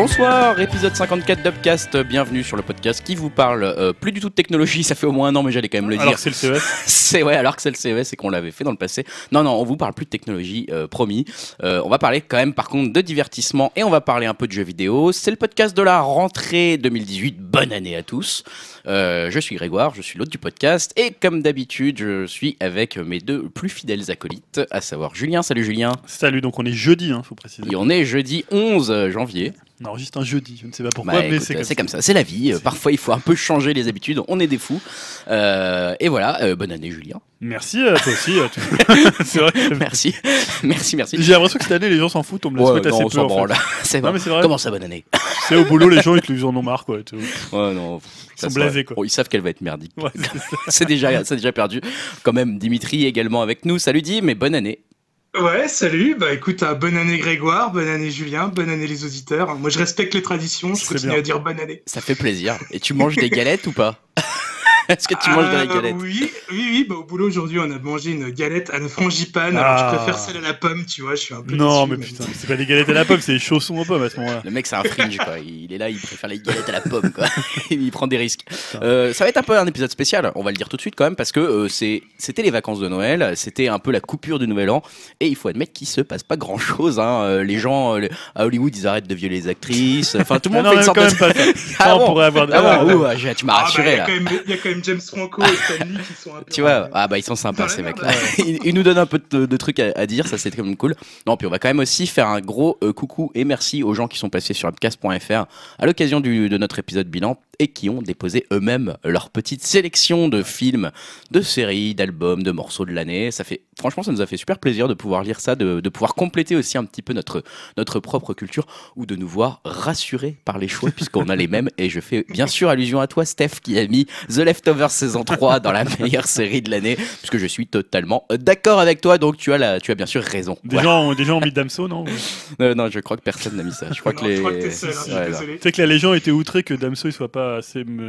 Bonsoir, épisode 54 d'Upcast, bienvenue sur le podcast qui vous parle euh, plus du tout de technologie, ça fait au moins un an mais j'allais quand même le Alors dire. que c'est le CES. C'est ouais, alors que c'est le CES et qu'on l'avait fait dans le passé. Non, non, on vous parle plus de technologie, euh, promis. Euh, on va parler quand même par contre de divertissement et on va parler un peu de jeux vidéo. C'est le podcast de la rentrée 2018. Bonne année à tous. Je suis Grégoire, je suis l'hôte du podcast et comme d'habitude, je suis avec mes deux plus fidèles acolytes, à savoir Julien. Salut Julien. Salut, donc on est jeudi, hein, faut préciser. Et on est jeudi 11 janvier. On enregistre un jeudi, je ne sais pas pourquoi, Bah, mais c'est comme, ça, c'est la vie. Euh, Parfois, il faut un peu changer les habitudes. On est des fous. Euh, et voilà, euh, bonne année, Julien. Merci à toi aussi. tout- c'est vrai. Merci, merci, merci. J'ai l'impression que cette année, les gens s'en foutent, on me Ouais, souhaite non, assez on peu. en fait. Non, mais vrai. Comment ça, bonne année? C'est au boulot, les gens, ils en ont marre, quoi. tout. Ouais, non. Ils sont blasés, quoi. Bon, ils savent qu'elle va être merdique. Ouais, c'est déjà, c'est déjà perdu. Quand même, Dimitri également avec nous. Salut Dim, mais bonne année. Ouais, salut. Bah écoute, euh, bonne année Grégoire, bonne année Julien, bonne année les auditeurs. Moi je respecte les traditions, je continue bien. à dire bonne année. Ça fait plaisir. Et tu manges des galettes ou pas? Est-ce que tu manges de la Euh, galette Oui, oui, oui. Bah, au boulot aujourd'hui, on a mangé une galette à la frangipane. Alors Ah. je préfère celle à la pomme, tu vois. Je suis un peu. Non, mais putain, c'est pas des galettes à la pomme, c'est des chaussons aux pommes à ce moment-là. Le mec, c'est un fringe, quoi. Il est là, il préfère les galettes à la pomme, quoi. il prend des risques. Euh, ça va être un peu un épisode spécial, on va le dire tout de suite quand même, parce que euh, c'était les vacances de Noël, c'était un peu la coupure du Nouvel An, et il faut admettre qu'il se passe pas grand chose. les gens euh, les- à Hollywood, ils arrêtent de violer les actrices. Enfin, tout le Ah monde non, fait une même sorte quand de. même pas ça. Ah on bon pourrait avoir. Ah Ah, bon, ouh, ouais, j'ai- tu m'as Ah, bah, rassuré il y a là. quand même- Même James Franco et Stan Lee qui sont un peu. Tu vois, ah bah ils sont sympas ces mecs-là. Ils, ils nous donnent un peu de, de trucs à, à dire, ça c'est quand même cool. Non, puis on va quand même aussi faire un gros euh, coucou et merci aux gens qui sont passés sur upcast.fr à l'occasion de notre épisode bilan et qui ont déposé eux-mêmes leur petite sélection de films, de séries, d'albums, de morceaux de l'année. Ça fait, franchement, ça nous a fait super plaisir de pouvoir lire ça, de, de pouvoir compléter aussi un petit peu notre, notre propre culture ou de nous voir rassurés par les choix puisqu'on a les mêmes. Et je fais bien sûr allusion à toi, Steph, qui a mis The Leftovers saison 3 dans la meilleure série de l'année, puisque je suis totalement d'accord avec toi. Donc tu as, la, tu as bien sûr raison. Des, Ouais. gens, ont- des gens ont mis Damso, non? Euh, non, je crois que personne n'a mis ça. Je crois que Non, les. Je crois que t'es seul, hein, Ouais. Tu sais que là, les gens étaient outrés que Damso il soit pas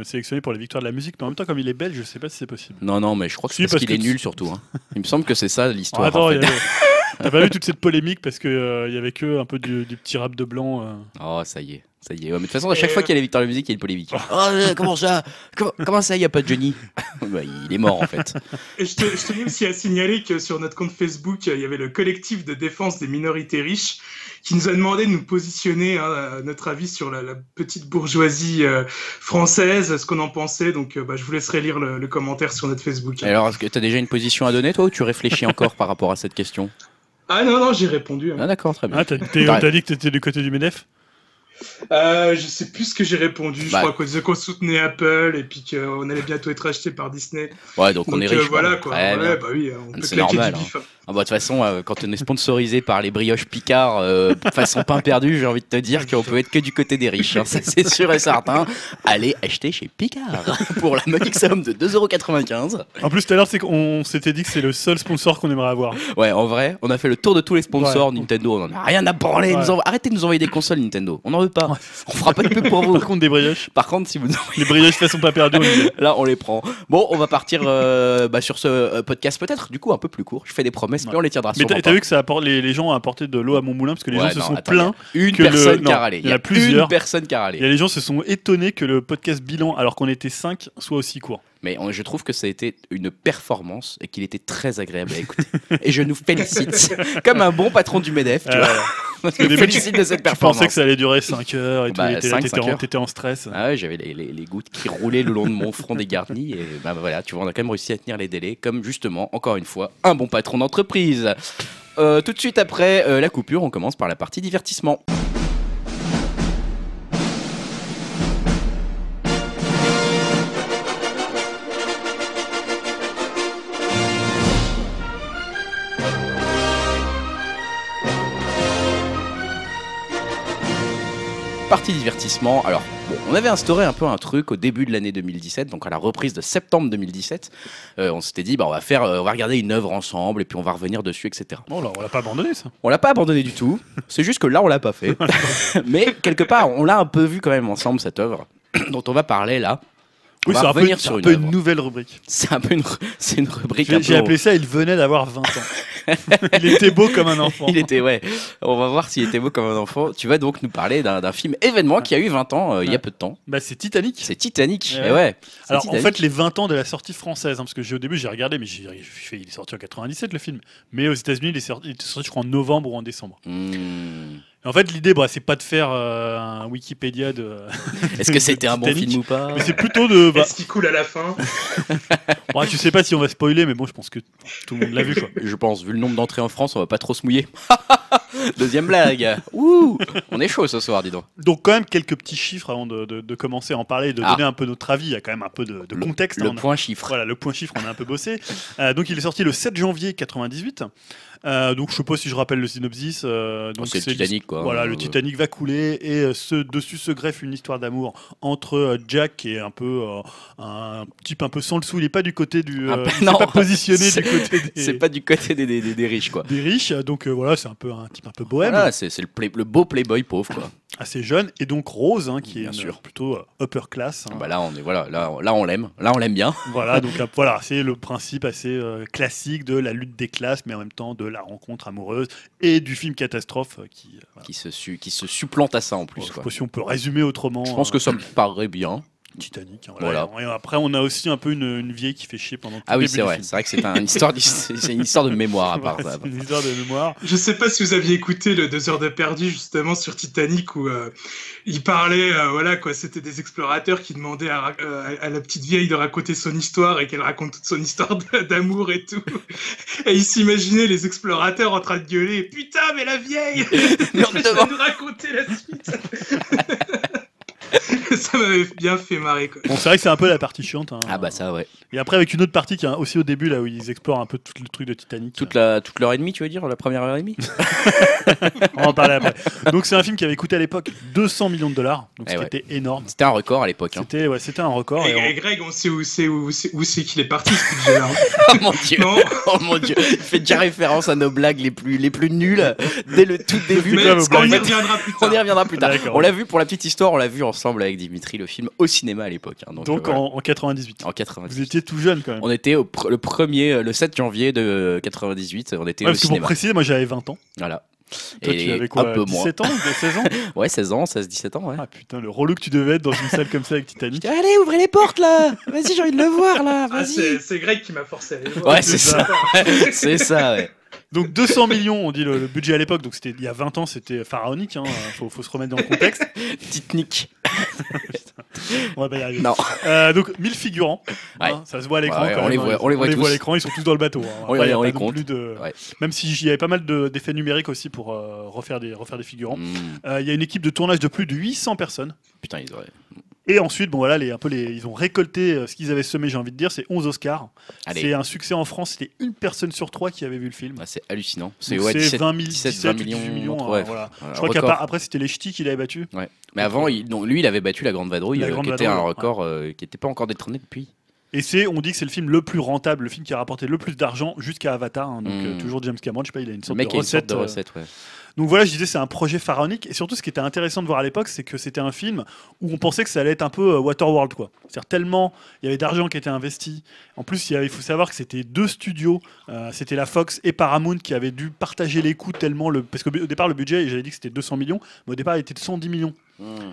sélectionné pour les victoires de la musique, mais en même temps, comme il est belge, je sais pas si c'est possible. Non, non, mais je crois que Si, c'est parce parce qu'il est nul surtout. hein. Il me semble que c'est ça l'histoire. Attends, en il fait. y avait- t'as pas vu toute cette polémique parce que euh, y avait que un peu du, du petit rap de blanc. euh. Oh, ça y est. Ça y est. Ouais, mais de toute façon, à chaque Et, fois qu'il y a les victoires de musique, il y a une polémique. Oh, euh, comment ça comment, comment ça, il n'y a pas de Johnny? Bah, Il est mort en fait. Et je, te, je tenais aussi à signaler que sur notre compte Facebook, il y avait le collectif de défense des minorités riches qui nous a demandé de nous positionner, hein, notre avis, sur la, la petite bourgeoisie euh, française, ce qu'on en pensait. Donc, euh, bah, je vous laisserai lire le, le commentaire sur notre Facebook. Alors, est-ce que tu as déjà une position à donner, toi, ou tu réfléchis encore par rapport à cette question? Ah non, non, j'ai répondu. hein. Ah, d'accord, très bien. Ah, t'as dit que t'étais du côté du MEDEF? Euh, je sais plus ce que j'ai répondu. Je Bah. crois qu'on disait qu'on soutenait Apple et puis qu'on allait bientôt être acheté par Disney. Ouais, donc, on est euh, riche. voilà quoi. Ouais, bah oui, on peut normal, du hein. bif. hein. Ah bah, de toute façon, euh, quand on est sponsorisé par les brioches Picard, euh, façon pain perdu, j'ai envie de te dire qu'on peut être que du côté des riches. hein. Ça, c'est sûr et certain. Allez acheter chez Picard pour la modique somme de 2,95€. En plus, tout à l'heure, c'est qu'on s'était dit que c'est le seul sponsor qu'on aimerait avoir. Ouais, en vrai, on a fait le tour de tous les sponsors Ouais. Nintendo. On en a rien à branler. Ouais. Nous envo- Arrêtez de nous envoyer des consoles Nintendo. On n'en veut pas. On fera pas de pub pour vous. Par contre, des brioches. Par contre, si vous Les brioches façon pas perdu, on. Là, on les prend. Bon, on va partir euh, bah, sur ce euh, podcast peut-être, du coup, un peu plus court. Je fais des promesses, mais on les tiendra Mais t'as vu que ça apporte, les, les gens ont apporté de l'eau à mon moulin parce que les Ouais, gens se non, sont attends, plaints. Une que le- personne qui a râlé. il y en a Une plusieurs. personne qui a Et râlé. les gens se sont étonnés que le podcast bilan, alors qu'on était 5, soit aussi court. Mais on- je trouve que ça a été une performance et qu'il était très agréable à écouter. et je nous félicite. Comme un bon patron du MEDEF, tu Euh, vois. Je nous début, félicite de cette performance. pensais que ça allait durer 5 heures et tout. Bah, et t'étais cinq en- stress. Ah ouais, j'avais les, les- les gouttes qui roulaient le long de mon front dégarni. Et bah voilà, tu vois, on a quand même réussi à tenir les délais, comme justement, encore une fois, un bon patron d'entreprise. Euh, tout de suite après euh, la coupure, on commence par la partie divertissement. Partie divertissement. Alors, bon, on avait instauré un peu un truc au début de l'année 2017, donc à la reprise de septembre 2017. Euh, on s'était dit, bah, on va faire, euh, on va regarder une œuvre ensemble et puis on va revenir dessus, etc. Bon, on l'a pas abandonné, ça. On l'a pas abandonné du tout. C'est juste que là, on l'a pas fait. Mais quelque part, on l'a un peu vu quand même ensemble cette œuvre dont on va parler là. Oui, c'est un peu, sur un une peu une nouvelle rubrique. C'est un peu une, c'est une rubrique. J'ai appelé ça Il venait d'avoir 20 ans. il était beau comme un enfant. Il était, ouais. On va voir s'il était beau comme un enfant. Tu vas donc nous parler d'un film événement qui a eu 20 ans euh, il y a peu de temps. Bah, c'est Titanic. C'est Titanic. Ouais. Eh ouais. Alors en fait les 20 ans de la sortie française, hein, parce que j'ai- au début j'ai regardé, mais j'ai j'ai fait- il est sorti en 97 le film, mais aux États-Unis il est sorti, il est sorti, je crois en novembre ou en décembre. Hmm. En fait l'idée, bah, c'est pas de faire euh, un Wikipédia de. Est-ce que c'était un bon film ou pas Mais c'est plutôt de. Bah, Est-ce qu'il coule à la fin? Bon, je sais pas si on va spoiler, mais bon, je pense que tout le monde l'a vu quoi. Je pense, vu le nombre d'entrées en France, on va pas trop se mouiller. Deuxième blague. Ouh, on est chaud ce soir, dis donc. Donc quand même quelques petits chiffres avant de, de- de commencer à en parler et de Ah. donner un peu notre avis. Il y a quand même un peu de, de contexte. hein, Le a- point chiffre. Voilà, le point chiffre, on a un peu bossé. Euh, donc il est sorti le 7 janvier 98. Euh, donc je sais pas si je rappelle le synopsis. euh, donc Oh, c'est le Titanic, quoi. Voilà, le Titanic va couler et euh, ce, dessus se greffe une histoire d'amour entre Jack qui est un peu un type un peu sans le sou. Il est pas du côté du. Il s'est non, pas positionné c'est- du côté des, C'est pas du côté des, des- des- riches, quoi. des riches. Donc voilà, c'est un peu un type un peu bohème, Voilà, c'est le, le beau playboy pauvre, quoi. Assez jeune. Et donc Rose, hein, qui est sûr. plutôt euh, upper class. hein. Bah là, on est, voilà, là, là on l'aime. Là, on l'aime bien. Voilà, donc euh, voilà, c'est le principe assez euh, classique de la lutte des classes, mais en même temps de la rencontre amoureuse et du film catastrophe qui. euh, voilà. Qui se, su- qui se supplante à ça en plus, je sais quoi. pas si on peut résumer autrement. Je pense que ça me paraît bien. Titanic. hein, voilà. Voilà. Et après, on a aussi un peu une, une vieille qui fait chier pendant tout Ah oui, c'est vrai. C'est vrai que c'est un- une histoire, d'his- c'est une histoire de mémoire à part Voilà, ça. c'est une histoire de mémoire. Je sais pas si vous aviez écouté le 2 heures de perdu justement sur Titanic où euh, il parlait, euh, voilà quoi, c'était des explorateurs qui demandaient à, euh, à la petite vieille de raconter son histoire et qu'elle raconte toute son histoire d'amour et tout. Et il s'imaginait les explorateurs en train de gueuler Putain, mais la vieille Mais on Elle nous raconter la suite Ça m'avait bien fait marrer quoi. Bon, c'est vrai que c'est un peu la partie chiante. hein. Ah bah ça, ouais. Et après, avec une autre partie qui est aussi au début, là où ils explorent un peu tout le truc de Titanic. Toute la toute l'heure et demie, tu veux dire La première heure et demie? On va en parler après. Donc, c'est un film qui avait coûté à l'époque 200 millions de dollars, donc ce Eh qui ouais. était énorme. C'était un record à l'époque. Hein. C'était ouais, c'était un record. Et, et on- et Greg, on sait où c'est où c'est où c'est qu'il est parti ce budget-là. hein. Oh mon dieu Non, Oh mon dieu Il fait déjà référence à nos blagues les plus, les plus nulles dès le tout début. mais on y reviendra plus On tard. y reviendra plus tard. D'accord. On l'a vu pour la petite histoire, on l'a vu ensemble avec Dimitri le film au cinéma à l'époque. hein. donc Donc euh, voilà. en, en 98. en, 98. Vous étiez tout jeune quand même. On était au pr- le premier, euh, le 7 janvier de 98, on était Ouais, au que pour cinéma. préciser, moi j'avais 20 ans. Voilà. Toi, tu avais quoi un peu moins. 17 ans 16 ans Ouais, 16 ans, 16, 17 ans, ouais. Ah putain, le relou que tu devais être dans une salle comme ça avec Titanic. Allez, ouvrez les portes là Vas-y, j'ai envie de le voir là, Ah, c'est c'est Greg qui m'a forcé à aller voir. Ouais, c'est ça. C'est ça, ouais. Donc 200 millions, on dit le, le budget à l'époque, donc c'était il y a 20 ans, c'était pharaonique, hein, faut, faut se remettre dans le contexte. Titanic. On va pas y arriver. Non. Euh, donc 1000 figurants, Ouais. hein, ça se voit à l'écran. Ouais, quand on les voit- hein, on les voit à l'écran, ils sont tous dans le bateau. hein. On les- Après, il on compte. plus de- Ouais. Même si il y avait pas mal de- d'effets numériques aussi pour euh, refaire, des, refaire des figurants. Hmm. Euh, Il y a une équipe de tournage de plus de 800 personnes. Putain, ils auraient. Et ensuite, bon voilà, les, un peu les, ils ont récolté euh, ce qu'ils avaient semé, j'ai envie de dire, c'est 11 Oscars. C'est un succès en France, c'était une personne sur trois qui avait vu le film. Ah, c'est hallucinant. C'est Donc ouais, c'est 17, 20 000, 17, 17 20 ou 18 millions. millions. ouais, hein, voilà. un Je crois qu'après, c'était les ch'tis qui l'avaient battu. Mais avant, il- non, lui, il avait battu la Grande Vadrouille, La euh, Grande qui était un ouais. record euh, qui n'était pas encore détrôné depuis. Et c'est, on dit que c'est le film le plus rentable, le film qui a rapporté le plus d'argent jusqu'à Avatar. hein. donc Mm. euh, toujours James Cameron, je sais pas, il a une Le sorte mec de a une sorte recette. de recette, ouais. Donc voilà, je disais, c'est un projet pharaonique. Et surtout, ce qui était intéressant de voir à l'époque, c'est que c'était un film où on pensait que ça allait être un peu euh, Waterworld, quoi. C'est-à-dire tellement il y avait d'argent qui était investi. En plus, il, faut savoir que c'était deux studios. Euh, c'était la Fox et Paramount qui avaient dû partager les coûts tellement le. Parce qu'au départ, le budget, j'avais dit que c'était 200 millions, mais au départ, il était de 110 millions.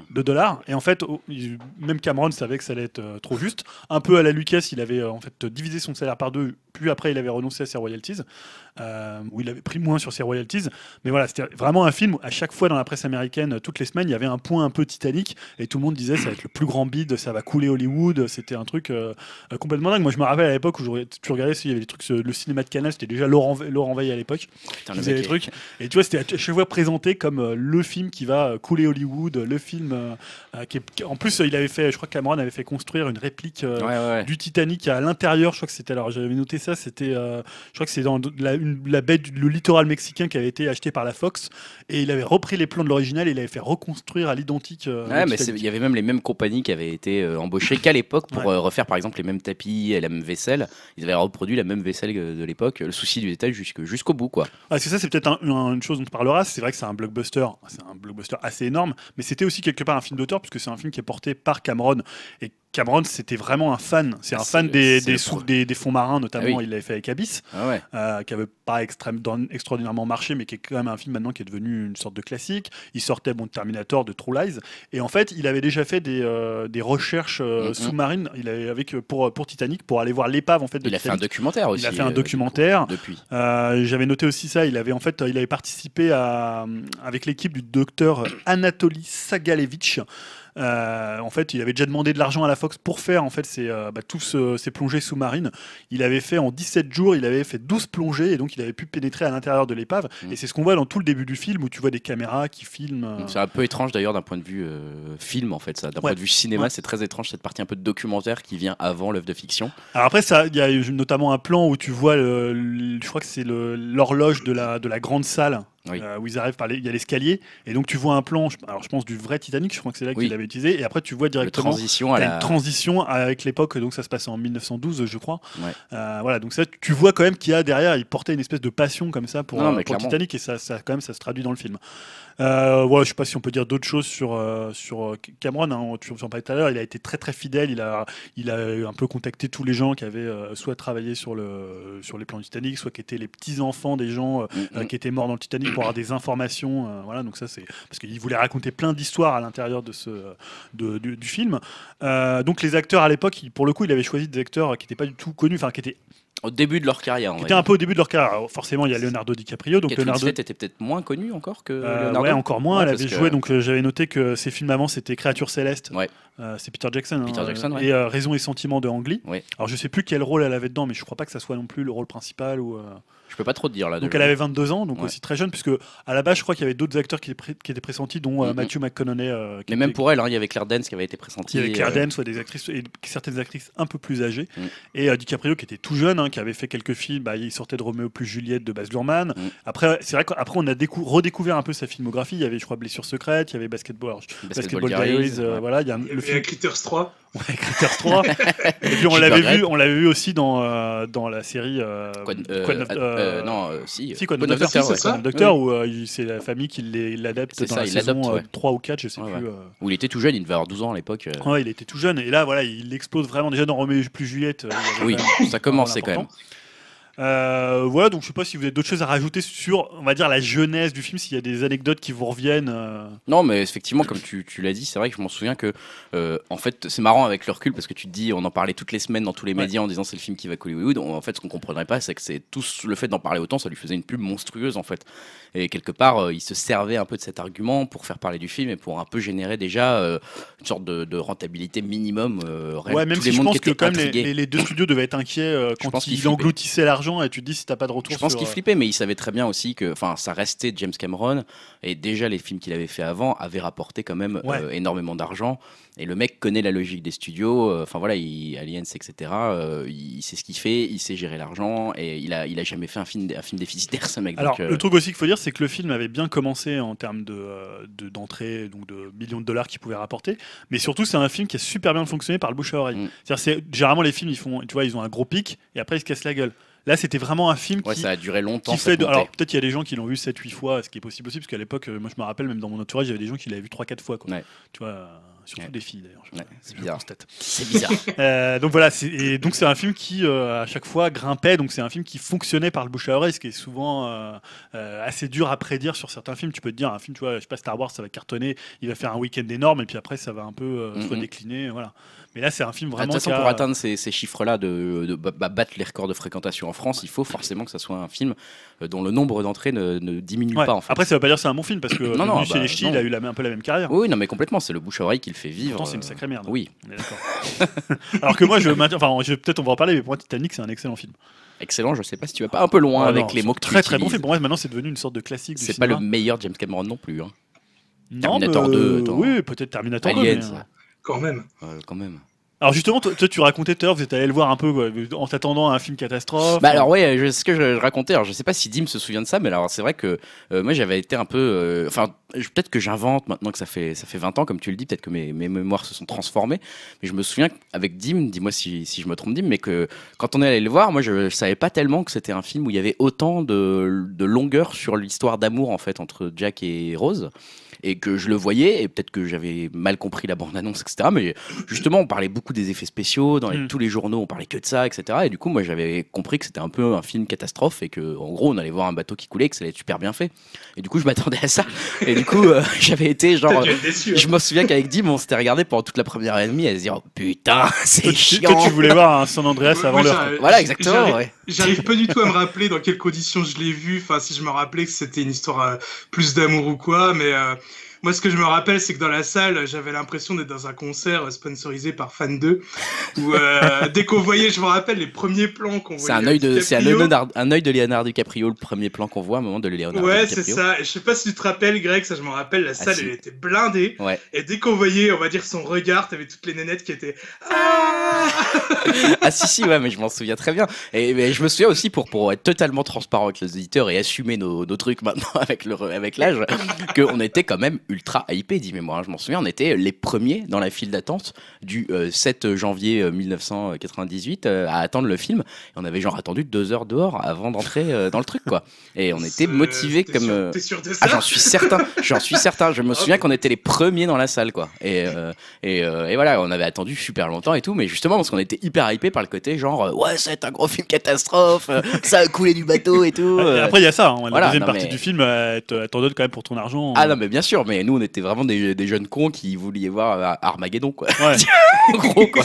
De dollars. Et en fait, même Cameron savait que ça allait être euh, trop juste. Un peu à la Lucas, il avait euh, en fait divisé son salaire par deux, puis après il avait renoncé à ses royalties, euh, où il avait pris moins sur ses royalties. Mais voilà, c'était vraiment un film où à chaque fois dans la presse américaine, toutes les semaines, il y avait un point un peu Titanic, et tout le monde disait ça va être le plus grand bid, ça va couler Hollywood. C'était un truc euh, complètement dingue. Moi, je me rappelle à l'époque où tu regardais, il y avait des trucs, le cinéma de Canal, c'était déjà Laurent, Laurent Veil à l'époque. Faisaient mec des trucs. Et tu vois, c'était à chaque fois présenté comme le film qui va couler Hollywood, le film euh, euh, qui, est- En plus, il avait fait, je crois que Cameron avait fait construire une réplique euh, Ouais, ouais, du Titanic à l'intérieur. Je crois que c'était, alors j'avais noté ça, c'était, euh, je crois que c'est dans la, une- la baie, du, le littoral mexicain qui avait été acheté par la Fox. Et il avait repris les plans de l'original et il avait fait reconstruire à l'identique. Ouais, mais c'est- il y avait même les mêmes compagnies qui avaient été embauchées qu'à l'époque pour refaire par exemple les mêmes tapis et la même vaisselle. Ils avaient reproduit la même vaisselle de l'époque. Le souci du détail jusqu'au bout, quoi. Ah, parce que ça, c'est peut-être un- un- une chose dont on parlera. C'est vrai que c'est un blockbuster, c'est un blockbuster assez énorme, mais c'était aussi quelque part un film d'auteur, puisque c'est un film qui est porté par Cameron et Cameron, c'était vraiment un fan. C'est un fan des, c'est des, le sous- pro- des, des fonds marins, notamment. Ah oui. Il l'avait fait avec Abyss, Ah ouais. euh, qui avait pas extrême, extraordinairement marché, mais qui est quand même un film maintenant qui est devenu une sorte de classique. Il sortait bon, de Terminator, de True Lies. Et en fait, il avait déjà fait des, euh, des recherches euh, sous-marines il avait, avec, pour, pour Titanic, pour aller voir l'épave en fait, de Il a fait un documentaire aussi. Il a fait un euh, documentaire. Depuis. Euh, J'avais noté aussi ça. Il avait en fait, il avait participé à, avec l'équipe du docteur Anatoly Sagalevich. Euh, en fait, il avait déjà demandé de l'argent à la Fox pour faire en fait ces, euh, bah, tous euh, plongées sous-marines. Il avait fait en 17 jours, il avait fait 12 plongées et donc il avait pu pénétrer à l'intérieur de l'épave. Mm. Et c'est ce qu'on voit dans tout le début du film où tu vois des caméras qui filment. C'est un peu étrange d'ailleurs d'un point de vue film en fait ça. D'un point de vue cinéma, Ouais. c'est très étrange cette partie un peu de documentaire qui vient avant l'œuvre de fiction. Alors après, il y a notamment un plan où tu vois, le, le- je crois que c'est l'horloge de la, de la grande salle Oui. euh, où ils arrivent par les- il y a l'escalier et donc tu vois un plan. Alors je pense du vrai Titanic, je crois que c'est là Oui. qu'il avait utilisé et après tu vois Le directement. transition à la. une transition avec l'époque, donc ça se passe en 1912, je crois. Ouais. Euh, voilà, donc ça, tu vois quand même qu'il y a derrière, il portait une espèce de passion comme ça pour, Non, euh, pour. Titanic et ça, ça, quand même, ça se traduit dans le film. Euh, voilà, je sais pas si on peut dire d'autres choses sur, euh, sur euh, Cameron. Hein, tu en parlais tout à l'heure. Il a été très très fidèle. Il a, il a un peu contacté tous les gens qui avaient euh, soit travaillé sur, le, sur les plans du Titanic, soit qui étaient les petits enfants des gens euh, Mm, euh, mm. qui étaient morts dans le Titanic pour avoir des informations. voilà, donc ça c'est parce qu'il voulait raconter plein d'histoires à l'intérieur de ce de- du, du film. Donc les acteurs à l'époque, pour le coup, il avait choisi des acteurs qui n'étaient pas du tout connus, enfin qui étaient, Au début de leur carrière, qui va étaient un peu au début de leur carrière. Alors, forcément, il y a Leonardo DiCaprio, donc Kate Leonardo. Winslet était peut-être moins connu encore que Euh, Leonardo. ouais, encore moins. Ouais, elle avait que- joué, donc euh, j'avais noté que ses films avant c'était Créature céleste. Ouais. Euh, c'est Peter Jackson. Peter hein, Jackson. Et euh, Raison et sentiment de Ang Lee. Alors je sais plus quel rôle elle avait dedans, mais je crois pas que ça soit non plus le rôle principal ou. Je peux pas trop te dire là. Donc déjà. elle avait 22 ans, donc Ouais. aussi très jeune, puisque à la base je crois qu'il y avait d'autres acteurs qui, étaient pré- qui étaient pressentis, dont euh. Matthew McConaughey. euh, qui Mais même pour elle, hein, il y avait Claire Danes qui avait été pressentie. il y avait Claire euh, Danes, soit des actrices et certaines actrices un peu plus âgées, Mm. et euh, DiCaprio qui était tout jeune, hein, qui avait fait quelques films. Bah, il sortait de Roméo plus Juliette de Baz Luhrmann. Mm. Après, c'est vrai qu'après on a décou- redécouvert un peu sa filmographie. Il y avait, je crois, Blessure secrète, il y avait Basketball, alors, Basketball Diaries. euh, ouais. voilà, il y a un- Il y le avait film Critters 3. Ouais, Critters 3. et puis on l'avait vu, on l'avait vu aussi dans euh, dans la série. euh, Quoi, euh, Quoi neuf- euh, euh, non, euh, si. Si, neuf neuf Docteur, c'est ouais, neuf Docteur, où euh, c'est la famille qui l'adapte C'est dans ça, la saison euh, ouais. 3 ou 4, je sais plus. euh. Où il était tout jeune, il devait avoir 12 ans à l'époque. euh. Ouais, il était tout jeune et là voilà, il explose vraiment déjà dans Roméo plus Juliette. euh, Oui, ça commençait quand même. Euh, voilà, donc je sais pas si vous avez d'autres choses à rajouter sur, on va dire, la jeunesse du film, s'il y a des anecdotes qui vous reviennent. euh. Non, mais effectivement, comme tu, tu l'as dit, c'est vrai que je m'en souviens que, euh, en fait, c'est marrant avec le recul parce que tu te dis, on en parlait toutes les semaines dans tous les Ouais. médias en disant c'est le film qui va coller Hollywood. En fait, ce qu'on comprendrait pas, c'est que c'est tout le fait d'en parler autant, ça lui faisait une pub monstrueuse en fait. Et quelque part, euh, il se servait un peu de cet argument pour faire parler du film et pour un peu générer déjà euh, une sorte de, de rentabilité minimum. euh. Ouais, même Tous si les je mondes pense qui que étaient quand même les, intrigués. les- les deux studios devaient être inquiets euh, Je quand pense qu'ils ils flippaient. engloutissaient l'argent et tu te dis si t'as pas de retour Je pense sur, qu'il euh, flippait, mais il savait très bien aussi que, enfin, ça restait James Cameron et déjà les films qu'il avait fait avant avaient rapporté quand même Ouais. euh, énormément d'argent. Et le mec connaît la logique des studios. euh, Enfin voilà, il, Aliens, etc. euh, il sait ce qu'il fait, il sait gérer l'argent et il a, il a jamais fait un film, un film déficitaire, ce mec. Alors, donc, euh, le truc aussi qu'il faut dire, c'est que le film avait bien commencé en termes de, de- d'entrée, donc de millions de dollars qu'il pouvait rapporter. Mais surtout, c'est un film qui a super bien fonctionné par le bouche à oreille. Mm. C'est-à-dire, c'est, généralement, les films, ils font, tu vois, ils ont un gros pic et après, ils se cassent la gueule. Là, c'était vraiment un film ouais, qui, ça a duré longtemps. qui fait. de- alors, peut-être qu'il y a des gens qui l'ont vu 7-8 fois, ce qui est possible aussi, parce qu'à l'époque, euh, moi, je me rappelle, même dans mon entourage, il y avait des gens qui l'avaient vu 3-4 fois. Quoi. Ouais. Tu vois, euh, surtout Ouais. des filles d'ailleurs. c'est bizarre. c'est bizarre. Euh, donc voilà, c'est, et donc c'est un film qui euh, à chaque fois grimpait, donc c'est un film qui fonctionnait par le bouche à oreille, ce qui est souvent euh, assez dur à prédire sur certains films. Tu peux te dire un film, tu vois, je sais pas Star Wars, ça va cartonner, il va faire un week-end énorme et puis après ça va un peu soit Mhm. décliner, voilà. Mais là c'est un film De vraiment. toute façon, pour atteindre ces, ces chiffres-là, de, de ba- ba- battre les records de fréquentation en France, il faut forcément que ça soit un film euh, dont le nombre d'entrées ne, ne diminue Ouais. pas. En fait. Après ça veut pas dire que c'est un bon film parce que Non, non, chez les Ch'tis, non. il a eu la, un peu la même carrière. Oui, non, mais complètement, c'est le bouche à oreille qui le fait vivre. Pourtant c'est une euh, sacrée merde. Oui, On est d'accord. Alors que moi je maintiens, enfin je- peut-être on va en parler, mais pour moi Titanic c'est un excellent film. excellent. Je sais pas si tu vas pas un peu loin Ah avec non, les mots que tu Très très bon film. Pour moi maintenant c'est devenu une sorte de classique C'est pas le meilleur James Cameron non plus, hein. Non, Terminator mais, 2, euh, attends. Oui, peut-être Terminator 2. Aliens, mais, euh, Quand même. euh, quand même. Alors justement, toi, tu racontais tout à l'heure, vous êtes allé le voir un peu en t'attendant à un film catastrophe. Bah alors je, ce que je, racontais, alors je sais pas si Dim se souvient de ça, mais alors c'est vrai que euh, moi j'avais été un peu, euh, enfin peut-être que j'invente maintenant que ça fait ça fait 20 ans comme tu le dis, peut-être que mes, mémoires se sont transformées, mais je me souviens qu'avec Dim, dis-moi si, si je me trompe Dim, mais que quand on est allé le voir, moi je, je savais pas tellement que c'était un film où il y avait autant de, de longueur sur l'histoire d'amour en fait entre Jack et Rose. Et que je le voyais, et peut-être que j'avais mal compris la bande-annonce, etc. Mais justement, on parlait beaucoup beaucoup des effets spéciaux. Dans les- Mm. tous les journaux, on parlait que de ça, etc. Et du coup, moi, j'avais compris que c'était un peu un film catastrophe et que, en gros, on allait voir un bateau qui coulait, et que ça allait être super bien fait. Et du coup, je m'attendais à ça. Et du coup, euh, j'avais été genre. Déçu. hein. Je me souviens qu'avec Dim, on s'était regardé pendant toute la première heure et demie à se dire oh, putain, c'est chiant. toi, tu voulais voir un San Andreas avant l'heure. Voilà, exactement. j'arrive- ouais. J'arrive pas du tout à me rappeler dans quelles conditions je l'ai vu. Enfin, si je me rappelais que c'était une histoire euh, plus d'amour ou quoi. Mais euh, moi, ce que je me rappelle, c'est que dans la salle, j'avais l'impression d'être dans un concert euh, sponsorisé par Fan 2. Où euh, dès qu'on voyait, je me rappelle les premiers plans qu'on voyait. C'est un œil de, c'est un un œil de Leonardo DiCaprio, le premier plan qu'on voit à un moment de Leonardo Ouais, c'est DiCaprio. ça. Et je sais pas si tu te rappelles, Greg, ça je me rappelle, la salle si. elle était blindée. Ouais. Et dès qu'on voyait, on va dire, son regard, t'avais toutes les nénettes qui étaient. Ah Ah si si ouais mais je m'en souviens très bien et mais je me souviens aussi pour pour être totalement transparent avec les auditeurs et assumer nos, nos trucs maintenant avec le re- avec l'âge qu'on était quand même ultra hypé dis moi je m'en souviens on était les premiers dans la file d'attente du euh, 7 janvier euh, 1998 euh, à attendre le film et on avait genre attendu deux heures dehors avant d'entrer euh, dans le truc quoi et on était motivés comme sûr- euh, T'es sûr de ça ah, j'en suis certain, j'en suis certain. Je me souviens qu'on était les premiers dans la salle, quoi. Et, euh, et, euh, et voilà, on avait attendu super longtemps et tout, mais justement parce qu'on était hyper hypé par le côté genre, euh, ouais, c'est un gros film catastrophe, euh, ça a coulé du bateau et tout. Et euh. après, il y a ça. hein, la voilà, deuxième non, partie mais- du film, euh, t'en donne quand même pour ton argent. Ah non, mais bien sûr, mais nous on était vraiment des, des jeunes cons qui voulaient voir euh, Armageddon, quoi. Ouais. Gros, quoi.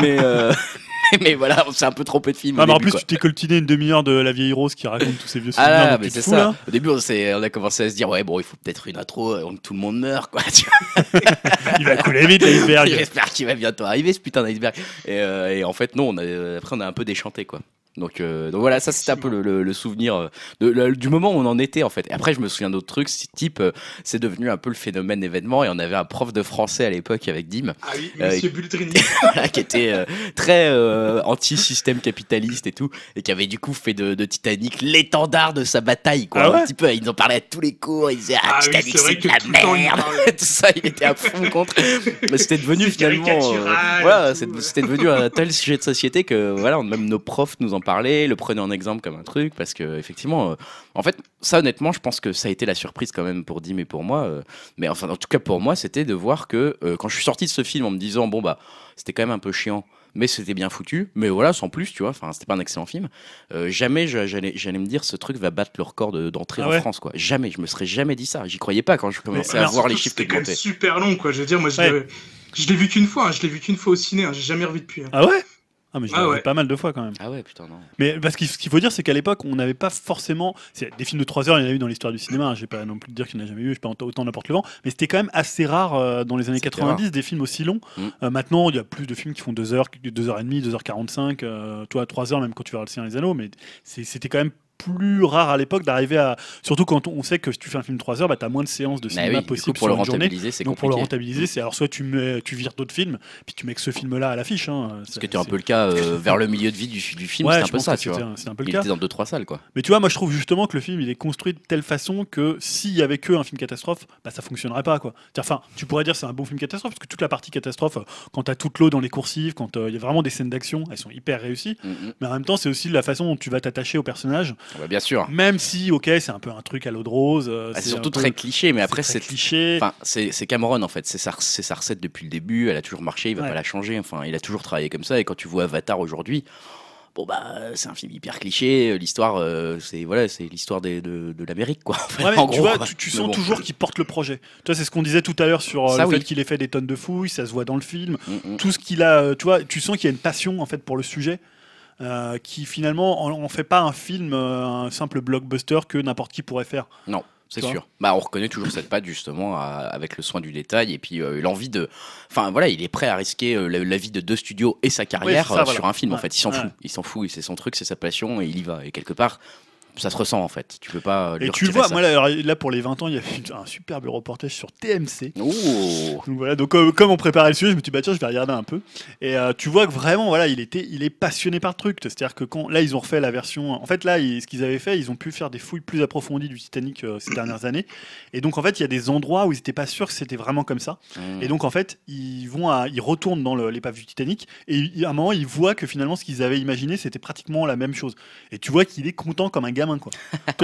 mais, euh, mais voilà, on s'est un peu trompé de film. au Ah, mais en plus, quoi. tu t'es coltiné une demi-heure de la vieille rose qui raconte tous ces vieux Ah souvenirs. là, donc mais c'est ça. là. Au début, on, on a commencé à se dire, ouais, bon, il faut peut-être une intro euh, où tout le monde meurt, quoi. Il va couler vite, l'iceberg. J'espère qu'il va bientôt arriver ce putain d'iceberg. Et, euh, et en fait, non, on a, après on a un peu déchanté quoi. Donc, euh, donc voilà, ça c'était un peu le, le- le souvenir euh, de, le- du moment où on en était en fait. Et après, je me souviens d'autres trucs, c'est type, euh, c'est devenu un peu le phénomène événement. Et on avait un prof de français à l'époque avec Dim, Ah oui, Euh, Monsieur qui était très anti-système capitaliste et tout, et qui avait du coup fait de, de Titanic l'étendard de sa bataille quoi. Ah ouais un petit peu, ils en parlaient à tous les cours, ils disaient ah, Ah Titanic c'est de la tout merde, tout ça, il était à fond contre. Mais c'était devenu finalement, voilà, c'était devenu un tel sujet de société que voilà, même nos profs nous en le prenaient en exemple comme un truc, parce que effectivement, euh, en fait, ça honnêtement, je pense que ça a été la surprise quand même pour Dim et pour moi. euh, mais enfin, en tout cas pour moi, c'était de voir que euh, quand je suis sorti de ce film en me disant bon bah, c'était quand même un peu chiant. Mais c'était bien foutu, mais voilà, sans plus, tu vois. Enfin, c'était pas un excellent film. Euh, jamais je- j'allais, j'allais me dire ce truc va battre le record de- d'entrée Ah en France, quoi. Jamais, je me serais jamais dit ça. J'y croyais pas quand je commençais à alors, voir les Surtout chiffres que qui C'était quand même montaient. super long, quoi. Je veux dire, moi, je Ouais. l'ai- je l'ai vu qu'une fois. hein. Je l'ai vu qu'une fois au ciné. hein. J'ai jamais revu depuis. hein. Ah ouais? Ah, mais je l'ai Ah vu ouais. pas mal de fois quand même. Ah ouais, putain, non. Mais parce qu'il ce qu'il faut dire, c'est qu'à l'époque, on n'avait pas forcément. Des films de 3 heures, il y en a eu dans l'histoire du cinéma. hein, Je vais pas non plus dire qu'il n'y en a jamais eu, je sais pas autant n'importe le vent. Mais c'était quand même assez rare euh, dans les années C'était 90 des films aussi longs. Mm. Euh, maintenant, il y a plus de films qui font 2 heures, 2h30, 2h45, euh, toi 3 heures, même quand tu verras le Seigneur des Anneaux. Mais c'était quand même plus rare à l'époque d'arriver à. Surtout quand on sait que si tu fais un film de 3 heures, bah, tu as moins de séances de Bah cinéma oui, possibles pour le une journée. c'est Donc pour le rentabiliser, c'est alors soit tu, mets, tu vires d'autres films, puis tu mets que ce film-là à l'affiche. Hein, Ce qui était un peu le cas euh, vers le milieu de vie du, du film, Ouais, c'était un peu ça, tu vois. un- C'est un peu le Il cas. était dans deux trois salles, quoi. Mais tu vois, moi je trouve justement que le film il est construit de telle façon que s'il y avait que un film catastrophe, bah ça fonctionnerait pas quoi. Enfin, tu pourrais dire c'est un bon film catastrophe parce que toute la partie catastrophe, quand t'as toute l'eau dans les coursives, quand euh, il y a vraiment des scènes d'action, elles sont hyper réussies. Mm, mm. Mais en même temps, c'est aussi la façon dont tu vas t'attacher au personnage, Ouais, bien sûr. même si ok c'est un peu un truc à l'eau de rose. euh, Ah, c'est surtout peu- très cliché, mais après c'est cliché. Enfin, c'est Cameron en fait, c'est sa, recette depuis le début, elle a toujours marché, il va Ouais. pas la changer, enfin il a toujours travaillé comme ça, et quand tu vois Avatar aujourd'hui, bon bah c'est un film hyper cliché, l'histoire euh, c'est voilà, c'est l'histoire de, de l'Amérique quoi. en fait, Ouais, mais en tu gros, vois, tu, sens bon. toujours qu'il porte le projet. Tu vois, c'est ce qu'on disait tout à l'heure sur euh, Ça, le oui. fait qu'il ait fait des tonnes de fouilles, ça se voit dans le film. Mm, mm. tout ce qu'il a, tu vois, tu sens qu'il y a une passion en fait pour le sujet, euh, qui finalement, on, on fait pas un film, euh, un simple blockbuster que n'importe qui pourrait faire. Non, c'est sûr. Bah, on reconnaît toujours cette patte justement à- avec le soin du détail et puis euh, l'envie de. Enfin voilà, il est prêt à risquer euh, la, la vie de deux studios et sa carrière c'est ça, euh, voilà. sur un film. En fait, il s'en ouais. fout. Il s'en fout. C'est son truc, c'est sa passion et il y va. Et quelque part, ça se ressent en fait. Tu peux pas. euh, Et tu vois, ça. moi là, là, pour les 20 ans, il y a eu un superbe reportage sur TMC. Oh. Donc voilà, donc euh, comme on préparait le sujet, je me suis dit bah tiens, je vais regarder un peu. Et euh, tu vois que vraiment, voilà, il était, il est passionné par le truc. C'est-à-dire que quand là, ils ont refait la version. En fait, là, ils- ce qu'ils avaient fait, ils ont pu faire des fouilles plus approfondies du Titanic euh, ces dernières années. Et donc en fait, il y a des endroits où ils n'étaient pas sûrs que c'était vraiment comme ça. Mm. Et donc en fait, ils vont, à- ils retournent dans l'épave du Titanic et à un moment, ils voient que finalement, ce qu'ils avaient imaginé, c'était pratiquement la même chose. Et tu vois qu'il est content comme un gamin. Gamin, quoi.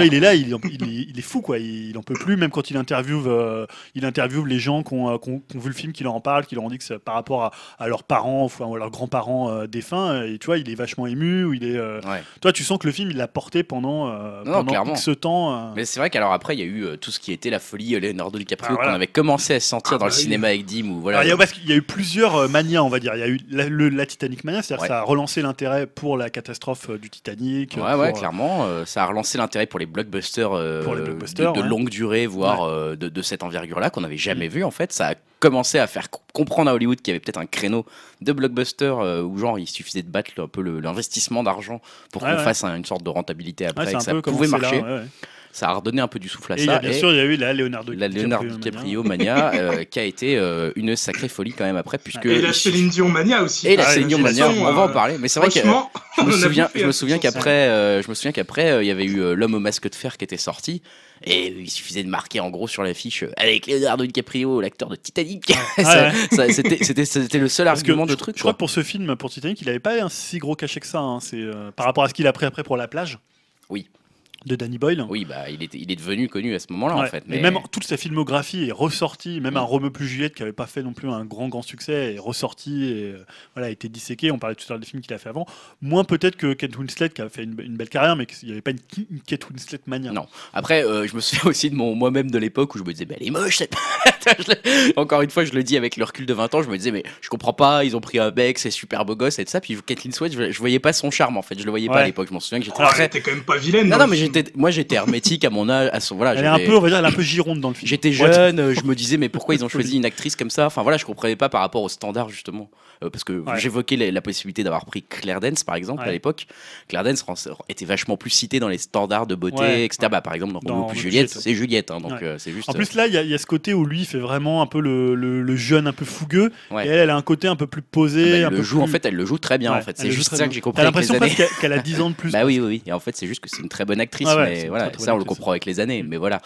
Il est là, il, il est, il est fou, quoi. Il, il en peut plus, même quand il interviewe, euh, il interviewe les gens qui ont, euh, qui ont- vu le film, qui leur en parlent, qui leur ont dit que c'est par rapport à, à leurs parents, ou à leurs grands-parents euh, défunts. Et tu vois, il est vachement ému. Ou il est, euh, Ouais. Toi, tu sens que le film, il l'a porté pendant, Non, pendant. X temps. Mais c'est vrai qu'alors après, il y a eu tout ce qui était la folie Leonardo DiCaprio Ah, voilà. qu'on avait commencé à sentir Ah, dans bah le oui. cinéma avec Dim ou voilà. Alors, il y a, parce qu'il y a eu plusieurs manias, on va dire. Il y a eu la, le- la Titanic Mania, c'est-à-dire Ouais. que ça a relancé l'intérêt pour la catastrophe du Titanic. Ouais, ouais, clairement. ça a relancé l'intérêt pour les blockbusters, euh, Pour les blockbusters, de, de ouais. longue durée, voire euh, de, de cette envergure-là, qu'on n'avait jamais vu en fait. Ça a commencé à faire co- comprendre à Hollywood qu'il y avait peut-être un créneau de blockbuster euh, où genre il suffisait de battre un peu l'investissement d'argent pour Ouais, qu'on fasse un- une sorte de rentabilité après, et que ça pouvait marcher. là. Ça a redonné un peu du souffle à Et il y a ça. bien et sûr, il y a eu la Leonardo la Leonardo DiCaprio mania euh, qui a été euh, une sacrée folie quand même après puisque Et la Céline Dion Mania aussi. et la Ah, Céline Dion mania, on va en euh, parler. Mais c'est vrai que Franchement, je me souviens, je me qu'après, euh, je me souviens qu'après, euh, il y avait eu l'homme au masque de fer qui était sorti, et il suffisait de marquer en gros sur l'affiche avec Leonardo DiCaprio, l'acteur de Titanic. Ça- ça- C'était le seul Parce que argument de truc. je crois que pour ce film, pour Titanic, il avait pas un si gros cachet que ça. hein. C'est euh, par rapport à ce qu'il a pris après pour la plage. Oui. De Danny Boyle. Oui, bah, il, était, il est devenu connu à ce moment-là en fait. Mais même toute sa filmographie est ressortie, même un Romeo plus Juliette qui avait pas fait non plus un grand grand succès est ressorti et euh, voilà a été disséqué. On parlait tout à l'heure des films qu'il a fait avant. Moins peut-être que Kate Winslet qui a fait une, une belle carrière, mais qu'il n'y avait pas une, une Kate Winslet mania. Non. Après, euh, je me souviens aussi de mon moi-même de l'époque où je me disais, bah, elle est moche. cette- Encore une fois, je le dis avec le recul de 20 ans, je me disais, mais je comprends pas, ils ont pris un mec, c'est super beau gosse et tout ça. Puis Kathleen Sweat, je, je voyais pas son charme en fait, je le voyais pas à l'époque. Je m'en souviens que j'étais Alors, très. quand même pas vilaine. Non, non, mais. J'étais, moi j'étais hermétique à mon âge, à son, voilà. Elle est un peu, on va dire, elle est un peu gironde dans le film. J'étais jeune, je me disais mais pourquoi ils ont choisi une actrice comme ça? Enfin voilà, je comprenais pas par rapport aux standards justement. Euh, parce que Ouais. j'évoquais la, la possibilité d'avoir pris Claire Dance par exemple Ouais. à l'époque. Claire Dance était vachement plus citée dans les standards de beauté, Ouais. etc. Bah, par exemple dans, Dans plus Juliette, c'est Juliette, hein, donc euh, c'est juste. En plus là, il y, a- il y a ce côté où lui il fait vraiment un peu le, le- le jeune un peu fougueux. Et elle, elle a un côté un peu plus euh, posé. bah, un le peu joue en fait, elle le joue très bien en fait. C'est juste ça bien. que j'ai compris T'as l'impression qu'elle- a 10 ans de plus. Bah oui, oui. Et en fait, c'est juste que c'est une très bonne actrice, mais voilà, ça on le comprend avec les années, mais voilà.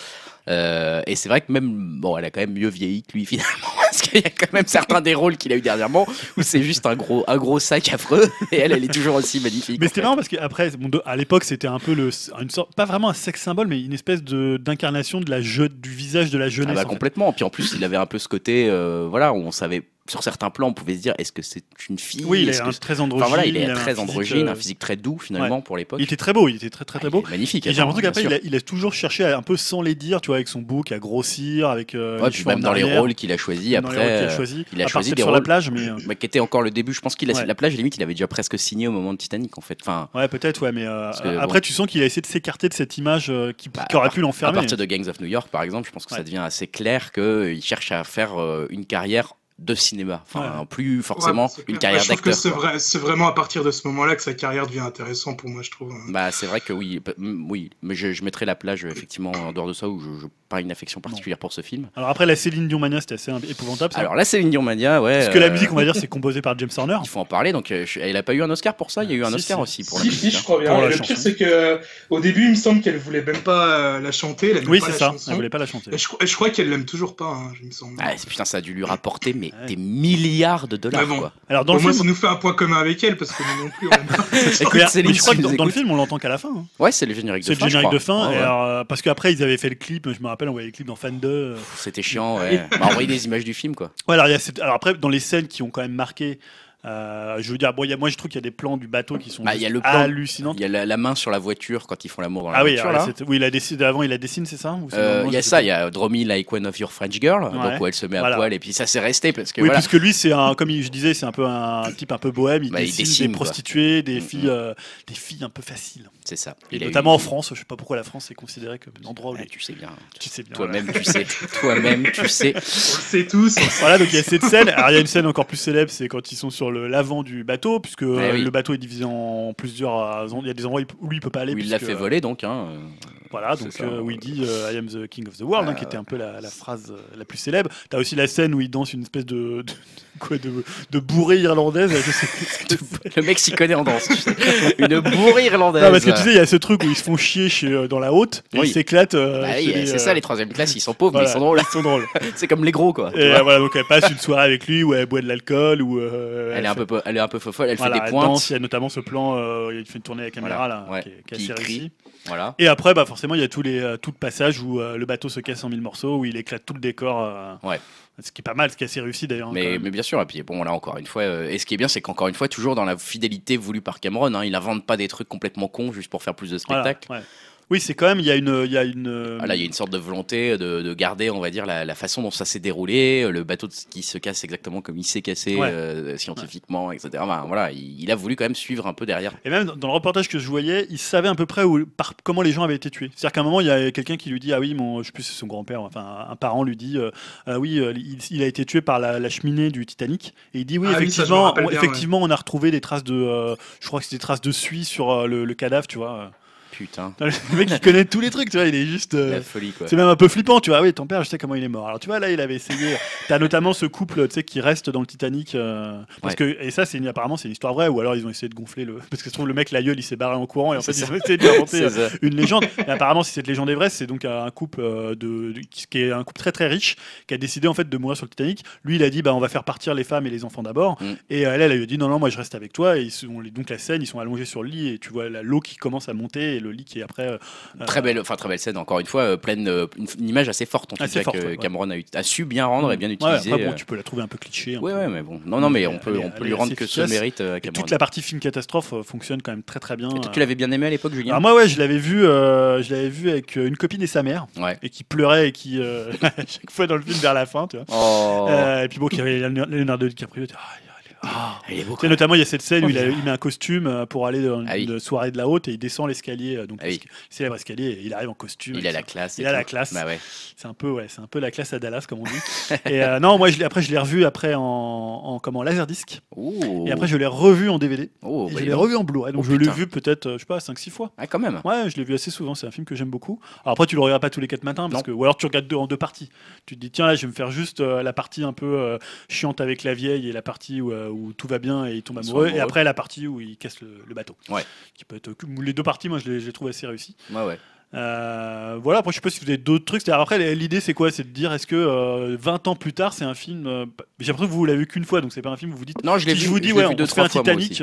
Euh, et c'est vrai que même, bon, elle a quand même mieux vieilli que lui finalement, parce qu'il y a quand même certains des rôles qu'il a eu dernièrement où c'est juste un gros, un gros sac affreux, et elle, elle est toujours aussi magnifique. Mais c'était marrant parce qu'après, bon, à l'époque, c'était un peu le, une sorte, pas vraiment un sexe symbole, mais une espèce de d'incarnation de la je- du visage de la Ah jeunesse. bah, en fait. complètement. Puis en plus, il avait un peu ce côté, euh, voilà, où on savait sur certains plans, on pouvait se dire, est-ce que c'est une fille? Oui, il Est-ce est que très androgyne. Enfin voilà, il est a très androgyne, euh, un physique très doux finalement pour l'époque. Il était très beau, il était très très très Ah, beau. il est magnifique. Et j'ai l'impression qu'après, il a, il a toujours cherché à, un peu sans les dire, tu vois, avec son bouc, à grossir, avec euh, Ouais, puis même dans les rôles qu'il a choisi rôles après. qu'il a euh, choisi. il a à choisi des sur la rôles- plage, mais euh, bah, qui était encore le début. Je pense qu'il a Ouais. la plage, limite, il avait déjà presque signé au moment de Titanic en fait. Enfin, ouais, peut-être, ouais, mais euh, après, tu sens qu'il a essayé de s'écarter de cette image euh, qui, Bah, aurait pu à l'enfermer. partir de Gangs of New York, par exemple, je pense que ça devient assez clair qu'il cherche à faire euh, une carrière de cinéma. Enfin, Ouais. plus forcément Ouais, une carrière Ouais, je trouve que d'acteur. c'est quoi. vrai- c'est vraiment à partir de ce moment-là que sa carrière devient intéressante pour moi, je trouve. Bah, c'est vrai que oui, oui, mais je, je mettrais la plage euh, effectivement en dehors de ça où je, je pas une affection particulière pour ce film. Alors après, la Céline Dion Mania, c'était assez épouvantable. ça. Alors là, c'est Dion Mania, ouais. Parce que la euh, musique, on va dire, c'est composé par James Horner. il faut en parler. Donc, euh, je- elle a pas eu un Oscar pour ça? Il y a eu un Si, Oscar si. aussi pour si, la si, musique. je hein. crois bien. La le pire, c'est que au début, il me semble qu'elle voulait même pas euh, la chanter. Elle Oui, c'est la ça. chanson. Elle voulait pas la chanter. Et je, je crois qu'elle l'aime toujours pas, hein, il me semble. Ah, c'est- putain, ça a dû lui rapporter mais Ouais. des milliards de dollars. Mais bon. quoi. Alors dans Au le moins, film, ça nous fait un point commun avec elle, parce que nous non plus, on. Écoute, mais je crois que dans, dans le film, on l'entend qu'à la fin. hein. Ouais, c'est le générique de C'est fin. le je générique de fin. Ouais, et ouais. alors, euh, parce qu'après, ils avaient fait le clip. Je me rappelle, on voyait le clip dans Fan 2. euh. C'était chiant, ouais. Bah, envoyer des images du film, quoi. Ouais, alors, il y a cette- alors après, dans les scènes qui ont quand même marqué, euh, je veux dire, bon, il y a, moi je trouve qu'il y a des plans du bateau qui sont Bah, il y a juste le plan- hallucinants. Il y a la, la main sur la voiture quand ils font l'amour dans la Ah oui, voiture, là. c'est- oui, il a dessiné avant, il a dessiné, c'est ça c'est Euh, Il y a ça, il y a Draw Me Like One of Your French Girl, Ouais. donc où elle se met à Voilà. poil, et puis ça s'est resté parce que Oui, voilà. puisque lui, c'est un, comme je disais, c'est un peu un type un peu bohème. Il Bah, il dessine, dessine, des quoi. prostituées, des Mm, filles, mm. euh, des filles un peu faciles. C'est ça. Et Il a eu- notamment en France, je sais pas pourquoi la France est considérée comme un endroit où les- tu sais bien. tu sais bien. Toi-même, tu sais. Toi-même, tu sais. On le sait tous. Voilà, donc il y a cette scène. Alors il y a une scène encore plus célèbre, c'est quand ils sont sur l'avant du bateau, puisque euh, oui. le bateau est divisé en plusieurs. euh, Il y a des endroits où lui il peut pas aller. Où il l'a fait voler, donc. Hein. euh, Voilà, donc euh, où il dit euh, I am the king of the world, hein, qui était un peu la, la phrase euh, la plus célèbre. T'as aussi la scène où il danse une espèce de, de, quoi, de, de bourrée irlandaise. Le mec s'y connaît en danse, tu sais. Une bourrée irlandaise. Non, parce que tu sais, il y a ce truc où ils se font chier chez, euh, dans la haute et Oui. ils s'éclatent. euh, Bah oui, c'est euh, ça, les troisième classes, ils sont pauvres, mais ils sont drôles. Ils sont drôles. C'est comme les gros, quoi. Et euh, voilà, donc elle passe une soirée avec lui où elle boit de l'alcool ou euh, Elle est un peu, elle est un peu fofolle, elle voilà, fait des elle pointes. danse. Il y a notamment ce plan, euh, il fait une tournée à la caméra Voilà, là, ouais. qui qui est assez réussi. Voilà. Et après, bah forcément, il y a tous les euh, tout le passage où euh, le bateau se casse en mille morceaux, où il éclate tout le décor. euh, Ouais. Ce qui est pas mal, ce qui est assez réussi d'ailleurs. hein, Mais, bien sûr, et puis bon, là encore une fois, euh, et ce qui est bien, c'est qu'encore une fois, toujours dans la fidélité voulue par Cameron, hein, il invente pas des trucs complètement cons juste pour faire plus de Voilà, spectacles. ouais. Oui, c'est quand même, il y a une, il y a une. euh, Ah, là, il y a une sorte de volonté de, de garder, on va dire, la, la façon dont ça s'est déroulé, le bateau qui se casse exactement comme il s'est cassé Ouais. euh, scientifiquement, etc. Enfin, voilà, il, il a voulu quand même suivre un peu derrière. Et même dans- le reportage que je voyais, il savait à peu près où, par, comment les gens avaient été tués. C'est-à-dire qu'à un moment, il y a quelqu'un qui lui dit Ah oui, mon, je sais plus, c'est son grand-père, enfin un parent lui dit euh, Ah oui, euh, il, il a été tué par la, la cheminée du Titanic. Et il dit Oui, Ah effectivement, on, bien, effectivement on a retrouvé des traces de. euh, je crois que c'est des traces de suie sur euh, le, le cadavre, tu vois. Putain, Le mec, il connaît tous les trucs, tu vois, il est juste. euh, la folie, quoi. c'est même un peu flippant, tu vois. Ah Oui, ton père, je sais comment il est mort. Alors, tu vois, là, il avait essayé. T'as notamment ce couple, tu sais, qui reste dans le Titanic. euh, parce que, et ça, c'est une- apparemment, c'est une histoire vraie. Ou alors, ils ont essayé de gonfler le. Parce que je trouve le mec, la gueule, il s'est barré en courant. Et en fait, C'est ils ça. ont essayé d'inventer ça. une légende. Et apparemment, si cette légende est vraie, c'est donc un couple euh, de, de- qui est un couple très très riche qui a décidé en fait de mourir sur le Titanic. Lui, il a dit, bah, on va faire partir les femmes et les enfants d'abord. Mm. Et euh, elle, elle lui a dit, non, non, moi, je reste avec toi. Et ils sont, donc la scène, ils sont allongés sur le lit et tu vois la- l'eau qui commence à monter et le lit qui est après. euh, Très belle, enfin très belle scène. Encore une fois, euh, pleine, euh, une, une image assez forte en tout cas que ouais. Cameron a, eu- a su bien rendre et bien utiliser. après, bon, euh, tu peux la trouver un peu cliché. Ouais, peu. ouais, mais bon. Non, non, mais on peut, on peut lui rendre que ce efficace. mérite euh, Et Cameron. toute la partie film catastrophe euh, fonctionne quand même très très bien. Et toi, euh. tu l'avais bien aimé à l'époque, Julien Alors moi ouais, je l'avais vu, euh, je l'avais vu avec euh, une copine et sa mère, Ouais. et qui pleurait et qui euh, chaque fois dans le film vers la fin, tu vois. Oh, Euh, et puis bon, qui avait Leonardo DiCaprio. Il- est beau. Tu sais, notamment, il y a cette scène où il, a- il met un costume euh, pour aller dans Ah oui. une soirée de la haute et il descend l'escalier, euh, donc Ah oui. le célèbre escalier, et il arrive en costume. Il et a la classe. Il et a la classe. Bah ouais. C'est un peu, ouais, c'est un peu la classe à Dallas comme on dit. et euh, non, moi, je l'ai- après, je l'ai revu après en, en comment laserdisc. Oh. Et après, je l'ai revu en DVD. Oh, Et bah, je dis l'ai donc. revu en Blu-ray. Donc Oh, je l'ai putain. vu peut-être, euh, je sais pas, 5-6 fois. Ah, quand même. Ouais, je l'ai vu assez souvent. C'est un film que j'aime beaucoup. Alors après, tu le regardes pas tous les 4 matins, parce Non. que, ou alors tu regardes deux, en deux parties. Tu te dis, tiens, là, je vais me faire juste euh, la partie un peu euh, chiante avec la vieille et la partie où, euh, où tout va bien et il tombe Ils amoureux. Et après, la partie où il casse le, le bateau. Ouais. Qui peut être, les deux parties, moi, je les, je les trouve assez réussies. Ouais, ouais. Euh, voilà, après, je sais pas si vous avez d'autres trucs. Après, l'idée, c'est quoi? C'est de dire, est-ce que euh, 20 ans plus tard, c'est un film. euh, J'ai l'impression que vous l'avez vu qu'une fois, donc c'est pas un film où vous dites. Non, je l'ai Si vu. je vous dis, l'ai ouais, vu on deux, se fait un Titanic.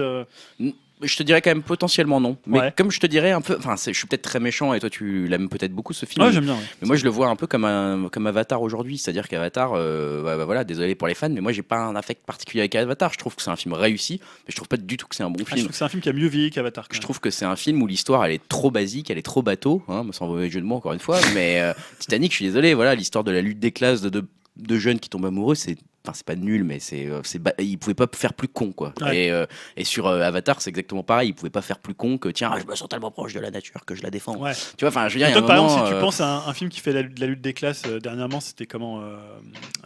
Je te dirais quand même potentiellement non. Mais Ouais. comme je te dirais un peu, enfin, je suis peut-être très méchant et toi tu l'aimes peut-être beaucoup ce film. Ouais, j'aime bien. ouais. mais moi je le vois un peu comme un comme Avatar aujourd'hui, c'est-à-dire qu'Avatar, euh, bah, bah, voilà, désolé pour les fans, mais moi j'ai pas un affect particulier avec Avatar. Je trouve que c'est un film réussi, mais je trouve pas du tout que c'est un bon Ah, je film. trouve que c'est un film qui a mieux vieilli qu'Avatar. Je trouve que c'est un film où l'histoire elle est trop basique, elle est trop bateau, hein, sans mauvais jeu de mots encore une fois. Mais euh, Titanic, je suis désolé, voilà, l'histoire de la lutte des classes de deux de jeunes qui tombent amoureux, c'est enfin c'est pas nul, mais c'est euh, c'est ils pouvaient pas faire plus con quoi. Ouais. Et, euh, et sur euh, Avatar, c'est exactement pareil, ils pouvaient pas faire plus con que tiens, je me sens tellement proche de la nature que je la défends. Ouais. Tu vois, enfin, je veux dire, il y a Toi, un par moment, exemple, si tu penses à un, un film qui fait la, de la lutte des classes euh, dernièrement, c'était comment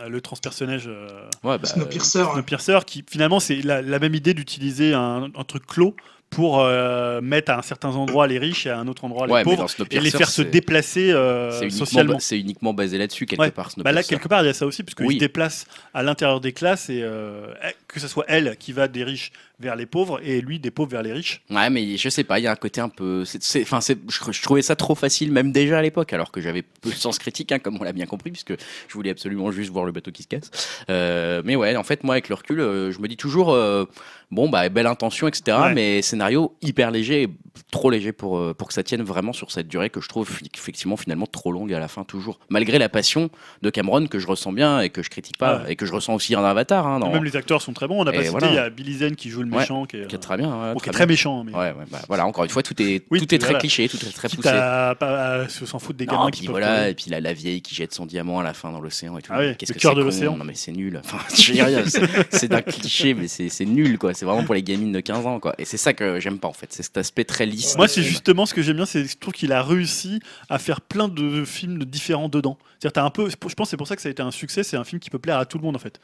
le transpersonnage euh, ouais, bah, Snowpiercer. Snowpiercer, qui finalement c'est la, la même idée d'utiliser un, un truc clos pour euh, mettre à un certain endroit les riches et à un autre endroit les ouais, pauvres et les faire se déplacer euh, c'est uniquement, socialement. c'est uniquement basé là-dessus quelque Ouais. part. Bah là, quelque part, il y a ça aussi, parce qu'ils Oui. se déplacent à l'intérieur des classes, et euh, que ce soit elle qui va des riches vers les pauvres, et lui des pauvres vers les riches. Ouais, mais je sais pas, il y a un côté un peu. c'est- Enfin, je, je trouvais ça trop facile, même déjà à l'époque, alors que j'avais peu de sens critique, hein, comme on l'a bien compris, puisque je voulais absolument juste voir le bateau qui se casse. Euh, mais ouais, en fait, moi, avec le recul, euh, je me dis toujours, euh, bon, bah, belle intention, etc., Ouais. mais scénario hyper léger, trop léger pour, pour que ça tienne vraiment sur cette durée que je trouve effectivement finalement trop longue à la fin, toujours. Malgré la passion de Cameron que je ressens bien et que je critique pas, Ouais. et que je ressens aussi en Avatar. Hein, dans- Même les acteurs sont très bons. On a pas cité, voilà. il y a Billy Zane qui joue le Méchant, qui est, qui est très bien. bon, qui est très très bien. méchant. Mais... Ouais, ouais, bah, voilà, encore une fois, tout est, Oui, tout est très voilà. cliché, tout est très poussé. à à s'en foutre des Non, gamins qui voilà, et puis la, la vieille qui jette son diamant à la fin dans l'océan et tout. Ah oui, Qu'est-ce le que cœur c'est de l'océan. Non mais c'est nul. Enfin, je dis rien, c'est d'un cliché, mais c'est nul quoi. C'est vraiment pour les gamines de 15 ans quoi. Et c'est ça que j'aime pas en fait, c'est cet aspect très lisse. Moi, c'est justement ce que j'aime bien, c'est je trouve qu'il a réussi à faire plein de films différents dedans. C'est-à-dire, un peu, je pense que c'est pour ça que ça a été un succès. C'est un film qui peut plaire à tout le monde en fait.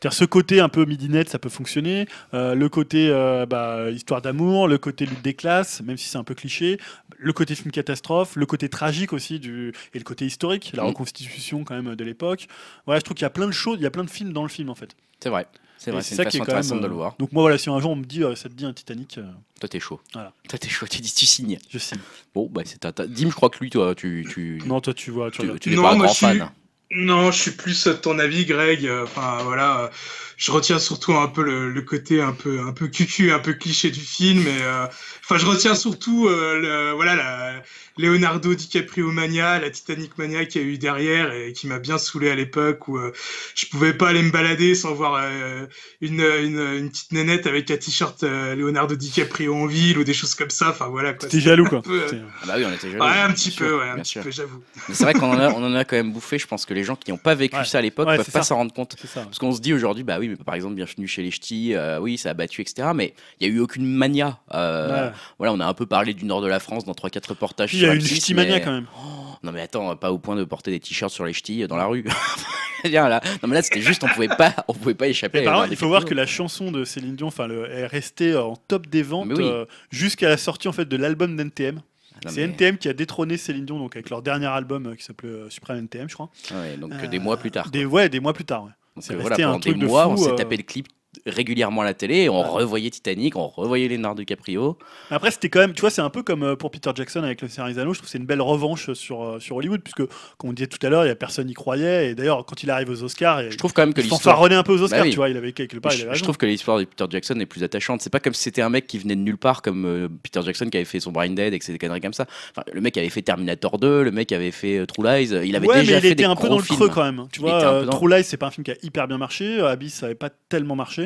C'est-à-dire ce côté un peu midinette, ça peut fonctionner. Euh, le côté euh, bah, histoire d'amour, le côté lutte des classes, même si c'est un peu cliché. Le côté film catastrophe, le côté tragique aussi du et le côté historique, la Mhm. reconstitution quand même de l'époque. Voilà, je trouve qu'il y a plein de choses, il y a plein de films dans le film en fait. C'est vrai. C'est vrai, c'est une façon quand intéressante de euh, le voir. Donc moi voilà, si un jour on me dit euh, ça te dit un Titanic, euh, Toi, t'es chaud. Voilà. Toi, t'es chaud. Tu dis, tu signes. je signe. Bon, bah, c'est ta, ta- Dim, je crois que lui, toi, tu, tu, Non, toi tu vois, tu tu, tu Non, pas un grand suis- fan. Non, je suis plus de ton avis, Greg. Euh, Enfin, voilà. Je retiens surtout un peu le, le côté un peu un peu cucu, un peu cliché du film. Et euh, enfin, je retiens surtout euh, le, voilà la Leonardo DiCaprio mania, la Titanic mania qu'il y a eu derrière et qui m'a bien saoulé à l'époque où euh, je pouvais pas aller me balader sans voir euh, une, une une petite nénette avec un t-shirt euh, Leonardo DiCaprio en ville ou des choses comme ça. Enfin voilà quoi. T'es jaloux quoi. peu, euh, Ah bah oui, on était jeunes. Ouais, un petit peu, sûr, ouais, un bien petit sûr. peu, j'avoue. Mais c'est vrai qu'on en, a- on en a quand même bouffé. Je pense que les gens qui n'ont pas vécu Ouais. ça à l'époque Ouais, peuvent pas s'en rendre compte. C'est ça. Parce qu'on se dit aujourd'hui, bah oui, mais par exemple, bienvenue chez les ch'tis, euh, oui, ça a battu, etc. Mais il y a eu aucune mania. Euh, Ouais. Voilà, on a un peu parlé du nord de la France dans 3-4 reportages. Il y a sur une M6, ch'timania mais- quand même. Non mais attends, pas au point de porter des t-shirts sur les ch'tis dans la rue. Là. Non mais là c'était juste on pouvait pas, on pouvait pas échapper. Par il faut voir que la chanson de Céline Dion, enfin, est restée euh, en top des ventes oui. euh, jusqu'à la sortie en fait de l'album d'NTM. Non, C'est mais- NTM qui a détrôné Céline Dion, donc avec leur dernier album euh, qui s'appelait euh, Supreme NTM, je crois. Ouais, donc Euh, des mois plus tard. Des ouais, des mois plus tard. Ouais. Donc c'est euh, voilà, un pendant des truc de mois, fou, on s'est euh. tapé le clip régulièrement à la télé, on revoyait Titanic, on revoyait Leonardo DiCaprio. Après, c'était quand même, tu vois, c'est un peu comme euh, pour Peter Jackson avec le Seigneur des Anneaux. Je trouve que c'est une belle revanche sur euh, sur Hollywood, puisque comme on disait tout à l'heure, il y a personne n'y croyait. Et d'ailleurs, quand il arrive aux Oscars, Je trouve quand même que l'histoire un peu aux Oscars, Bah oui. tu vois. Il avait quelque part, il Je, avait je raison. trouve que l'histoire de Peter Jackson est plus attachante. C'est pas comme si c'était un mec qui venait de nulle part, comme euh, Peter Jackson qui avait fait son Brain Dead et des conneries comme ça. Enfin, le mec avait fait Terminator 2, le mec avait fait euh, True Lies. Il avait ouais, déjà mais il fait était des un peu dans le creux quand même. Tu Il vois, euh, dans- True Lies, c'est pas un film qui a hyper bien marché. Abyss, ça avait pas tellement marché.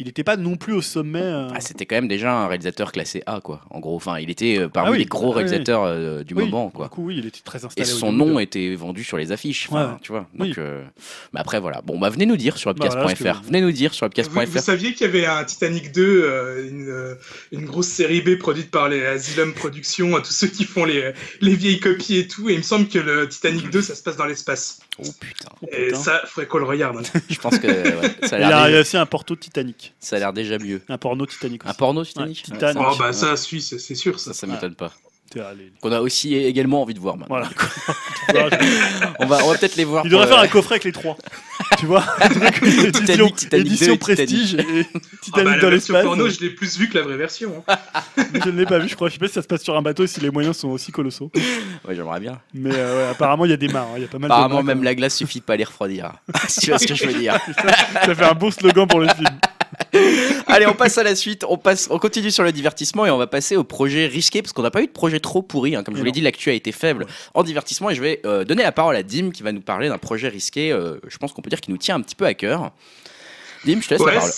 Il n'était pas non plus au sommet. euh, Ah, c'était quand même déjà un réalisateur classé A, quoi. En gros, enfin, il était euh, parmi Ah oui, les gros ah oui, réalisateurs euh, du oui, moment, quoi. le coup, oui, il était très Et installé. au son nom était vendu sur les affiches, enfin, Ouais. tu vois. Oui. Donc, euh, mais après, voilà. Bon, bah, venez nous dire sur Bah, voilà, webcast.fr. parce que- Venez nous dire sur Vous, vous webcast.fr. saviez qu'il y avait un Titanic 2, euh, une, une grosse série B produite par les Asylum Productions, à tous ceux qui font les, les vieilles copies et tout. Et il me semble que le Titanic 2, ça se passe dans l'espace. Oh putain. Oh, Et putain. ça, faudrait qu'on le regarde. hein. Je pense que ouais, ça a Il a réussi un porto Titanic. Ça a l'air déjà mieux. Un porno Titanic aussi. Un porno Titanic Ouais, Titanic. Oh, bah ça, suit, c'est sûr. Ça, Ça. ça m'étonne pas. Qu'on a aussi également envie de voir maintenant. Voilà. On va, on va peut-être les voir. Il devrait faire euh, un coffret avec les trois. tu vois truc, édition, Titanic, Titanic édition 2 et prestige et Ah Titanic bah, dans l'espace. porno, je l'ai plus vu que la vraie version. hein. Je ne l'ai pas vu, je crois. Je sais pas si ça se passe sur un bateau si les moyens sont aussi colossaux. Ouais, j'aimerais bien. Mais euh, ouais, apparemment, il y a des mains. hein. Il y a pas mal Apparemment, de mains, même la glace suffit pas à les refroidir. si tu vois ce que je veux dire. Ça fait un bon slogan pour le film. Allez, on passe à la suite. On, passe, on continue sur le divertissement et on va passer au projet risqué parce qu'on n'a pas eu de projet trop pourri. hein. Comme je vous l'ai dit, l'actu a été faible en divertissement et je vais euh, donner la parole à Dim qui va nous parler d'un projet risqué. euh, je pense qu'on peut dire qu'il nous tient un petit peu à cœur. Dim, je te laisse la parole.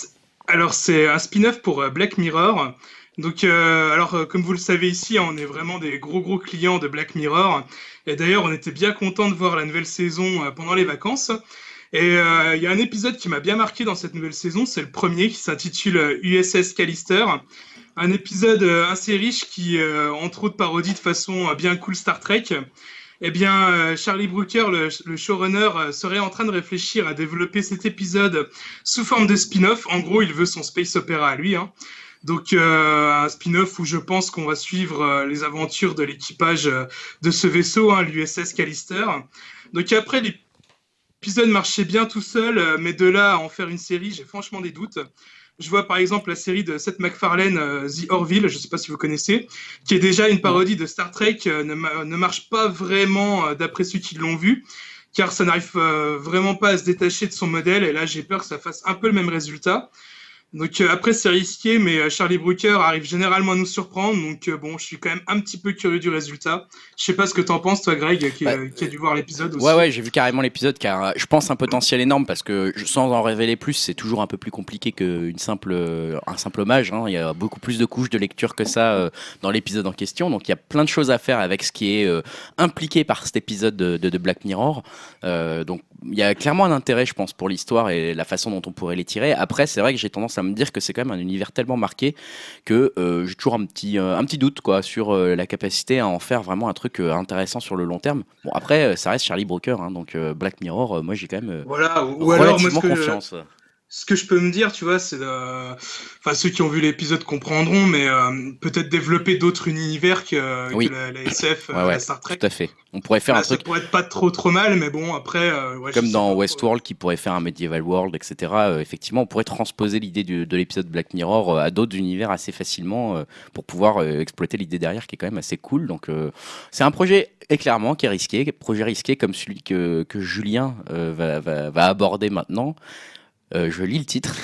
alors c'est un spin-off pour euh, Black Mirror. Donc, euh, alors euh, comme vous le savez ici, on est vraiment des gros gros clients de Black Mirror. Et d'ailleurs, on était bien content de voir la nouvelle saison euh, pendant les vacances. Et euh, il y a un épisode qui m'a bien marqué dans cette nouvelle saison, c'est le premier qui s'intitule euh, USS Callister. Un épisode euh, assez riche qui, euh, entre autres, parodie de façon euh, bien cool Star Trek. Eh bien, euh, Charlie Brooker, le, showrunner, euh, serait en train de réfléchir à développer cet épisode sous forme de spin-off. En gros, il veut son space opéra à lui. Hein. Donc, euh, un spin-off où je pense qu'on va suivre euh, les aventures de l'équipage euh, de ce vaisseau, hein, l'USS Callister. Donc, après, l'épisode marchait bien tout seul, euh, mais de là à en faire une série, j'ai franchement des doutes. Je vois par exemple la série de Seth MacFarlane, euh, The Orville, je ne sais pas si vous connaissez, qui est déjà une parodie de Star Trek, euh, ne, ma- ne marche pas vraiment d'après ceux qui l'ont vu, car ça n'arrive vraiment pas à se détacher de son modèle, et là j'ai peur que ça fasse un peu le même résultat. Donc euh, après c'est risqué, mais euh, Charlie Brooker arrive généralement à nous surprendre, donc euh, bon, je suis quand même un petit peu curieux du résultat. Je sais pas ce que t'en penses, toi, Greg, qui, Bah, qui a dû voir l'épisode aussi. Ouais, ouais, j'ai vu carrément l'épisode car je pense un potentiel énorme parce que sans en révéler plus, c'est toujours un peu plus compliqué qu'une simple, un simple hommage. hein. Il y a beaucoup plus de couches de lecture que ça dans l'épisode en question. Donc il y a plein de choses à faire avec ce qui est impliqué par cet épisode de, de- de Black Mirror. Euh, donc il y a clairement un intérêt, je pense, pour l'histoire et la façon dont on pourrait les tirer. Après, c'est vrai que j'ai tendance à me dire que c'est quand même un univers tellement marqué que euh, j'ai toujours un petit, euh, un petit doute quoi, sur euh, la capacité à en faire vraiment un truc intéressant sur le long terme. Bon, après, ça reste Charlie Brooker, hein, donc Black Mirror, moi j'ai quand même Voilà, ou, ou alors, moi, que, confiance. Ce que je peux me dire, tu vois, c'est, euh, enfin ceux qui ont vu l'épisode comprendront, mais euh, peut-être développer d'autres univers que, Oui. que la, la SF, Ouais, euh, ouais, la Star Trek. Tout à fait. On pourrait faire Bah, un ça truc pourrait être pas trop trop mal, mais bon après. ouais, comme dans. Westworld qui pourrait faire un medieval world, etc. Effectivement, on pourrait transposer l'idée de l'épisode Black Mirror à d'autres univers assez facilement pour pouvoir exploiter l'idée derrière qui est quand même assez cool. Donc, c'est un projet et clairement qui est risqué, projet risqué comme celui que, que Julien euh, va, va- va aborder maintenant. Euh, je lis le titre,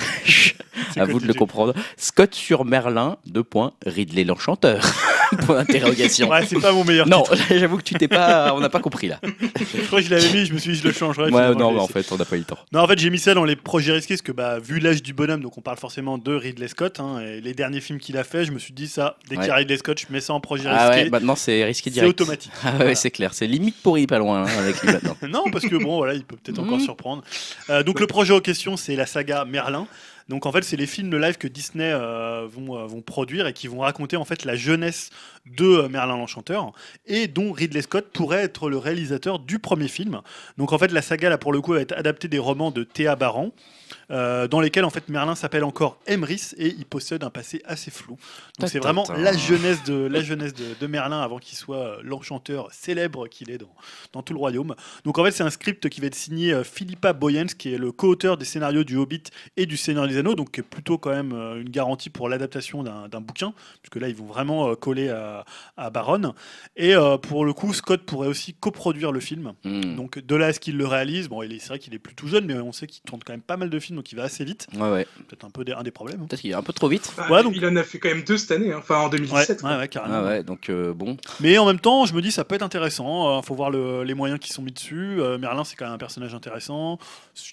à vous de le comprendre. Scott sur Merlin, deux points, Ridley l'enchanteur. Point d'interrogation. Ouais, c'est pas mon meilleur Non, j'avoue que tu t'es pas, on n'a pas compris là. Je crois que je l'avais mis, je me suis dit, je le changerai. Ouais, non, mais en fait, on n'a pas eu le temps. Non, en fait, j'ai mis ça dans les projets risqués parce que, bah, vu l'âge du bonhomme, donc on parle forcément de Ridley Scott, hein, et les derniers films qu'il a fait, je me suis dit ça, dès qu'il y a. Ridley Scott, je mets ça en projet Ah ouais, risqué. maintenant c'est risqué c'est direct. automatique. Ah ouais, Voilà. c'est clair, c'est limite pourri pas loin hein, avec lui maintenant. Non, parce que bon, voilà, il peut peut-être encore Mhm. surprendre. Euh, donc le projet en question, c'est la saga Merlin. Donc en fait, c'est les films de live que Disney euh, vont, euh, vont produire et qui vont raconter en fait la jeunesse de euh, Merlin l'Enchanteur et dont Ridley Scott pourrait être le réalisateur du premier film. Donc en fait, la saga là pour le coup va être adaptée des romans de Théa Baran. Euh, dans lesquels en fait Merlin s'appelle encore Emrys et il possède un passé assez flou. Donc c'est vraiment la jeunesse de la jeunesse de, de Merlin avant qu'il soit euh, l'enchanteur célèbre qu'il est dans, dans tout le royaume. Donc en fait, c'est un script qui va être signé euh, Philippa Boyens, qui est le co-auteur des scénarios du Hobbit et du Seigneur des Anneaux, donc qui est plutôt quand même une garantie pour l'adaptation d'un bouquin, puisque là, ils vont vraiment coller à, à Baron. Et euh, pour le coup, Scott pourrait aussi coproduire le film. Hmm. Donc de là à ce qu'il le réalise, bon, c'est vrai qu'il est plutôt jeune, mais on sait qu'il tourne quand même pas mal de films, donc il va assez vite. Ouais, ouais. Peut-être un peu des, un des problèmes. hein. Peut-être qu'il est un peu trop vite. Bah, Ouais, donc- Il en a fait quand même deux cette année, hein. enfin en Ouais, 2017. quoi. ouais, ouais, carrément. Ah ouais, donc euh, bon. Mais en même temps, je me dis ça peut être intéressant. Il faut voir le- les moyens qui sont mis dessus. Euh, Merlin, c'est quand même un personnage intéressant.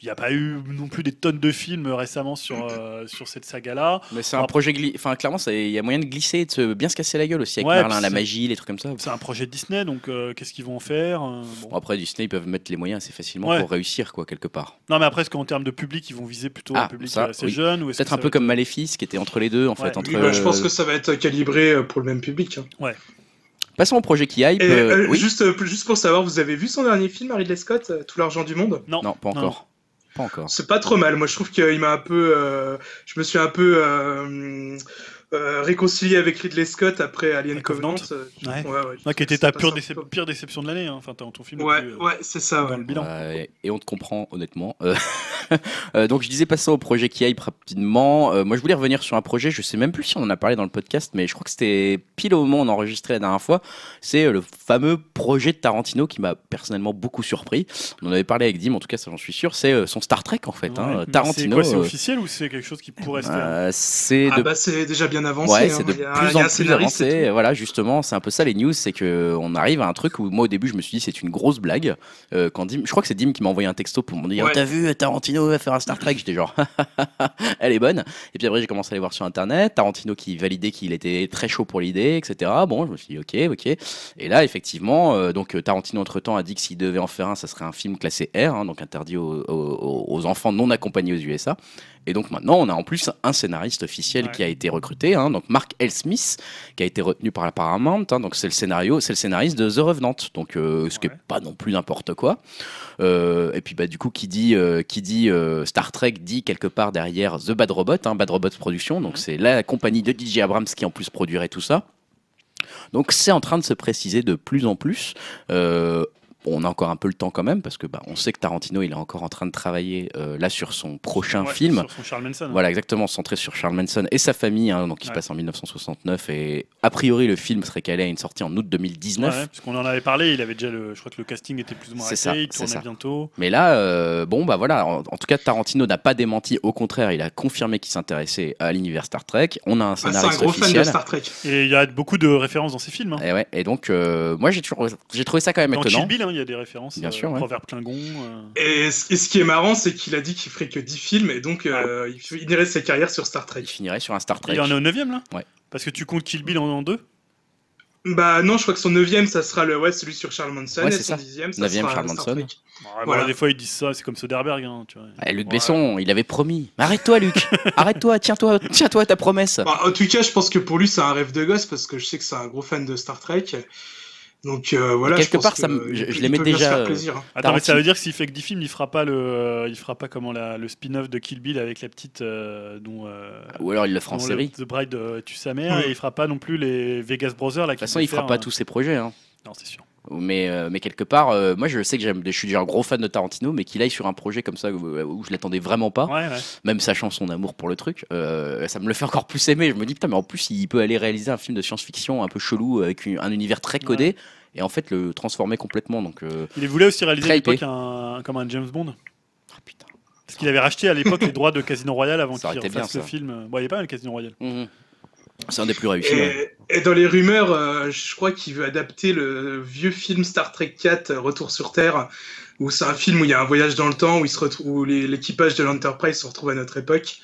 Il n'y a pas eu non plus des tonnes de films récemment sur, euh, sur cette saga-là. Mais c'est un projet gli... Enfin, clairement, il y a moyen de glisser et de se bien se casser la gueule aussi avec Ouais, Merlin, la magie, les trucs comme ça. C'est un projet de Disney, donc euh, qu'est-ce qu'ils vont en faire Euh, bon. Bon, après, Disney, ils peuvent mettre les moyens assez facilement Ouais. pour réussir, quoi, quelque part. Non, mais après, est-ce qu'en termes de public, ils vont viser plutôt Ah, un public ça, assez oui. jeune ou Peut-être un peu va comme Maléfice, qui était entre les deux, en Ouais. fait. Entre, Oui, bah, je pense que ça va être calibré euh, pour le même public. hein. Passons au projet qui hype. Et euh, euh, oui. juste, euh, juste pour savoir, vous avez vu son dernier film, Ridley Scott, Tout l'argent du monde? Non, Non, pas encore. Pas encore. C'est pas trop mal. Moi, je trouve qu'il m'a un peu. euh, je me suis un peu euh, euh, réconcilié avec Ridley Scott après Alien Covenant. Covenant. Euh, Ouais. ouais, ouais, Ouais, qui était ta pure, peu. pire déception de l'année. hein. Enfin, ton ton film Ouais, plus, euh, ouais, c'est ça. dans ouais. le bilan. Ouais, et on te comprend honnêtement. Euh, donc je disais passons au projet qui hype rapidement. Euh, moi je voulais revenir sur un projet, je sais même plus si on en a parlé dans le podcast, mais je crois que c'était pile au moment où on enregistrait la dernière fois. C'est euh, le fameux projet de Tarantino qui m'a personnellement beaucoup surpris. On en avait parlé avec Dim, en tout cas ça j'en suis sûr. C'est euh, son Star Trek en fait. hein. Ouais. C'est Tarantino. quoi, c'est euh, officiel ou c'est quelque chose qui pourrait se faire c'est Ah de bah c'est déjà bien avancé. Ouais, hein. c'est de Il y a- plus a en plus avancé. Voilà, justement, c'est un peu ça les news, c'est que on arrive à un truc où moi au début je me suis dit c'est une grosse blague. Euh, quand Dim, je crois que c'est Dim qui m'a envoyé un texto pour me dire Ouais. t'as vu Tarantino va faire un Star Trek. J'étais genre elle est bonne. Et puis après j'ai commencé à aller voir sur internet Tarantino qui validait qu'il était très chaud pour l'idée, etc. Bon, je me suis dit ok, ok. Et là effectivement, euh, donc Tarantino entre temps a dit que s'il devait en faire un, ça serait un film classé R, hein, donc interdit aux- aux enfants non accompagnés aux USA. Et donc maintenant, on a en plus un scénariste officiel Ouais. qui a été recruté, hein, donc Mark L. Smith, qui a été retenu par la Paramount. hein, donc c'est le scénario, c'est le scénariste de The Revenant, donc euh, ce qui Ouais. est pas non plus n'importe quoi. Euh, et puis bah du coup, qui dit, euh, qui dit Star Trek dit quelque part derrière The Bad Robot, hein, Bad Robot Productions. Donc c'est la compagnie de DJ Abrams qui en plus produirait tout ça. Donc c'est en train de se préciser de plus en plus. Euh, on a encore un peu le temps quand même parce que bah, on sait que Tarantino il est encore en train de travailler euh, là sur son prochain Ouais, film. Sur son Charles Manson. Voilà, exactement, centré sur Charles Manson et sa famille, hein, donc qui se Ouais. passe en 1969. Et a priori, le film serait calé à une sortie en août 2019. Ouais, parce qu'on en avait parlé, il avait déjà le, je crois que le casting était plus ou moins C'est arrêté, ça, il c'est tournait ça. bientôt. Mais là, euh, bon, bah voilà, en, en tout cas, Tarantino n'a pas démenti, au contraire, il a confirmé qu'il s'intéressait à l'univers Star Trek. On a un Ah, c'est un scénariste gros fan de officiel. Star Trek. Et il y a beaucoup de références dans ses films. hein. Et, ouais, et donc, euh, moi, j'ai toujours, j'ai trouvé ça quand même Dans étonnant. Bill, hein, il y a des références. Bien sûr, ouais. Proverbe Klingon. euh. Et ce, et ce qui est marrant, c'est qu'il a dit qu'il ferait que 10 films et donc euh, il finirait sa carrière sur Star Trek. Il finirait sur un Star Trek. Il en est au 9 là? Ouais. Parce que tu comptes Kill Bill en, en deux? Bah non, je crois que son neuvième, ça sera le, ouais, celui sur Charles Manson Ouais, et c'est son ça. dixième, ça Neuvième sera Charles Star Manson. Ouais. Des fois ils disent ça, c'est comme Soderbergh. Hein, tu vois. Luc Ouais. Besson, il avait promis. Mais Arrête-toi, Luc. Arrête-toi, tiens-toi, tiens-toi à ta promesse. Bah, en tout cas, je pense que pour lui, c'est un rêve de gosse parce que je sais que c'est un gros fan de Star Trek. Donc euh, voilà, quelque je pense part, ça me- je- je se déjà, euh, plaisir, hein. Attends, mais ça veut dire que s'il fait que 10 films, il fera pas le, il fera pas comment la, le spin-off de Kill Bill avec la petite dont. dont, euh, Ou alors il le fera en série. le- The Bride euh, tue sa mère Oui. et il fera pas non plus les Vegas Brothers là. De toute façon, il fera pas tous ses projets. Hein. Non, c'est sûr. Mais, euh, mais quelque part, euh, moi je sais que j'aime, je suis déjà un gros fan de Tarantino, mais qu'il aille sur un projet comme ça où, où je l'attendais vraiment pas, Ouais, ouais. même sachant son amour pour le truc, euh, ça me le fait encore plus aimer. Je me dis, putain, mais en plus, il peut aller réaliser un film de science-fiction un peu chelou avec une- un univers très codé et en fait le transformer complètement. Donc, Il voulait aussi réaliser à l'époque un, comme un James Bond. ah, putain. Parce qu'il avait racheté à l'époque les droits de Casino Royale avant qu'il refasse bien, le film. Bon, il pas mal Casino Royale. Mhm. C'est un des plus réussis. ouais. Et, dans les rumeurs, euh, je crois qu'il veut adapter le vieux film Star Trek 4, euh, Retour sur Terre, où c'est un film où il y a un voyage dans le temps, où, il se retrouve, où les- l'équipage de l'Enterprise se retrouve à notre époque.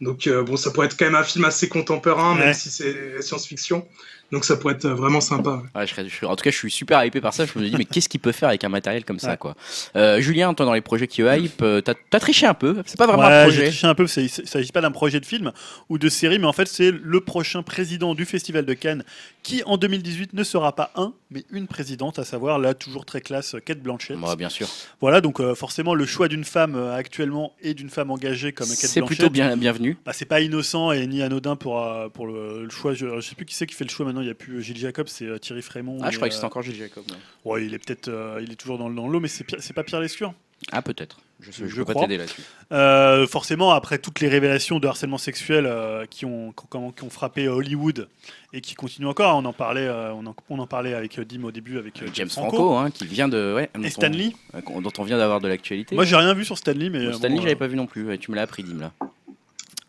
Donc euh, bon, ça pourrait être quand même un film assez contemporain, Ouais. même si c'est science-fiction. Donc ça pourrait être vraiment sympa. Ouais, je serais- je suis- en tout cas, je suis super hypé par ça. Je me dis, mais qu'est-ce qu'il peut faire avec un matériel comme ça, Ouais. quoi? Euh, Julien, toi, dans les projets qui hype, euh, t'as as triché un peu. C'est pas vraiment Ouais, un j'ai projet. triché un peu. c'est- Il ne s'agit pas d'un projet de film ou de série, mais en fait, c'est le prochain président du Festival de Cannes qui, en 2018, ne sera pas un, mais une présidente, à savoir la toujours très classe Kate Blanchett. Ouais, bien sûr. Voilà, donc euh, forcément, le choix d'une femme euh, actuellement et d'une femme engagée comme Kate C'est Blanchett. plutôt bien, bienvenu. Bah, c'est pas innocent et ni anodin pour, euh, pour le, le choix. Je, je sais plus qui c'est qui fait le choix maintenant. Il y a plus euh, Gilles Jacob, c'est euh, Thierry Frémont. Ah, je croyais que euh, c'était encore Gilles Jacob. ouais, il est peut-être, euh, il est toujours dans, le- dans l'eau, mais c'est c'est pas Pierre Lescure. Ah, peut-être. Je, je Je peux pas t'aider là-dessus. Euh, forcément, après toutes les révélations de harcèlement sexuel euh, qui, ont, qui, ont, qui ont frappé Hollywood et qui continuent encore, on en parlait, euh, on, en, on en parlait avec euh, Dim au début, avec euh, James Franco, hein, qui vient de. Ouais, et Stanley. euh, dont on vient d'avoir de l'actualité. Moi, j'ai rien vu sur Stanley, mais Bon, euh, Stanley, bon, j'avais euh, pas vu non plus. Ouais, tu me l'as appris, Dim, là.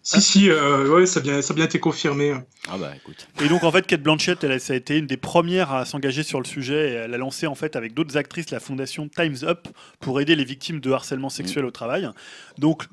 Si, si, euh, ouais, ça a bien, ça a bien été confirmé. Ah, bah écoute. Et donc en fait, Kate Blanchett, elle, a- ça a été une des premières à s'engager sur le sujet. Et elle a lancé en fait avec d'autres actrices la fondation Times Up pour aider les victimes de harcèlement sexuel au travail. Donc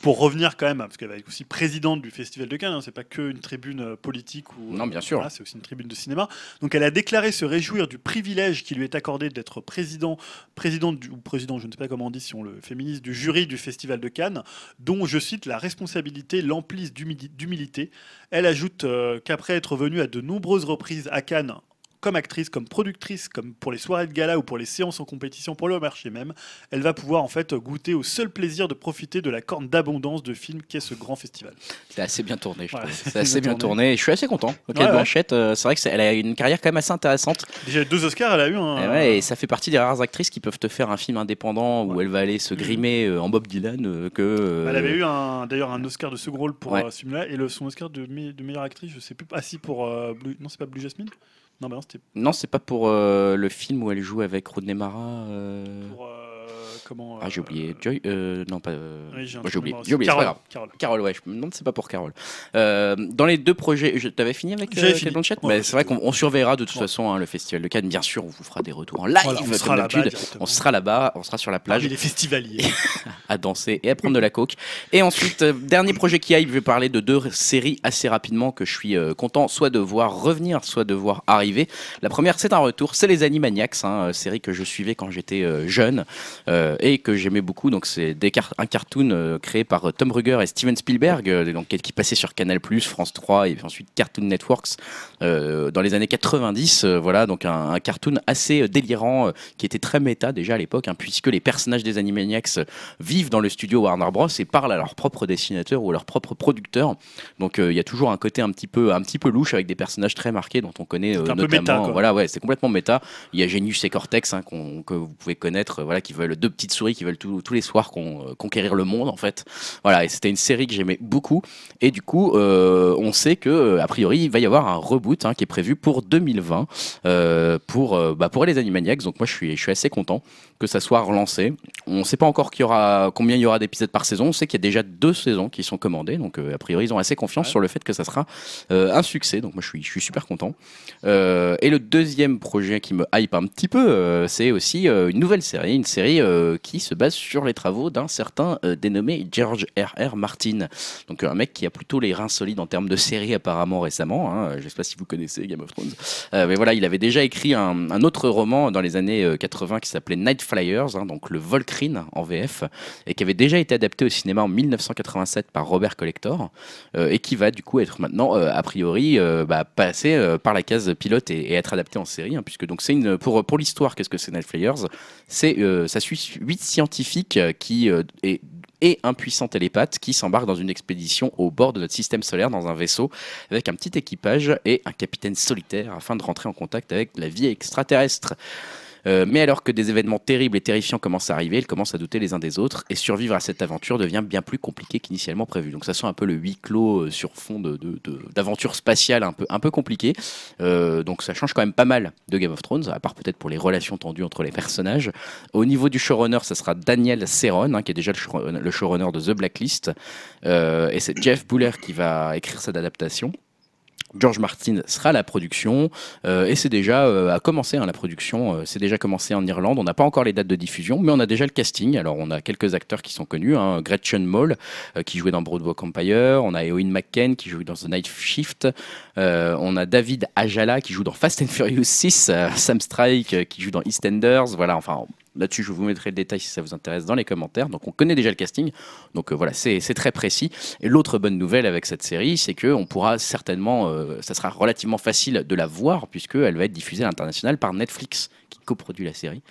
pour revenir quand même, parce qu'elle est aussi présidente du Festival de Cannes, hein, c'est pas que une tribune euh, politique ou Non, bien sûr. voilà, c'est aussi une tribune de cinéma. Donc elle a déclaré se réjouir du privilège qui lui est accordé d'être président, présidente du, ou président, je ne sais pas comment on dit si on le féminise, du jury du Festival de Cannes, dont je cite la responsabilité l'emplisse d'humili- d'humilité. Elle ajoute euh, qu'après être venue à de nombreuses reprises à Cannes comme actrice, comme productrice, comme pour les soirées de gala ou pour les séances en compétition, pour le marché même, elle va pouvoir en fait goûter au seul plaisir de profiter de la corne d'abondance de films qu'est ce grand festival. C'est assez bien tourné, je Ouais, trouve. c'est assez bien tourné. Et je suis assez content. Kate Ouais. Blanchett, euh, c'est vrai qu'elle a une carrière quand même assez intéressante. Déjà deux Oscars, elle a eu un. Et, ouais, et ça fait partie des rares actrices qui peuvent te faire un film indépendant où elle va aller se grimer euh, en Bob Dylan euh, que. Elle avait eu d'ailleurs un Oscar de second rôle pour ce film-là et le, son Oscar de, me- de meilleure actrice, je sais plus. Ah si pour euh, Blue- non c'est pas Blue Jasmine? Non bah non c'était Non, c'est pas pour euh, le film où elle joue avec Rodney Mara. pour euh, comment. Ah, j'ai euh, oublié. Joy euh, Non, pas. euh, oui, j'ai oublié. J'ai oublié, Carole. Carole. Carole, ouais, je me demande si c'est pas pour Carole. Dans les deux projets, je t'avais fini avec. Kate Blanchett Ouais, C'est vrai qu'on on surveillera de toute Ouais. façon hein, le festival de Cannes. Bien sûr, on vous fera des retours en live Voilà, on comme sera d'habitude. On sera là-bas, on sera sur la plage les festivaliers. à danser et à prendre de la coke. Et ensuite, dernier projet qui aille, je vais parler de deux séries assez rapidement que je suis content soit de voir revenir, soit de voir arriver. La première, c'est un retour, c'est les Animaniacs, hein, série que je suivais quand j'étais jeune euh, et que j'aimais beaucoup. Donc c'est un cartoon euh, créé par euh, Tom Ruger et Steven Spielberg, euh, donc, qui passait sur Canal+, France 3 et ensuite Cartoon Networks euh, dans les années 90. euh, voilà, donc un, un cartoon assez euh, délirant euh, qui était très méta déjà à l'époque, hein, puisque les personnages des Animaniacs euh, vivent dans le studio Warner Bros et parlent à leur propre dessinateur ou à leur propre producteur. Donc euh, il y a toujours un côté un petit peu un petit peu louche avec des personnages très marqués dont on connaît euh, un peu notamment. méta, quoi. voilà, ouais, c'est complètement méta. Il y a Genius et Cortex hein, que vous pouvez connaître, euh, voilà, qui veulent deux petites souris qui veulent tous tous les soirs con- euh, conquérir le monde en fait. Voilà, et c'était une série que j'aimais beaucoup. Et du coup, euh, on sait que euh, a priori il va y avoir un reboot hein, qui est prévu pour 2020 euh, pour bah, pour les Animaniacs. Donc moi je suis je suis assez content que ça soit relancé. On ne sait pas encore qu'il y aura combien il y aura d'épisodes par saison. On sait qu'il y a déjà deux saisons qui sont commandées. Donc a priori ils ont assez confiance Ouais. sur le fait que ça sera un succès. Donc moi je suis je suis super content. Et le deuxième projet qui me hype un petit peu, c'est aussi une nouvelle série, une série euh, euh, qui se base sur les travaux d'un certain euh, dénommé George R.R. Martin. Donc un mec qui a plutôt les reins solides en termes de série apparemment récemment. Hein. Je sais pas si vous connaissez Game of Thrones. Euh, mais voilà, il avait déjà écrit un, autre roman dans les années euh, 80 qui s'appelait Night Flyers, hein, donc le Volcrine en VF, et qui avait déjà été adapté au cinéma en 1987 par Robert Collector, euh, et qui va du coup être maintenant, euh, a priori, euh, bah, passer euh, par la case pilote et, être adapté en série, hein, puisque donc c'est pour l'histoire, qu'est-ce que c'est Night Flyers? C'est euh, ça suit huit scientifiques euh, euh, et un puissant télépathe qui s'embarque dans une expédition au bord de notre système solaire dans un vaisseau avec un petit équipage et un capitaine solitaire afin de rentrer en contact avec la vie extraterrestre. Euh, mais alors que des événements terribles et terrifiants commencent à arriver, ils commencent à douter les uns des autres et survivre à cette aventure devient bien plus compliqué qu'initialement prévu. Donc ça sent un peu le huis clos euh, sur fond de, de- de- d'aventure spatiale un peu, un peu compliqué. Euh, donc ça change quand même pas mal de Game of Thrones, à part peut-être pour les relations tendues entre les personnages. Au niveau du showrunner, ça sera Daniel Ceron, hein, qui est déjà le, show- le showrunner de The Blacklist. Et c'est Jeff Buller qui va écrire cette adaptation. George Martin sera à la production euh, et c'est déjà euh, a commencé hein, la production, euh, c'est déjà commencé en Irlande. On n'a pas encore les dates de diffusion, mais on a déjà le casting. Alors on a quelques acteurs qui sont connus, hein, Gretchen Mol euh, qui jouait dans Broadwalk Empire, on a Eowyn McKen qui joue dans The Night Shift, euh, on a David Ajala qui joue dans Fast and Furious 6, euh, Sam Strike euh, qui joue dans EastEnders. Voilà, enfin là-dessus je vous mettrai le détail si ça vous intéresse dans les commentaires. Donc on connaît déjà le casting, donc euh, voilà c'est très précis. Et l'autre bonne nouvelle avec cette série, c'est que on pourra certainement, euh, ça sera relativement facile de la voir puisqu'elle va être diffusée à l'international par Netflix coproduit la série.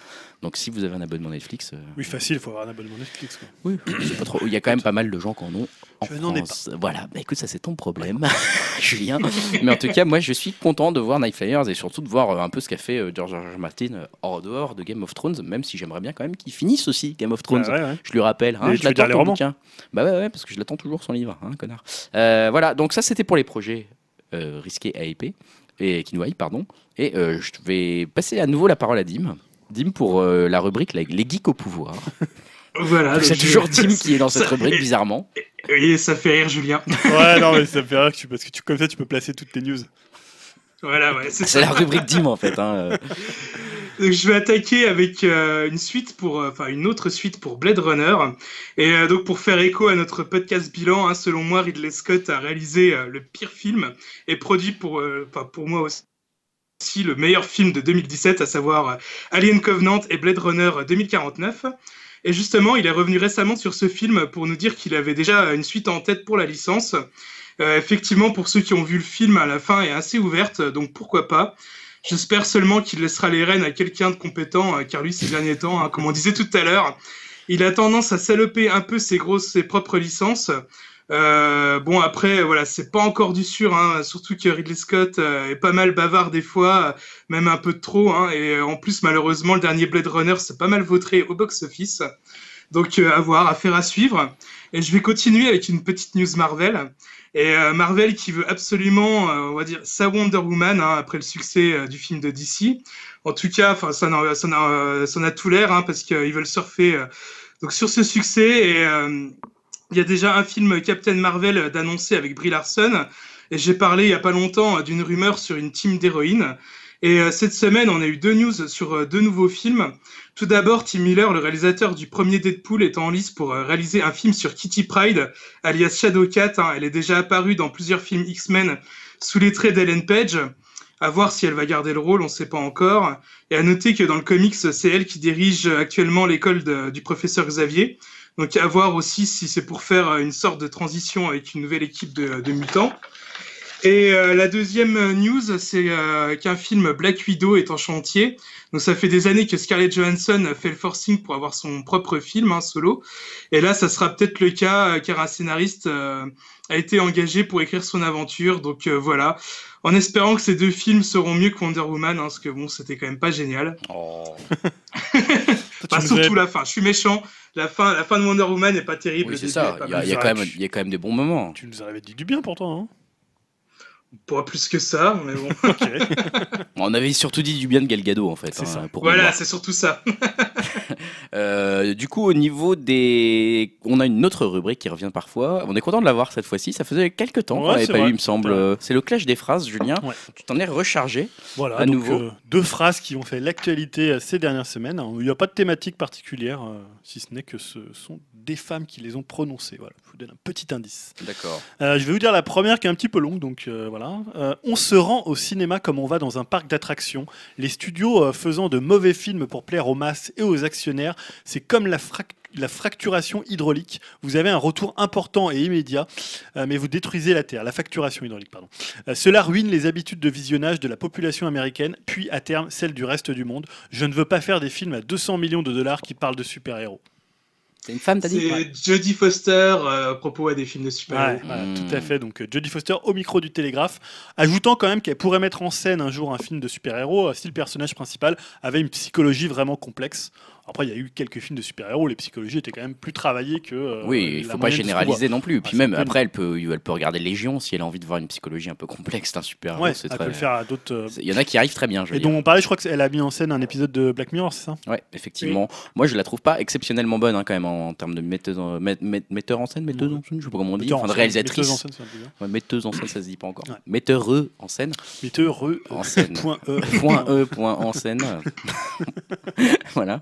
Donc si vous avez un abonnement Netflix, euh, Oui, facile, il faut avoir un abonnement Netflix. quoi. oui, pas trop- il y a quand même pas mal de gens qui en ont en Je n'en ai France. Voilà, bah écoute, ça c'est ton problème, Julien. Mais en tout cas, moi je suis content de voir Night Flyers et surtout de voir euh, un peu ce qu'a fait euh, George R. Martin hors dehors de Game of Thrones, même si j'aimerais bien quand même qu'il finisse aussi Game of Thrones. Ouais, ouais. Je lui rappelle, hein, je l'attends ton bouquin. Bah ouais, ouais, parce que je l'attends toujours son livre, hein, connard. Voilà, donc ça c'était pour les projets risqués à épée et qui nous hype, pardon. Et euh, je vais passer à nouveau la parole à Dim. Dim pour euh, la rubrique les geeks au pouvoir. Voilà. c'est toujours Dim qui est dans cette Ça- rubrique bizarrement. Oui, ça fait rire Julien. Ouais, non, mais ça fait rire que tu, parce que tu, comme ça, tu peux placer toutes tes news. Voilà, ouais, c'est ça. la rubrique Dim en fait. hein. Donc, je vais attaquer avec euh, une suite pour, euh, enfin une autre suite pour Blade Runner. Et euh, donc pour faire écho à notre podcast bilan, hein, selon moi, Ridley Scott a réalisé euh, le pire film et produit pour, euh, enfin pour moi aussi aussi le meilleur film de 2017, à savoir euh, Alien Covenant et Blade Runner 2049. Et justement, il est revenu récemment sur ce film pour nous dire qu'il avait déjà une suite en tête pour la licence. Euh, effectivement, pour ceux qui ont vu le film, à la fin est assez ouverte, donc pourquoi pas. J'espère seulement qu'il laissera les rênes à quelqu'un de compétent, euh, car lui, ces derniers temps, hein, comme on disait tout à l'heure, il a tendance à saloper un peu ses grosses, ses propres licences. Euh, bon, après, voilà, c'est pas encore du sûr, hein, surtout que Ridley Scott euh, est pas mal bavard des fois, euh, même un peu trop, hein, et en plus, malheureusement, le dernier Blade Runner s'est pas mal vautré au box-office. Donc, à voir, affaire à suivre. Et je vais continuer avec une petite news Marvel. Et Marvel qui veut absolument, on va dire, sa Wonder Woman hein, après le succès du film de DC. En tout cas, enfin, ça en ça en ça en a tout l'air hein, parce qu'ils veulent surfer donc sur ce succès. Et il y a déjà un film Captain Marvel d'annoncer avec Brie Larson. Et j'ai parlé il y a pas longtemps d'une rumeur sur une team d'héroïnes. Et euh, cette semaine, on a eu deux news sur euh, deux nouveaux films. Tout d'abord, Tim Miller, le réalisateur du premier Deadpool, est en lice pour euh, réaliser un film sur Kitty Pride, alias Shadowcat. Hein. Elle est déjà apparue dans plusieurs films X-Men sous les traits d'Ellen Page. À voir si elle va garder le rôle, on ne sait pas encore. Et à noter que dans le comics, c'est elle qui dirige actuellement l'école du professeur Xavier. Donc à voir aussi si c'est pour faire euh, une sorte de transition avec une nouvelle équipe de, de mutants. Et euh, la deuxième news, c'est euh, qu'un film Black Widow est en chantier. Donc ça fait des années que Scarlett Johansson fait le forcing pour avoir son propre film hein, solo. Et là, ça sera peut-être le cas euh, car un scénariste euh, a été engagé pour écrire son aventure. Donc euh, voilà, en espérant que ces deux films seront mieux que Wonder Woman, hein, parce que bon, c'était quand même pas génial. Oh. Nous surtout la fin. Je suis méchant. La fin, la fin de Wonder Woman n'est pas terrible. Oui, c'est ça. Il y a, y quand même, y a quand même des bons moments. Tu nous en avais dit du bien pourtant. Pas plus que ça, mais bon. Ok. On avait surtout dit du bien de Gal Gadot en fait. C'est hein, ça. pour voilà, c'est surtout ça. Euh, du coup, au niveau des. On a une autre rubrique qui revient parfois. On est content de l'avoir cette fois-ci. Ça faisait quelques temps qu'on Ouais, c'est pas vrai. eu, il me semble. C'est. Euh, C'est le clash des phrases, Julien. Ouais. Tu t'en es rechargé. Voilà, À donc, nouveau. euh, deux phrases qui ont fait l'actualité ces dernières semaines. Il n'y a pas de thématique particulière, euh, si ce n'est que ce sont des femmes qui les ont prononcées. Voilà, je vous donne un petit indice. D'accord. Euh, je vais vous dire la première qui est un petit peu longue, donc euh, Euh, on se rend au cinéma comme on va dans un parc d'attractions. Les studios euh, faisant de mauvais films pour plaire aux masses et aux actionnaires, c'est comme la, frac- la fracturation hydraulique. Vous avez un retour important et immédiat, euh, mais vous détruisez la Terre. La facturation hydraulique, pardon. Cela ruine les habitudes de visionnage de la population américaine, puis à terme celle du reste du monde. Je ne veux pas faire des films à 200 millions de dollars qui parlent de super-héros. C'est une femme, t'as dit C'est Jodie Foster euh, à propos ouais, des films de super-héros. Ouais, ouais, Mm. tout à fait. Donc euh, Jodie Foster au micro du Télégraphe, ajoutant quand même qu'elle pourrait mettre en scène un jour un film de super-héros euh, si le personnage principal avait une psychologie vraiment complexe. Après, il y a eu quelques films de super-héros, les psychologies étaient quand même plus travaillées que. euh, Oui, il la faut pas généraliser non plus. Ah, Puis même après, elle peut, elle peut regarder Légion si elle a envie de voir une psychologie un peu complexe d'un super voit. Ouais, elle très- peut le faire à d'autres. euh, Il y en a qui arrivent très bien, je Et dont on parlait, je crois qu'elle a mis en scène un épisode de Black Mirror, c'est ça? Ouais, effectivement. Moi, je la trouve pas exceptionnellement bonne hein, quand même en, en termes de metteuse en, met- met- metteur en scène, metteuse en scène, je sais pas comment on dit, Metteur en enfin de réalisatrice. metteuse en scène. Ouais, metteuse en scène, ça se dit pas encore. Ouais. Metteureux en scène. Metteureux, En scène. point E. point E, point en scène. voilà.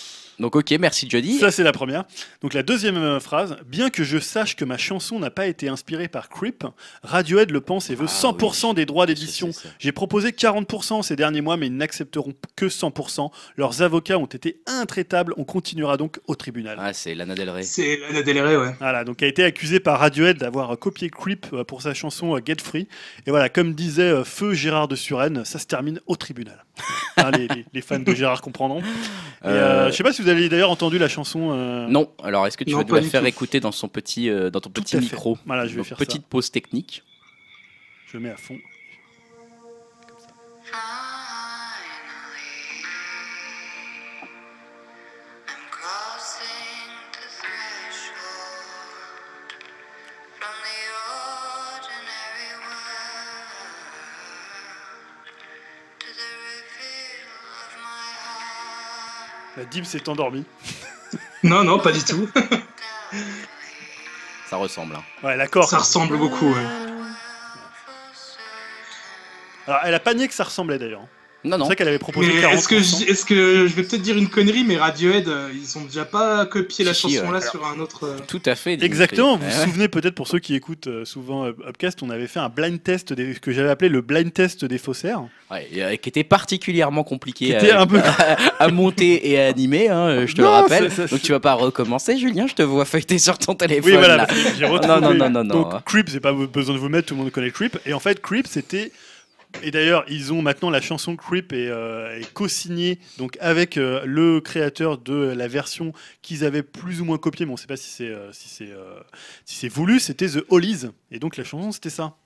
Donc, ok, merci Jody. Ça, c'est la première. Donc, la deuxième euh, phrase. Bien que je sache que ma chanson n'a pas été inspirée par Creep, Radiohead le pense et veut Ah 100% des droits d'édition. J'ai proposé 40% ces derniers mois, mais ils n'accepteront que 100%. Leurs avocats ont été intraitables. On continuera donc au tribunal. Ah, c'est Lana Del Rey. C'est Lana Del Rey, ouais. Voilà, donc a été accusé par Radiohead d'avoir copié Creep euh, pour sa chanson euh, Get Free. Et voilà, comme disait Feu Gérard de Suresnes, ça se termine au tribunal. Hein, les, les- les fans de Gérard comprendront. Et, euh, Euh, je sais pas si vous avez d'ailleurs entendu la chanson. euh, Non, alors est-ce que tu Non, vas nous la faire tout. écouter dans, son petit, euh, dans ton Tout petit micro? Voilà, je vais Donc, faire Petite ça. pause technique. Je mets à fond. Finally, La Dib s'est endormie. Non, non, pas du tout. Ça ressemble. hein. Ouais, l'accord. Ça ressemble beaucoup. ouais. Alors, elle a pas nié que ça ressemblait d'ailleurs. Non, C'est non. vrai qu'elle avait proposé Mais 40%. est-ce que, je, est-ce que je vais peut-être dire une connerie, mais Radiohead, euh, ils ont déjà pas copié la Si, si, chanson ouais. là sur un autre. euh, Tout à fait. Exactement, vous vous ouais. souvenez peut-être pour ceux qui écoutent euh, souvent Upcast, on avait fait un blind test des- que j'avais appelé le blind test des faussaires. Ouais, et, euh, qui était particulièrement compliqué Qui à, était un peu- à monter et à animer, hein, je te Non, le rappelle. ça- ça- Donc tu vas pas recommencer, Julien, je te vois feuilleter sur ton téléphone. Oui, voilà, là. j'ai retrouvé. Non, non, non, non, non. Donc, Creep, c'est pas besoin de vous mettre, tout le monde connaît Creep. Et en fait, Creep, c'était. Et d'ailleurs, ils ont maintenant la chanson Creep est, euh, co-signée donc avec euh, le créateur de la version qu'ils avaient plus ou moins copiée, mais on sait pas si c'est euh, si c'est si c'est voulu. C'était The Hollies, et donc la chanson c'était ça.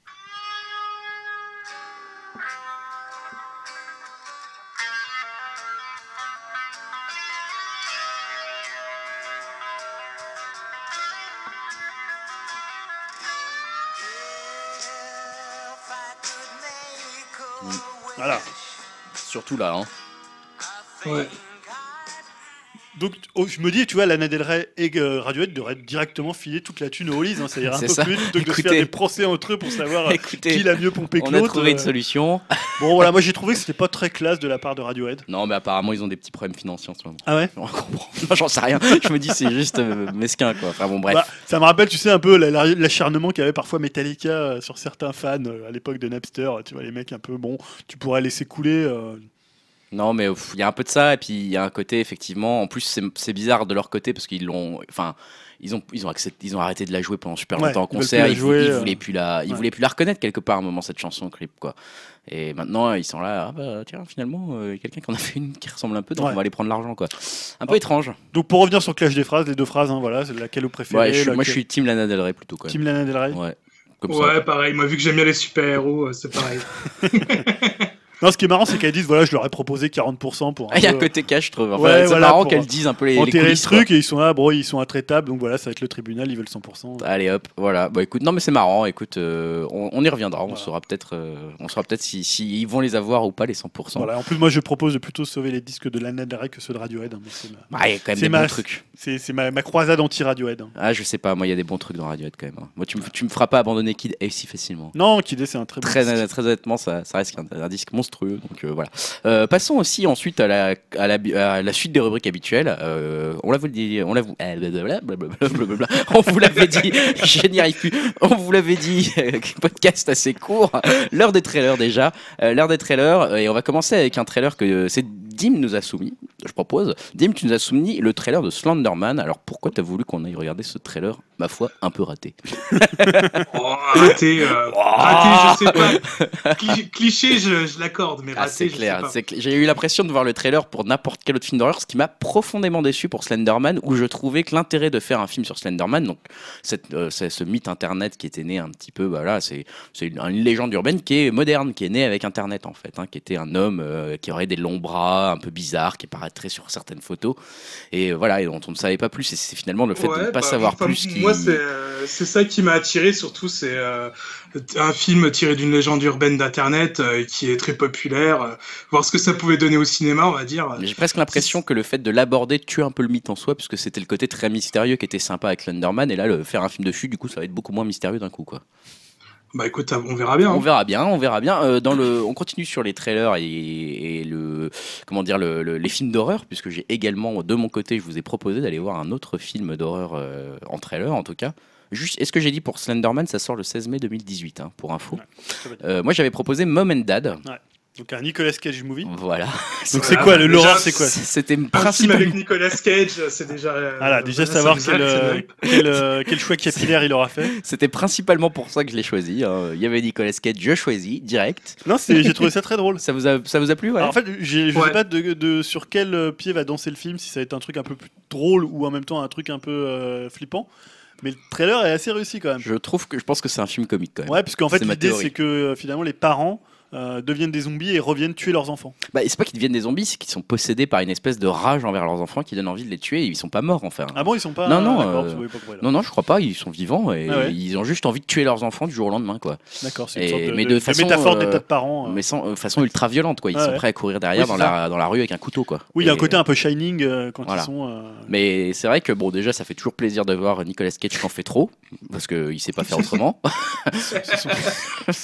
Surtout là. Hein. Ouais. Donc, oh, je me dis, tu vois, Lana Del Rey et euh, Radiohead devraient directement filer toute la thune aux Hollies. Hein, ça ira un peu ça. plus vite que de se faire des procès entre eux pour savoir euh, Écoutez, qui l'a mieux pompé que on a l'autre. trouvé une euh. solution. Bon, voilà, moi j'ai trouvé que c'était pas très classe de la part de Radiohead. Non, mais apparemment, ils ont des petits problèmes financiers en ce moment. Ah ouais? On comprend. Moi, J'en sais rien. Je me dis, c'est juste euh, mesquin, quoi. Enfin bon, bref. Bah, Ça me rappelle, tu sais, un peu la- la- l'acharnement qu'avait parfois Metallica sur certains fans à l'époque de Napster. Tu vois, les mecs un peu, bon, tu pourrais laisser couler. euh, Non, mais il y a un peu de ça, et puis il y a un côté, effectivement. En plus, c'est bizarre de leur côté parce qu'ils l'ont. Enfin. Ils ont, ils, ont accepté, ils ont arrêté de la jouer pendant super Ouais, longtemps en concert. Ils, jouer, ils euh. voulaient plus la, ils Ouais. voulaient plus la reconnaître quelque part à un moment cette chanson Creep quoi. Et maintenant ils sont là, ah bah tiens finalement euh, il y a quelqu'un qui en a fait une qui ressemble un peu, donc Ouais. on va aller prendre l'argent quoi. Un peu étrange. Donc, pour revenir sur le clash des phrases, les deux phrases, hein, voilà, c'est laquelle vous préférez Ouais, je suis- moi je suis Team Lana Del Rey plutôt quand même. Team Lana Del Rey. Ouais. Comme ça. Ouais, pareil. Moi, vu que j'aime bien les super-héros, euh, c'est pareil. Non, ce qui est marrant, c'est qu'elles disent voilà, je leur ai proposé 40% pour. un Il y a un côté cash, je trouve. Enfin, Ouais, c'est voilà, marrant qu'elles disent un peu les, les enterrer le quoi. truc et ils sont là, bon, ils sont intraitables, donc voilà, ça va être le tribunal, ils veulent 100%. Allez hop, voilà. Bah écoute, non mais c'est marrant. Écoute, euh, on, on y reviendra. On Voilà. saura peut-être, euh, on saura peut-être si, si ils vont les avoir ou pas les 100%. Voilà. En plus, moi, je propose de plutôt sauver les disques de Lana Del Rey que ceux de Radiohead. hein, mais c'est ma- Ah, il y a quand même C'est des ma- bons trucs. C'est c'est ma, ma croisade anti-Radiohead. hein. Ah, je sais pas. Moi, il y a des bons trucs dans Radiohead quand même. hein. Moi, tu me, tu me feras pas abandonner Kid A si facilement. Non, Kid A, c'est un très bon Très, disque. très honnêtement, ça, ça reste un, un disque monstrueux. Donc euh, voilà. Euh, passons aussi ensuite à la, suite des rubriques habituelles. Euh, on l'a vous on l'a on vous l'avait dit. Je n'y arrive plus. On vous l'avait dit. podcast assez court. L'heure des trailers déjà. L'heure des trailers et on va commencer avec un trailer que c'est Dim nous a soumis. Je propose. Dim, tu nous as soumis le trailer de Slenderman. Alors pourquoi t'as voulu qu'on aille regarder ce trailer, ma foi, un peu raté? Oh, raté, euh, raté, je sais pas. Cli- cliché, je, je l'accorde, mais Ah, raté, c'est clair. cl- J'ai eu l'impression de voir le trailer pour n'importe quel autre film d'horreur, ce qui m'a profondément déçu pour Slenderman, où je trouvais que l'intérêt de faire un film sur Slenderman, donc cette, euh, ce mythe internet qui était né un petit peu, bah voilà, c'est c'est une, une légende urbaine qui est moderne, qui est née avec internet en fait, hein, qui était un homme euh, qui aurait des longs bras, un peu bizarres, qui paraîtrait sur certaines photos, et voilà, et dont on ne savait pas plus. Et c'est finalement le fait de ne pas bah, savoir enfin, plus qui. Moi, c'est euh, c'est ça qui m'a attiré, surtout, c'est euh, un film tiré d'une légende urbaine d'Internet euh, qui est très populaire. euh, voir ce que ça pouvait donner au cinéma, on va dire. J'ai presque l'impression que le fait de l'aborder tue un peu le mythe en soi, puisque c'était le côté très mystérieux qui était sympa avec Slenderman, et là, le, faire un film dessus, du coup, ça va être beaucoup moins mystérieux d'un coup, quoi. Bah écoute, on verra bien. On hein. verra bien, on verra bien. Euh, dans le, on continue sur les trailers et, et le, comment dire, le- le- les films d'horreur, puisque j'ai également de mon côté, je vous ai proposé d'aller voir un autre film d'horreur euh, en trailer, en tout cas. Juste, est-ce que j'ai dit pour Slenderman, ça sort le 16 mai 2018, hein, pour info. Euh, moi, j'avais proposé Mom and Dad. Donc un Nicolas Cage movie. Voilà. Donc c'est quoi le l'horreur C'est quoi C'était Un film principalement. avec Nicolas Cage, c'est déjà. euh, Voilà, déjà savoir quel, euh, quel, euh, quel choix capillaire il aura fait. C'était principalement pour ça que je l'ai choisi. hein. Il y avait Nicolas Cage, je choisis direct. Non, j'ai trouvé ça très drôle. Ça vous a, ça vous a plu ouais Alors, en fait, je Ouais. sais pas de, de- sur quel pied va danser le film, si ça va être un truc un peu plus drôle ou en même temps un truc un peu euh, flippant. Mais le trailer est assez réussi quand même. Je trouve que je pense que c'est un film comique quand même. Ouais, parce qu'en fait, l'idée c'est que euh, finalement les parents euh, deviennent des zombies et reviennent tuer leurs enfants. Bah, c'est pas qu'ils deviennent des zombies, c'est qu'ils sont possédés par une espèce de rage envers leurs enfants qui donne envie de les tuer et ils sont pas morts enfin. Ah bon, ils sont pas. Non, non, euh, alors. Non, non, je crois pas, ils sont vivants et Ah ouais. ils ont juste envie de tuer leurs enfants du jour au lendemain quoi. D'accord, c'est une sorte de, mais de- façon, métaphore euh, d'état de parents. euh. Mais sans euh, façon ultra violente quoi, ils Ah sont prêts à courir derrière Oui, dans, la, dans la rue avec un couteau quoi. Oui, il y a un côté un peu Shining euh, quand Voilà. ils sont. euh, Mais c'est vrai que bon déjà ça fait toujours plaisir de voir Nicolas Cage qui en fait trop parce qu'il sait pas faire autrement. c'est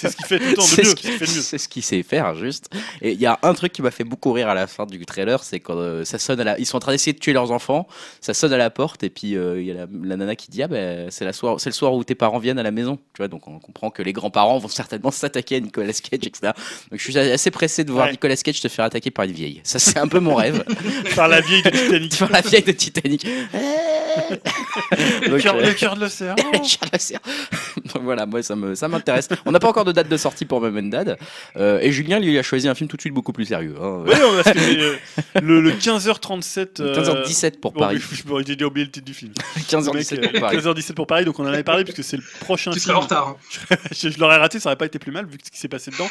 ce qu'il fait tout le temps de mieux. Ce qu'il sait faire, juste. Et il y a un truc qui m'a fait beaucoup rire à la fin du trailer, c'est quand euh, ça sonne à la... Ils sont en train d'essayer de tuer leurs enfants, ça sonne à la porte, et puis euh, il y a la, la nana qui dit Ah ben soir... c'est le soir où tes parents viennent à la maison. Tu vois, donc on comprend que les grands-parents vont certainement s'attaquer à Nicolas Cage, etc. Donc je suis assez pressé de voir Ouais. Nicolas Cage se faire attaquer par une vieille. Ça, c'est un peu mon rêve. Par la vieille de Titanic. Par la vieille de Titanic. Le cœur euh, le cœur de l'océan. Donc voilà, moi ça me ça m'intéresse. On n'a pas encore de date de sortie pour Mom and Dad. Euh, et Julien lui a choisi un film tout de suite beaucoup plus sérieux. hein. Oui, non, parce que euh, le, le 15h37. euh, 15h17 pour bon, Paris. oui, je m'aurais déjà oublié le titre du film. Le 15h17 mec, pour euh, Paris. 15h17 pour Paris, donc on en avait parlé puisque c'est le prochain Tu film. serais en retard. hein. je je l'aurais raté, ça aurait pas été plus mal vu ce qui s'est passé dedans.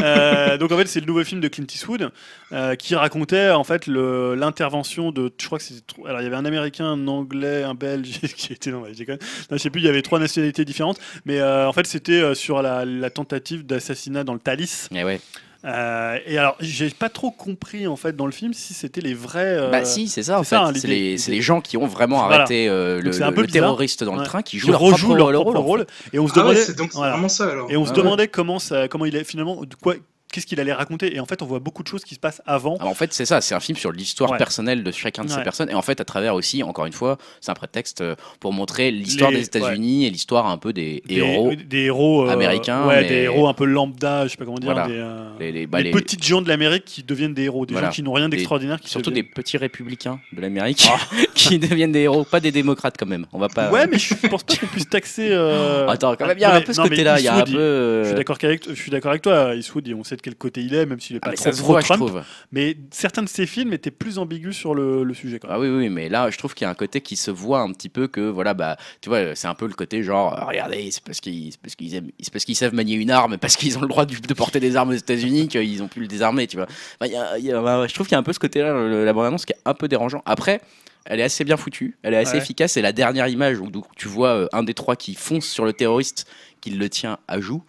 Euh, donc en fait, c'est le nouveau film de Clint Eastwood euh, qui racontait en fait l'intervention de, je crois que c'était, trop- alors il y avait un Américain, un Anglais, un Belge qui était, je déconne. Non, je sais plus, il y avait trois nationalités différentes, mais euh, en fait c'était euh, sur la, la tentative d'assassinat dans le Thalys. Eh ouais. Euh, et alors j'ai pas trop compris en fait dans le film si c'était les vrais. euh, bah si, c'est ça en c'est fait. hein, c'est les, gens qui ont vraiment Voilà. arrêté euh, le, un peu terroriste dans le Ouais. train qui joue qui leur propre, leur le propre rôle. rôle. Et on se Ah demandait, c'est donc c'est voilà. vraiment ça alors. Et on se Ah ouais. demandait comment ça, comment il est finalement, de quoi, qu'est-ce qu'il allait raconter. Et en fait, on voit beaucoup de choses qui se passent avant. Ah, en fait, c'est ça, c'est un film sur l'histoire Ouais. personnelle de chacun de ces personnes. Et en fait, à travers aussi, encore une fois, c'est un prétexte euh, pour montrer l'histoire des États-Unis et l'histoire un peu des, Des héros. des héros euh, américains, ouais, mais- des héros un peu lambda, je sais pas comment dire, Voilà. des, euh, Les, les- bah, les- petites gens de l'Amérique qui deviennent des héros, des Voilà. gens qui n'ont rien d'extraordinaire, qui surtout des petits républicains de l'Amérique qui deviennent des héros, pas des démocrates quand même. On va pas. Ah. Ouais, mais je pense pas qu'on puisse taxer. euh, Attends, quand même, il y a un peu ce côté-là. Il y a un Eastwood, peu. Je suis d'accord avec toi, Eastwood, on sait quel côté il est, même s'il est Ah, pas mais trop ça se je trouve. Mais certains de ses films étaient plus ambigus sur le, le sujet. Quand même. Ah oui, oui, mais là, je trouve qu'il y a un côté qui se voit un petit peu que, voilà, bah, tu vois, c'est un peu le côté genre, ah, regardez, c'est parce qu'ils c'est qu'ils aiment, c'est parce qu'ils savent manier une arme, parce qu'ils ont le droit de, de porter des armes aux États-Unis, qu'ils ont pu le désarmer, tu vois. Enfin, il y a- il y a- bah, je trouve qu'il y a un peu ce côté-là, la bande-annonce qui est un peu dérangeant. Après, elle est assez bien foutue, elle est assez Ouais. efficace, et la dernière image où, où tu vois euh, un des trois qui fonce sur le terroriste, qui le tient à joue.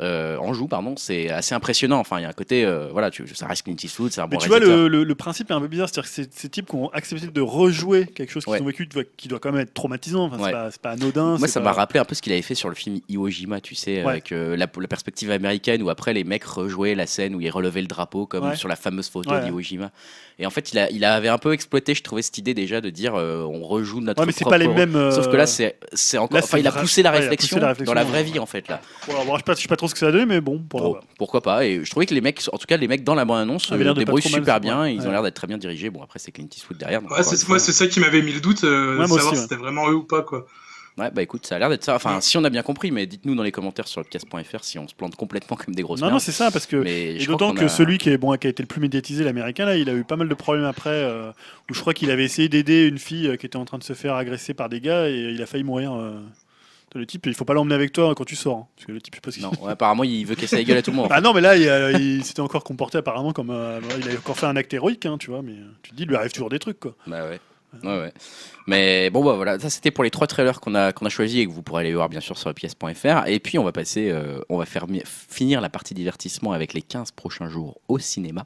Euh, en joue, pardon, c'est assez impressionnant. Enfin, il y a un côté, euh, voilà, tu, ça reste Clint Eastwood, c'est un Mais bon tu vois, le, le- le principe est un peu bizarre. C'est-à-dire que ces types qui ont accepté de rejouer quelque chose qu'ils Ouais. ont vécu, qui doit quand même être traumatisant. Enfin, Ouais. c'est, pas, anodin. Moi, ça pas- m'a rappelé un peu ce qu'il avait fait sur le film Iwo Jima, tu sais, Ouais. avec euh, la, la perspective américaine où après les mecs rejouaient la scène où ils relevaient le drapeau, comme sur la fameuse photo d'Iwo Jima. Et en fait, il, a, il avait un peu exploité, je trouvais, cette idée déjà de dire euh, on rejoue notre Ouais, mais c'est propre pas les mêmes. euh, Sauf que là, c'est c'est encore. là, Enfin, c'est il a poussé la ouais, réflexion dans la vraie vie, en fait, là. Bon, alors, je, sais pas, je sais pas trop ce que ça a donné, mais bon. Pour Bon, pourquoi pas Et je trouvais que les mecs, en tout cas, les mecs dans la bande-annonce, Avait euh, débrouillent super ouais. bien. Ils ont l'air d'être très bien dirigés. Bon, après, c'est Clint Eastwood derrière. c'est ça qui m'avait mis le doute, euh, de savoir aussi, si c'était vraiment eux ou pas, quoi. Ouais, bah écoute, ça a l'air d'être ça. Enfin, si on a bien compris, mais dites-nous dans les commentaires sur podcast.fr si on se plante complètement comme des grosses Non, non, c'est ça, parce que. Mais Et d'autant que a- celui qui, est, bon, qui a été le plus médiatisé, l'américain, là, il a eu pas mal de problèmes après, euh, où je crois qu'il avait essayé d'aider une fille euh, qui était en train de se faire agresser par des gars et il a failli mourir. euh. Le type, il faut pas l'emmener avec toi quand tu sors. hein, parce que le type, je sais pas ce qu'il- Non, ouais, apparemment, il veut casser la gueule à tout le monde. Ah non, mais là, il, a- il s'était encore comporté apparemment comme. euh, il a encore fait un acte héroïque, hein, tu vois, mais euh, tu te dis, il lui arrive toujours des trucs, quoi. Bah ouais. Ouais, ouais. Mais bon, bah voilà, ça c'était pour les trois trailers qu'on a, qu'on a choisis et que vous pourrez aller voir bien sûr sur pièce.fr. Et puis on va passer, euh, on va faire finir la partie divertissement avec les 15 prochains jours au cinéma.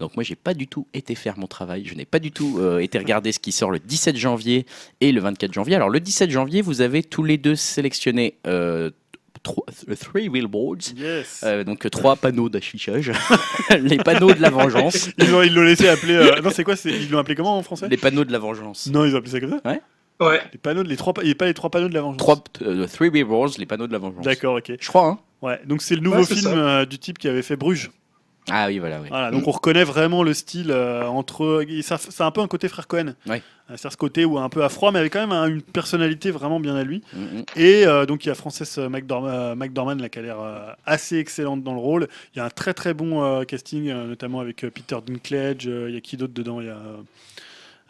Donc moi j'ai pas du tout été faire mon travail, je n'ai pas du tout euh, été regarder ce qui sort le 17 janvier et le 24 janvier. Alors le 17 janvier, vous avez tous les deux sélectionné euh, trois, three billboards. Yes. Euh, donc euh, trois panneaux d'affichage, les panneaux de la vengeance, Ils l'ont ils l'ont laissé appeler. euh, Non, c'est quoi c'est- Ils l'ont appelé comment en français? Les panneaux de la vengeance. Non, ils ont appelé ça comme ça? Ouais. Les panneaux, de- les trois, pa- il n'y a pas les trois panneaux de la vengeance. Trois, euh, three billboards, les panneaux de la vengeance. D'accord, ok. Je crois, hein Ouais, donc c'est le nouveau Ouais, c'est film ça. euh, du type qui avait fait Bruges. Ah oui, voilà, oui. Voilà, donc on reconnaît vraiment le style euh, entre. Ça, ça a un peu un côté frère Cohen. Euh, C'est ce côté où un peu à froid, mais avec quand même un- une personnalité vraiment bien à lui. Mm, mm. Et euh, donc il y a Frances McDormand, euh, McDormand là, qui a l'air euh, assez excellente dans le rôle. Il y a un très très bon euh, casting, euh, notamment avec euh, Peter Dinklage. euh, Il y a qui d'autre dedans? Il y a. euh,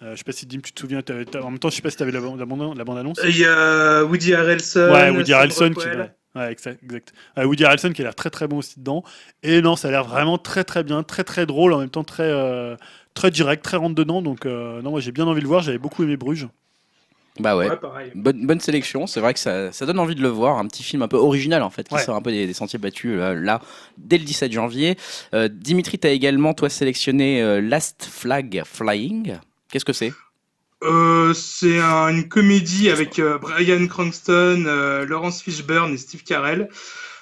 euh, je sais pas si Dim, tu te souviens. en même temps, je sais pas si tu avais la, bande- la bande- la bande-annonce. Il y a Woody Harrelson. Ouais, Woody Harrelson qui. Ouais, ouais, exact. exact. Euh, Woody Harrelson qui a l'air très très bon aussi dedans. Et non, ça a l'air vraiment très très bien, très très drôle, en même temps très, euh, très direct, très rentre dedans. Donc, euh, non, moi j'ai bien envie de le voir. J'avais beaucoup aimé Bruges. Bah ouais. Ouais, pareil. Bonne, bonne sélection, c'est vrai que ça, ça donne envie de le voir, un petit film un peu original en fait, qui Ouais. sort un peu des, des sentiers battus là, là, dès le 17 janvier. Euh, Dimitri, t'as également toi sélectionné euh, Last Flag Flying. Qu'est-ce que c'est? Euh, c'est un- une comédie avec euh, Brian Cranston, euh, Laurence Fishburne et Steve Carell.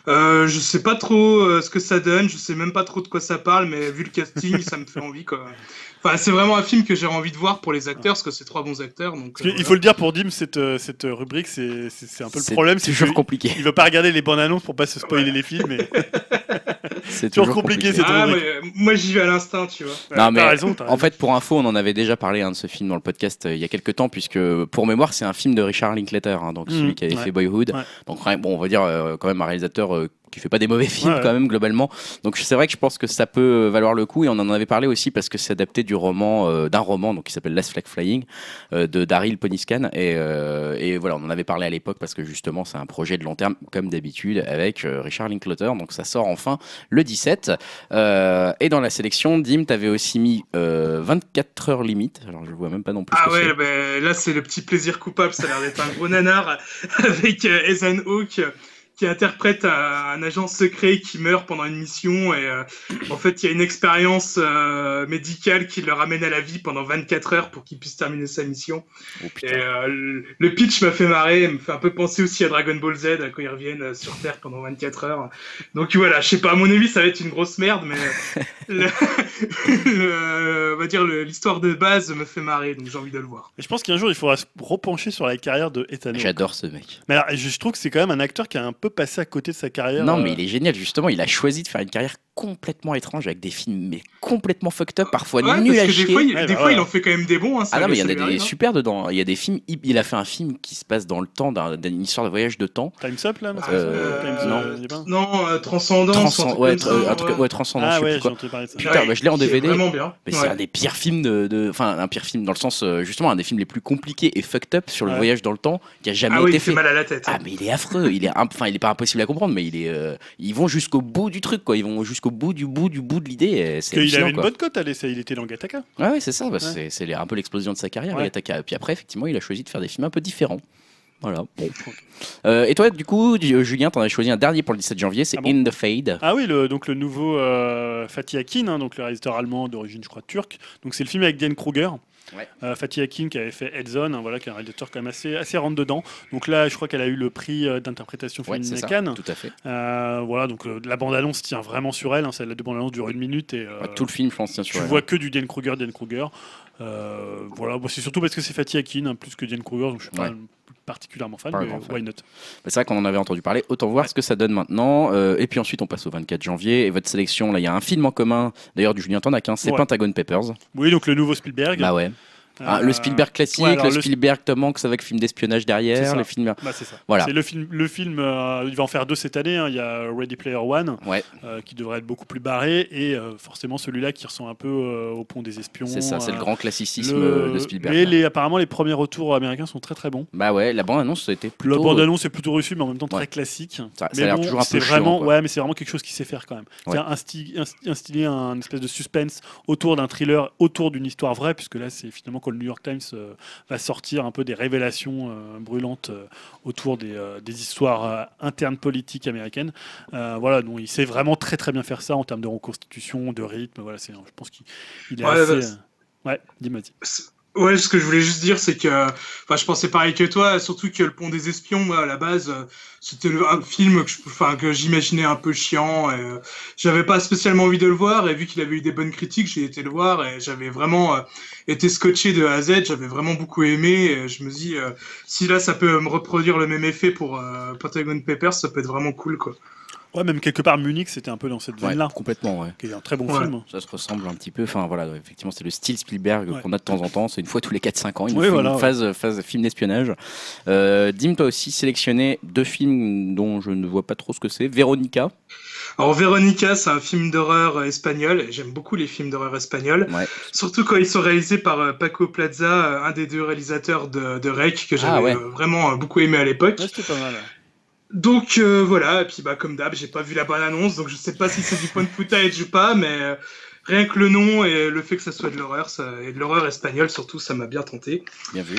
Euh, je sais pas trop ce que ça donne, je sais même pas trop de quoi ça parle, mais vu le casting, ça me fait envie quoi. Enfin, c'est vraiment un film que j'ai envie de voir pour les acteurs, parce que c'est trois bons acteurs. Donc, euh, Il faut le dire pour Dim, cette, euh, cette rubrique, c'est c'est- c'est un peu le C'est problème. C'est toujours compliqué. il veut pas regarder les bandes annonces pour pas se spoiler les films. Mais... C'est toujours compliqué, c'est- Ah, rubrique. moi, moi, j'y vais à l'instinct, tu vois. Non, mais t'as raison, t'as En raison. fait, pour info, on en avait déjà parlé hein, de ce film dans le podcast euh, il y a quelques temps, puisque pour mémoire, c'est un film de Richard Linklater, hein, donc Mhm, celui qui avait ouais. fait Boyhood. Ouais. Donc, bon, on va dire euh, quand même un réalisateur euh, qui fait pas des mauvais films Ouais, quand même globalement. Donc c'est vrai que je pense que ça peut valoir le coup et on en avait parlé aussi parce que c'est adapté du roman euh, d'un roman donc qui s'appelle Last Flag Flying euh, de Daryl Poniscan et, euh, et voilà on en avait parlé à l'époque parce que justement c'est un projet de long terme comme d'habitude avec Richard Linklater. Donc ça sort enfin le 17 Euh, et dans la sélection Dim t'avais aussi mis euh, 24 heures limite. Alors je vois même pas non plus Ah que ouais, ben, là c'est le petit plaisir coupable, ça a l'air d'être un gros nanar avec Ethan Hawke qui interprète un, un agent secret qui meurt pendant une mission et euh, en fait il y a une expérience euh, médicale qui le ramène à la vie pendant 24 heures pour qu'il puisse terminer sa mission. Oh, Et euh, le- pitch m'a fait marrer, me fait un peu penser aussi à Dragon Ball Z quand ils reviennent sur Terre pendant 24 heures. Donc voilà, je sais pas, à mon avis ça va être une grosse merde, mais le- le- on va dire l'histoire de base me fait marrer, donc j'ai envie de le voir. Et je pense qu'un jour, il faudra se repencher sur la carrière de Ethan. J'adore ce mec. Mais alors, je je trouve que c'est quand même un acteur qui a un peu passé à côté de sa carrière. Non, euh, mais il est génial, justement. Il a choisi de faire une carrière complètement étranges avec des films mais complètement fucked up, parfois Ouais, nuls parce à que des chier. fois, il, Ouais, des bah fois ouais. il en fait quand même des bons. Hein, Ah non, mais il y en a des hein. super dedans. Il y a des films. Il, il a fait un film qui se passe dans le temps, d'un- d'une histoire de voyage de temps. Time's Up là non, c'est Euh, Time's non. Non, euh, Transcendance, Transcend- un truc ouais, un truc, ouais. transcendance, Ah je sais plus quoi. Putain, bah, je l'ai en DVD. Vraiment bien. Mais c'est un des pires films de, de- enfin un pire film dans le sens euh, justement un des films les plus compliqués et fucked up sur le voyage dans le temps qui a jamais Ah oui, été il fait mal à la tête. Ah mais il est affreux, il est enfin il est pas impossible à comprendre mais il est euh, ils vont jusqu'au bout du truc quoi, ils vont jusqu'au bout du bout du bout de l'idée et hallucinant, avait une quoi. bonne cote à l'essai, il était dans Gataka. Ouais, ouais, c'est ça, bah, Ouais. c'est un peu l'explosion de sa carrière Ouais. Agatha Puis après effectivement, il a choisi de faire des films un peu différents. Voilà. Bon. Euh, et toi, du coup, Ju- Julien, t'en as choisi un dernier pour le 17 janvier, c'est Ah bon In the Fade. Ah oui, le, donc le nouveau euh, Fatih Akin, hein, donc le réalisateur allemand d'origine, je crois, turque. Donc c'est le film avec Diane Kruger. Ouais. Euh, Fatih Akin qui avait fait Elzon, hein, voilà, qui est un réalisateur quand même assez, assez rentre dedans. Donc là, je crois qu'elle a eu le prix euh, d'interprétation Ouais, féminine c'est à ça, Cannes. tout à fait. Euh, voilà, donc euh, la bande-annonce tient vraiment sur elle. Hein, celle- la bande-annonce dure une minute et Ouais, tout le film, je pense, tient sur tu elle, vois hein. que du Diane Kruger, Diane Kruger. Voilà, bon, c'est surtout parce que c'est Fatih Akin, hein, plus que Diane Kruger, donc je suis pas Ouais. Particulièrement fan, mais why not? C'est vrai qu'on en avait entendu parler, autant voir ce que ça donne maintenant. Euh, et puis ensuite, on passe au 24 janvier. Et votre sélection, là, il y a un film en commun, d'ailleurs, du Julien Tandac, hein, c'est Ouais. Pentagon Papers. Oui, donc le nouveau Spielberg. Bah ouais. Ah, le Euh, Spielberg classique, ouais, le, le- Spielberg Tom Hanks avec film d'espionnage derrière, le film. Bah, c'est ça. Voilà. C'est le film. Le film euh, il va en faire deux cette année. hein. Il y a Ready Player One, Ouais, euh, qui devrait être beaucoup plus barré, et euh, forcément celui-là qui ressemble un peu au Pont des Espions. c'est ça, c'est le grand classicisme le- de Spielberg. Mais les, apparemment, les premiers retours américains sont très très bons. Bah ouais, la bande-annonce, ça a été La plutôt. bande-annonce est plutôt reçue, mais en même temps Ouais. très classique. Ça- ça a l'air bon, toujours un peu c'est chiant, vraiment, quoi. ouais, mais c'est vraiment quelque chose qui sait faire quand même. C'est insti- insti- instiller un espèce de suspense autour d'un thriller, autour d'une histoire vraie, puisque là, c'est finalement le New York Times euh, va sortir un peu des révélations euh, brûlantes euh, autour des, des histoires internes politiques américaines. Voilà, donc il sait vraiment très très bien faire ça en termes de reconstitution, de rythme. Voilà, c'est, je pense qu'il il est Ouais, assez. bah, Ouais, dis-moi. dis. Ouais, ce que je voulais juste dire, c'est que, enfin, je pensais pareil que toi, surtout que le Pont des Espions, moi, à la base, euh, c'était un film que, enfin, que j'imaginais un peu chiant. Et, euh, j'avais pas spécialement envie de le voir, et vu qu'il avait eu des bonnes critiques, j'ai été le voir, et j'avais vraiment euh, été scotché de A à Z. J'avais vraiment beaucoup aimé. Et je me dis, si là, ça peut me reproduire le même effet pour Pentagon Papers, ça peut être vraiment cool, quoi. Ouais, même quelque part, Munich, c'était un peu dans cette Ouais, veine-là, complètement, ouais. qui est un très bon Ouais. film. Ça se ressemble un petit peu. Enfin voilà, effectivement, c'est le style Spielberg Ouais. qu'on a de temps en temps. C'est une fois tous les 4-5 ans. Il nous Oui, voilà, une ouais. phase, phase film d'espionnage. Euh, Dim, toi aussi sélectionné deux films dont je ne vois pas trop ce que c'est. Véronica. Alors, Veronica, c'est un film d'horreur euh, espagnol, j'aime beaucoup les films d'horreur espagnols. Ouais. Surtout quand ils sont réalisés par euh, Paco Plaza, euh, un des deux réalisateurs de, de Rec, que j'avais Ah ouais. euh, vraiment beaucoup aimé à l'époque. Ouais, c'était pas mal. Donc euh, voilà, et puis bah, comme d'hab, j'ai pas vu la bonne annonce, donc je sais pas si c'est du point de footage ou pas, mais euh, rien que le nom et le fait que ça soit de l'horreur, et de l'horreur espagnole surtout, ça m'a bien tenté. Bien vu.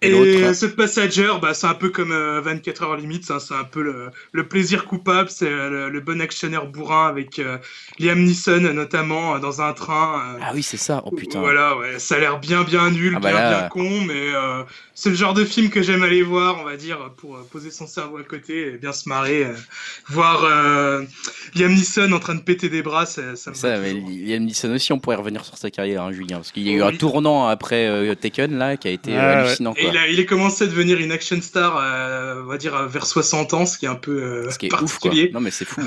Et Et, l'autre The Passenger, bah, c'est un peu comme euh, 24 heures limite, hein, c'est un peu le, le plaisir coupable, c'est euh, le, le bon actionnaire bourrin avec euh, Liam Neeson notamment euh, dans un train. euh, Ah oui, c'est ça. Oh putain. Voilà, ouais, ça a l'air bien bien nul, Ah bah bien là- bien con, mais euh, c'est le genre de film que j'aime aller voir, on va dire, pour euh, poser son cerveau à côté et bien se marrer. euh. voir euh, Liam Neeson en train de péter des bras, ça, ça me Ça, mais. Liam Neeson aussi, on pourrait revenir sur sa carrière, hein, Julien, parce qu'il y a eu un tournant après euh, Taken là qui a été euh, hallucinant. Et. Il, a, il est commencé à devenir une action star, euh, on va dire, vers 60 ans, ce qui est un peu euh, Ce qui est ouf quoi. particulier. Non mais c'est fou,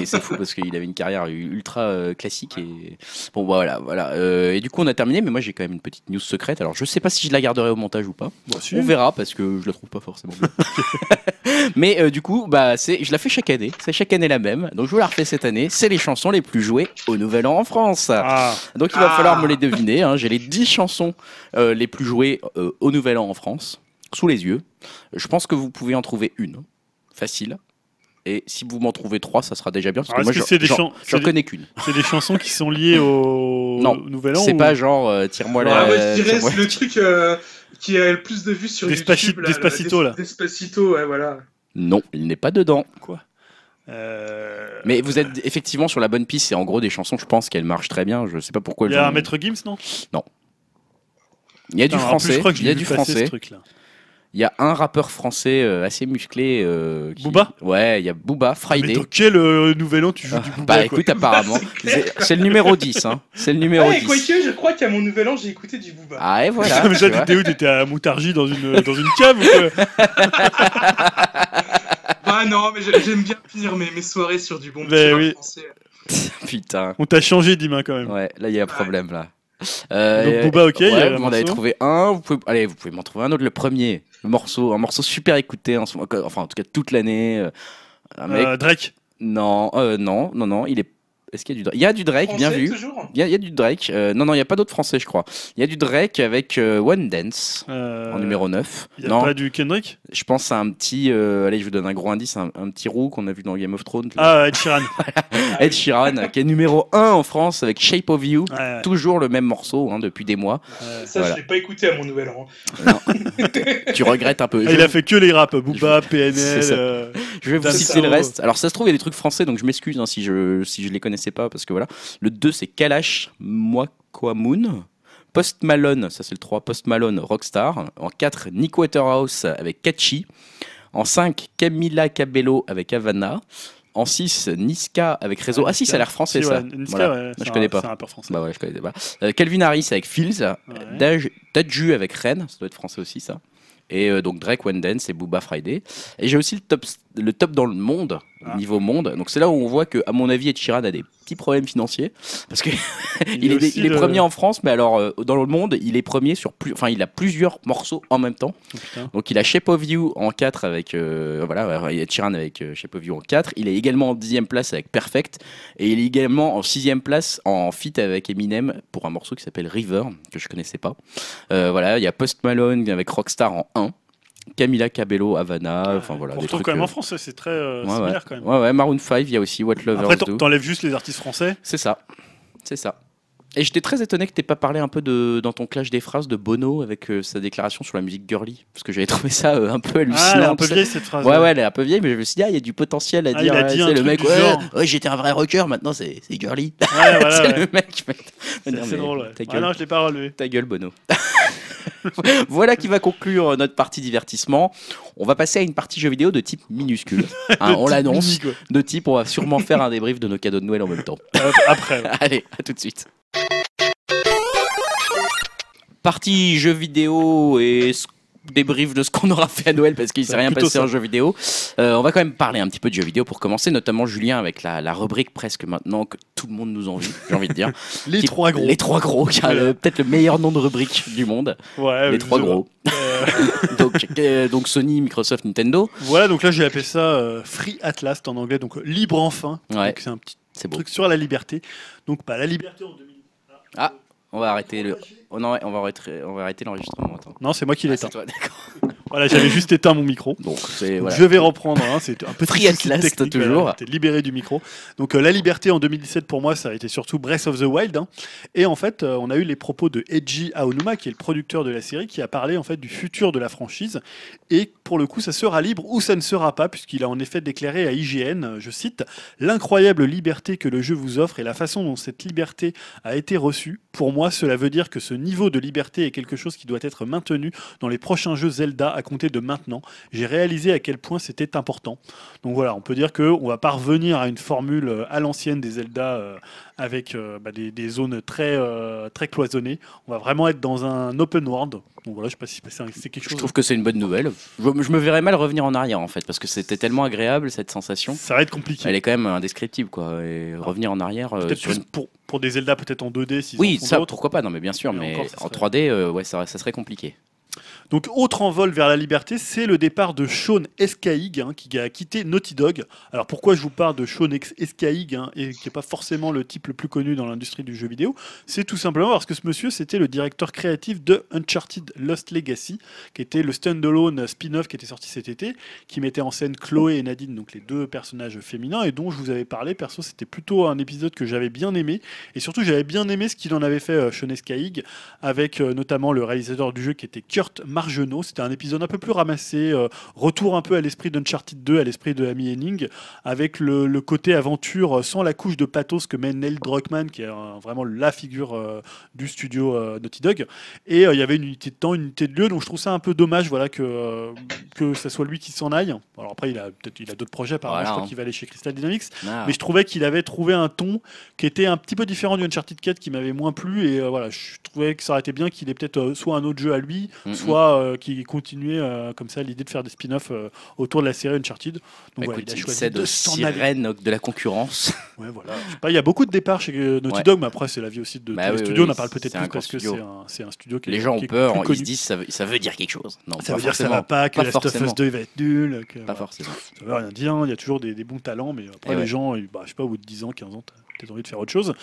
et c'est fou parce qu'il avait une carrière ultra euh, classique et bon voilà voilà. Euh, et du coup on a terminé, mais moi j'ai quand même une petite news secrète. Alors je sais pas si je la garderai au montage ou pas. Bon, si. On verra parce que je la trouve pas forcément bien. mais euh, du coup bah c'est, je la fais chaque année. C'est chaque année la même. Donc je vous la refais cette année. C'est les chansons les plus jouées au Nouvel An en France. Ah, Donc il va Ah. falloir me les deviner. hein. J'ai les 10 chansons euh, les plus jouées euh, au Nouvel An en France, sous les yeux. Je pense que vous pouvez en trouver une, facile. Et si vous m'en trouvez trois, ça sera déjà bien. Parce que Alors, moi, que c'est des- connais qu'une. c'est des chansons qui sont liées au Non, Nouvel An C'est ou- pas genre euh, tire-moi la. Ah ouais, je dirais tire-moi c'est le truc euh, qui a le plus de vues sur Despaci- YouTube. là, Despacito, là. Despacito, ouais, voilà. Non, il n'est pas dedans. Euh, Mais vous êtes effectivement sur la bonne piste. C'est en gros des chansons, je pense qu'elles marchent très bien. Je sais pas pourquoi. Il y a un Maître Gims, non Il y a du Putain, en plus, français. je crois que je Il y a l'ai du vu passer, français. ce truc-là. Il y a un rappeur français euh, assez musclé. euh, qui- Booba? Ouais, il y a Booba, Mais Friday. dans quel euh, Nouvel An tu joues Ah, du Booba bah quoi écoute, apparemment, c'est c'est le numéro 10. Hein. C'est le numéro Ouais, 10. quoique, je crois qu'à mon nouvel an, j'ai écouté du Booba. Ah et voilà. Ah, mais tu ça, vois. t'étais où T'étais à Moutargy dans une, dans une cave ou quoi Ah non, mais j'ai- j'aime bien finir mes, mes soirées sur du bon Mais petit rap oui. français. Putain. On t'a changé, Dima, quand même. Ouais, là il y a un problème là. Euh, Donc, Booba, ok, ouais, vous m'en avez trouvé un. Vous pouvez, allez, vous pouvez m'en trouver un autre. Le premier le morceau, un morceau super écouté en ce moment, enfin en tout cas toute l'année. euh, Un mec, Euh, Drake. non, euh, non, non, non, il est. Est-ce qu'il y a du Drake Il y a du Drake, bien vu. toujours Il y, a, il y a du Drake. Euh, non, non, il n'y a pas d'autres français, je crois. Il y a du Drake avec euh, One Dance Euh, en numéro 9. Il y a Non, pas du Kendrick? Je pense à un petit. euh, allez, je vous donne un gros indice un, un petit roux qu'on a vu dans Game of Thrones. Ah, Ed Sheeran. Ed Sheeran, qui est numéro 1 en France avec Shape of You. Ouais, ouais. Toujours le même morceau hein, depuis des mois. Ça, Voilà. je l'ai pas écouté à mon nouvel an. Tu regrettes un peu. Ah, Je- il a fait que les raps, Booba, PNL. euh, Je vais vous citer le reste. Alors ça se trouve il y a des trucs français donc je m'excuse hein, si je si je les connaissais pas parce que voilà. Le 2 c'est Kalash Moon. Post Malone, ça c'est le 3, Post Malone Rockstar. En 4 Nick Waterhouse avec Catchy. En 5 Camila Cabello avec Havana. En 6 Niska avec Réseau. Ah si ça a l'air français Si, ça. ouais, Niska, Voilà. ouais, Moi, c'est je un- connais pas. Un rappeur français. Bah ouais, je connaissais pas. Euh, Calvin Harris avec Fields. Daj- Dadju avec Rennes, ça doit être français aussi ça. Et euh, donc Drake, One Dance et Booba Friday. Et j'ai aussi le top, le top dans le monde, Ah. niveau monde. Donc c'est là où on voit que, à mon avis, Ed Sheeran a des petits problèmes financiers. Parce que il, est, premier en France, mais alors euh, dans le monde, il est premier sur plus. Enfin, il a plusieurs morceaux en même temps. Oh. Donc il a Shape of You en 4 avec. euh, voilà, Ed Sheeran avec euh, Shape of You en 4. Il est également en 10 place avec Perfect. Et il est également en 6 place en feat avec Eminem pour un morceau qui s'appelle River, que je connaissais pas. Euh, voilà, il y a Post Malone avec Rockstar en 1. Camila Cabello, Havana, enfin voilà. On des retrouve trucs, quand même euh, en français, c'est très euh, ouais, ouais. similaire quand même. Ouais, ouais, Maroon 5, il y a aussi What Lovers Après, t'enlèves juste les artistes français. C'est ça. C'est ça. Et j'étais très étonné que t'aies pas parlé un peu de, dans ton clash des phrases de Bono avec euh, sa déclaration sur la musique girly. Parce que j'avais trouvé ça euh, un peu Ah, elle est hallucinant. un peu vieille cette phrase. Ouais, ouais, elle est un peu vieille, mais je me suis dit, ah, il y a du potentiel à Ah, dire. il a ouais, dit tu un sais, le mec, ouais, ouais, j'étais un vrai rocker, maintenant c'est c'est girly. Ouais, voilà, c'est ouais. le mec. mais- C'est drôle. ouais. Ta Ah gueule, non, je l'ai pas relevé. ta gueule, Bono. voilà qui va conclure notre partie divertissement. On va passer à une partie jeu vidéo de type minuscule. Hein, on l'annonce. De type, on va sûrement faire un débrief de nos cadeaux de Noël en même temps. Euh, Après. ouais. Allez, à tout de suite. Partie jeux vidéo et débrief de ce qu'on aura fait à Noël parce qu'il s'est C'est rien passé ça. en jeux vidéo. Euh, on va quand même parler un petit peu de jeux vidéo pour commencer, notamment Julien avec la, la rubrique presque maintenant que tout le monde nous envie, j'ai envie de dire. Les Qui- trois gros. Les trois gros, qui a peut-être le meilleur nom de rubrique du monde. Ouais, les trois gros. Euh, donc, euh, donc Sony, Microsoft, Nintendo. Voilà, donc là j'ai appelé ça euh, Free at Last en anglais, donc libre enfin. Ouais. C'est un petit truc sur la liberté. Donc pas la liberté en 2000. Ah, On va arrêter le. Oh non, on va arrêter, on va arrêter l'enregistrement. Attends. Non, c'est moi qui Ah, l'éteins. c'est toi, d'accord. Voilà, j'avais juste éteint mon micro. Donc c'est voilà. Je vais reprendre, hein, c'est un peu Free at last, toujours. T'es libéré du micro. Donc euh, la liberté en 2017 pour moi, ça a été surtout Breath of the Wild. hein. Et en fait, euh, on a eu les propos de Eiji Aonuma, qui est le producteur de la série, qui a parlé en fait du futur de la franchise. Et pour le coup, ça sera libre ou ça ne sera pas, puisqu'il a en effet déclaré à IGN, euh, je cite, l'incroyable liberté que le jeu vous offre et la façon dont cette liberté a été reçue. Pour moi, cela veut dire que ce niveau de liberté est quelque chose qui doit être maintenu dans les prochains jeux Zelda à compter de maintenant. J'ai réalisé à quel point c'était important. Donc voilà, on peut dire qu'on va pas revenir à une formule euh, à l'ancienne des Zelda euh, avec bah, des, zones très, très cloisonnées. On va vraiment être dans un open world. Voilà, je sais pas si c'est c'est quelque Je chose. trouve que c'est une bonne nouvelle. Je, je me verrais mal revenir en arrière en fait, parce que c'était tellement agréable cette sensation. Ça va être compliqué. Elle est quand même indescriptible quoi. Et revenir en arrière. euh, Peut-être sur plus une- pour, pour des Zelda peut-être en 2D si Oui, ça pourquoi pas, non mais bien sûr, Mais mais, encore, ça en serait- 3D, euh, ouais, ça, ça serait compliqué. Donc, autre envol vers la liberté, c'est le départ de Sean Escaig, hein, qui a quitté Naughty Dog. Alors, pourquoi je vous parle de Sean Escaig, hein, et qui n'est pas forcément le type le plus connu dans l'industrie du jeu vidéo? C'est tout simplement parce que ce monsieur, c'était le directeur créatif de Uncharted Lost Legacy, qui était le standalone spin-off qui était sorti cet été, qui mettait en scène Chloé et Nadine, donc les deux personnages féminins, et dont je vous avais parlé. Perso, c'était plutôt un épisode que j'avais bien aimé, et surtout, j'avais bien aimé ce qu'il en avait fait, euh, Sean Escaig, avec euh, notamment le réalisateur du jeu qui était Kurt Margenot. C'était un épisode un peu plus ramassé, euh, retour un peu à l'esprit d'Uncharted 2, à l'esprit de Amy Henning, avec le, le côté aventure euh, sans la couche de pathos que mène Neil Druckmann, qui est euh, vraiment la figure euh, du studio Naughty Dog. Et il y avait une unité de temps, une unité de lieu, donc je trouve ça un peu dommage voilà, que, que ça soit lui qui s'en aille. Alors après, il a peut-être il a d'autres projets, apparemment, Voilà, je crois hein. qu'il va aller chez Crystal Dynamics. Ah. Mais je trouvais qu'il avait trouvé un ton qui était un petit peu différent du Uncharted 4 qui m'avait moins plu. Et voilà, je trouvais que ça aurait été bien qu'il ait peut-être soit un autre jeu à lui, Mm, soit pas euh, qu'il continuait euh, comme ça l'idée de faire des spin-offs euh, autour de la série Uncharted. Donc Bah, voilà, écoute, il a choisi de sirènes de la concurrence. Ouais, voilà. Il y a beaucoup de départs chez Naughty Ouais. Dog, mais après c'est la vie aussi de Bah tous les oui, studios. oui, On en parle peut-être plus parce que c'est un, un studio qui est Les gens qui ont peur, ils se disent ça veut, ça veut dire quelque chose. Non, Ça veut dire que ça va pas, que Last of Us forcément. 2 va être nul. Que, Pas voilà. forcément. Ça veut rien dire, il y a toujours des, des bons talents, mais après Et les ouais. gens, bah, je sais pas, au bout de 10 ans, 15 ans, peut-être envie de faire autre chose.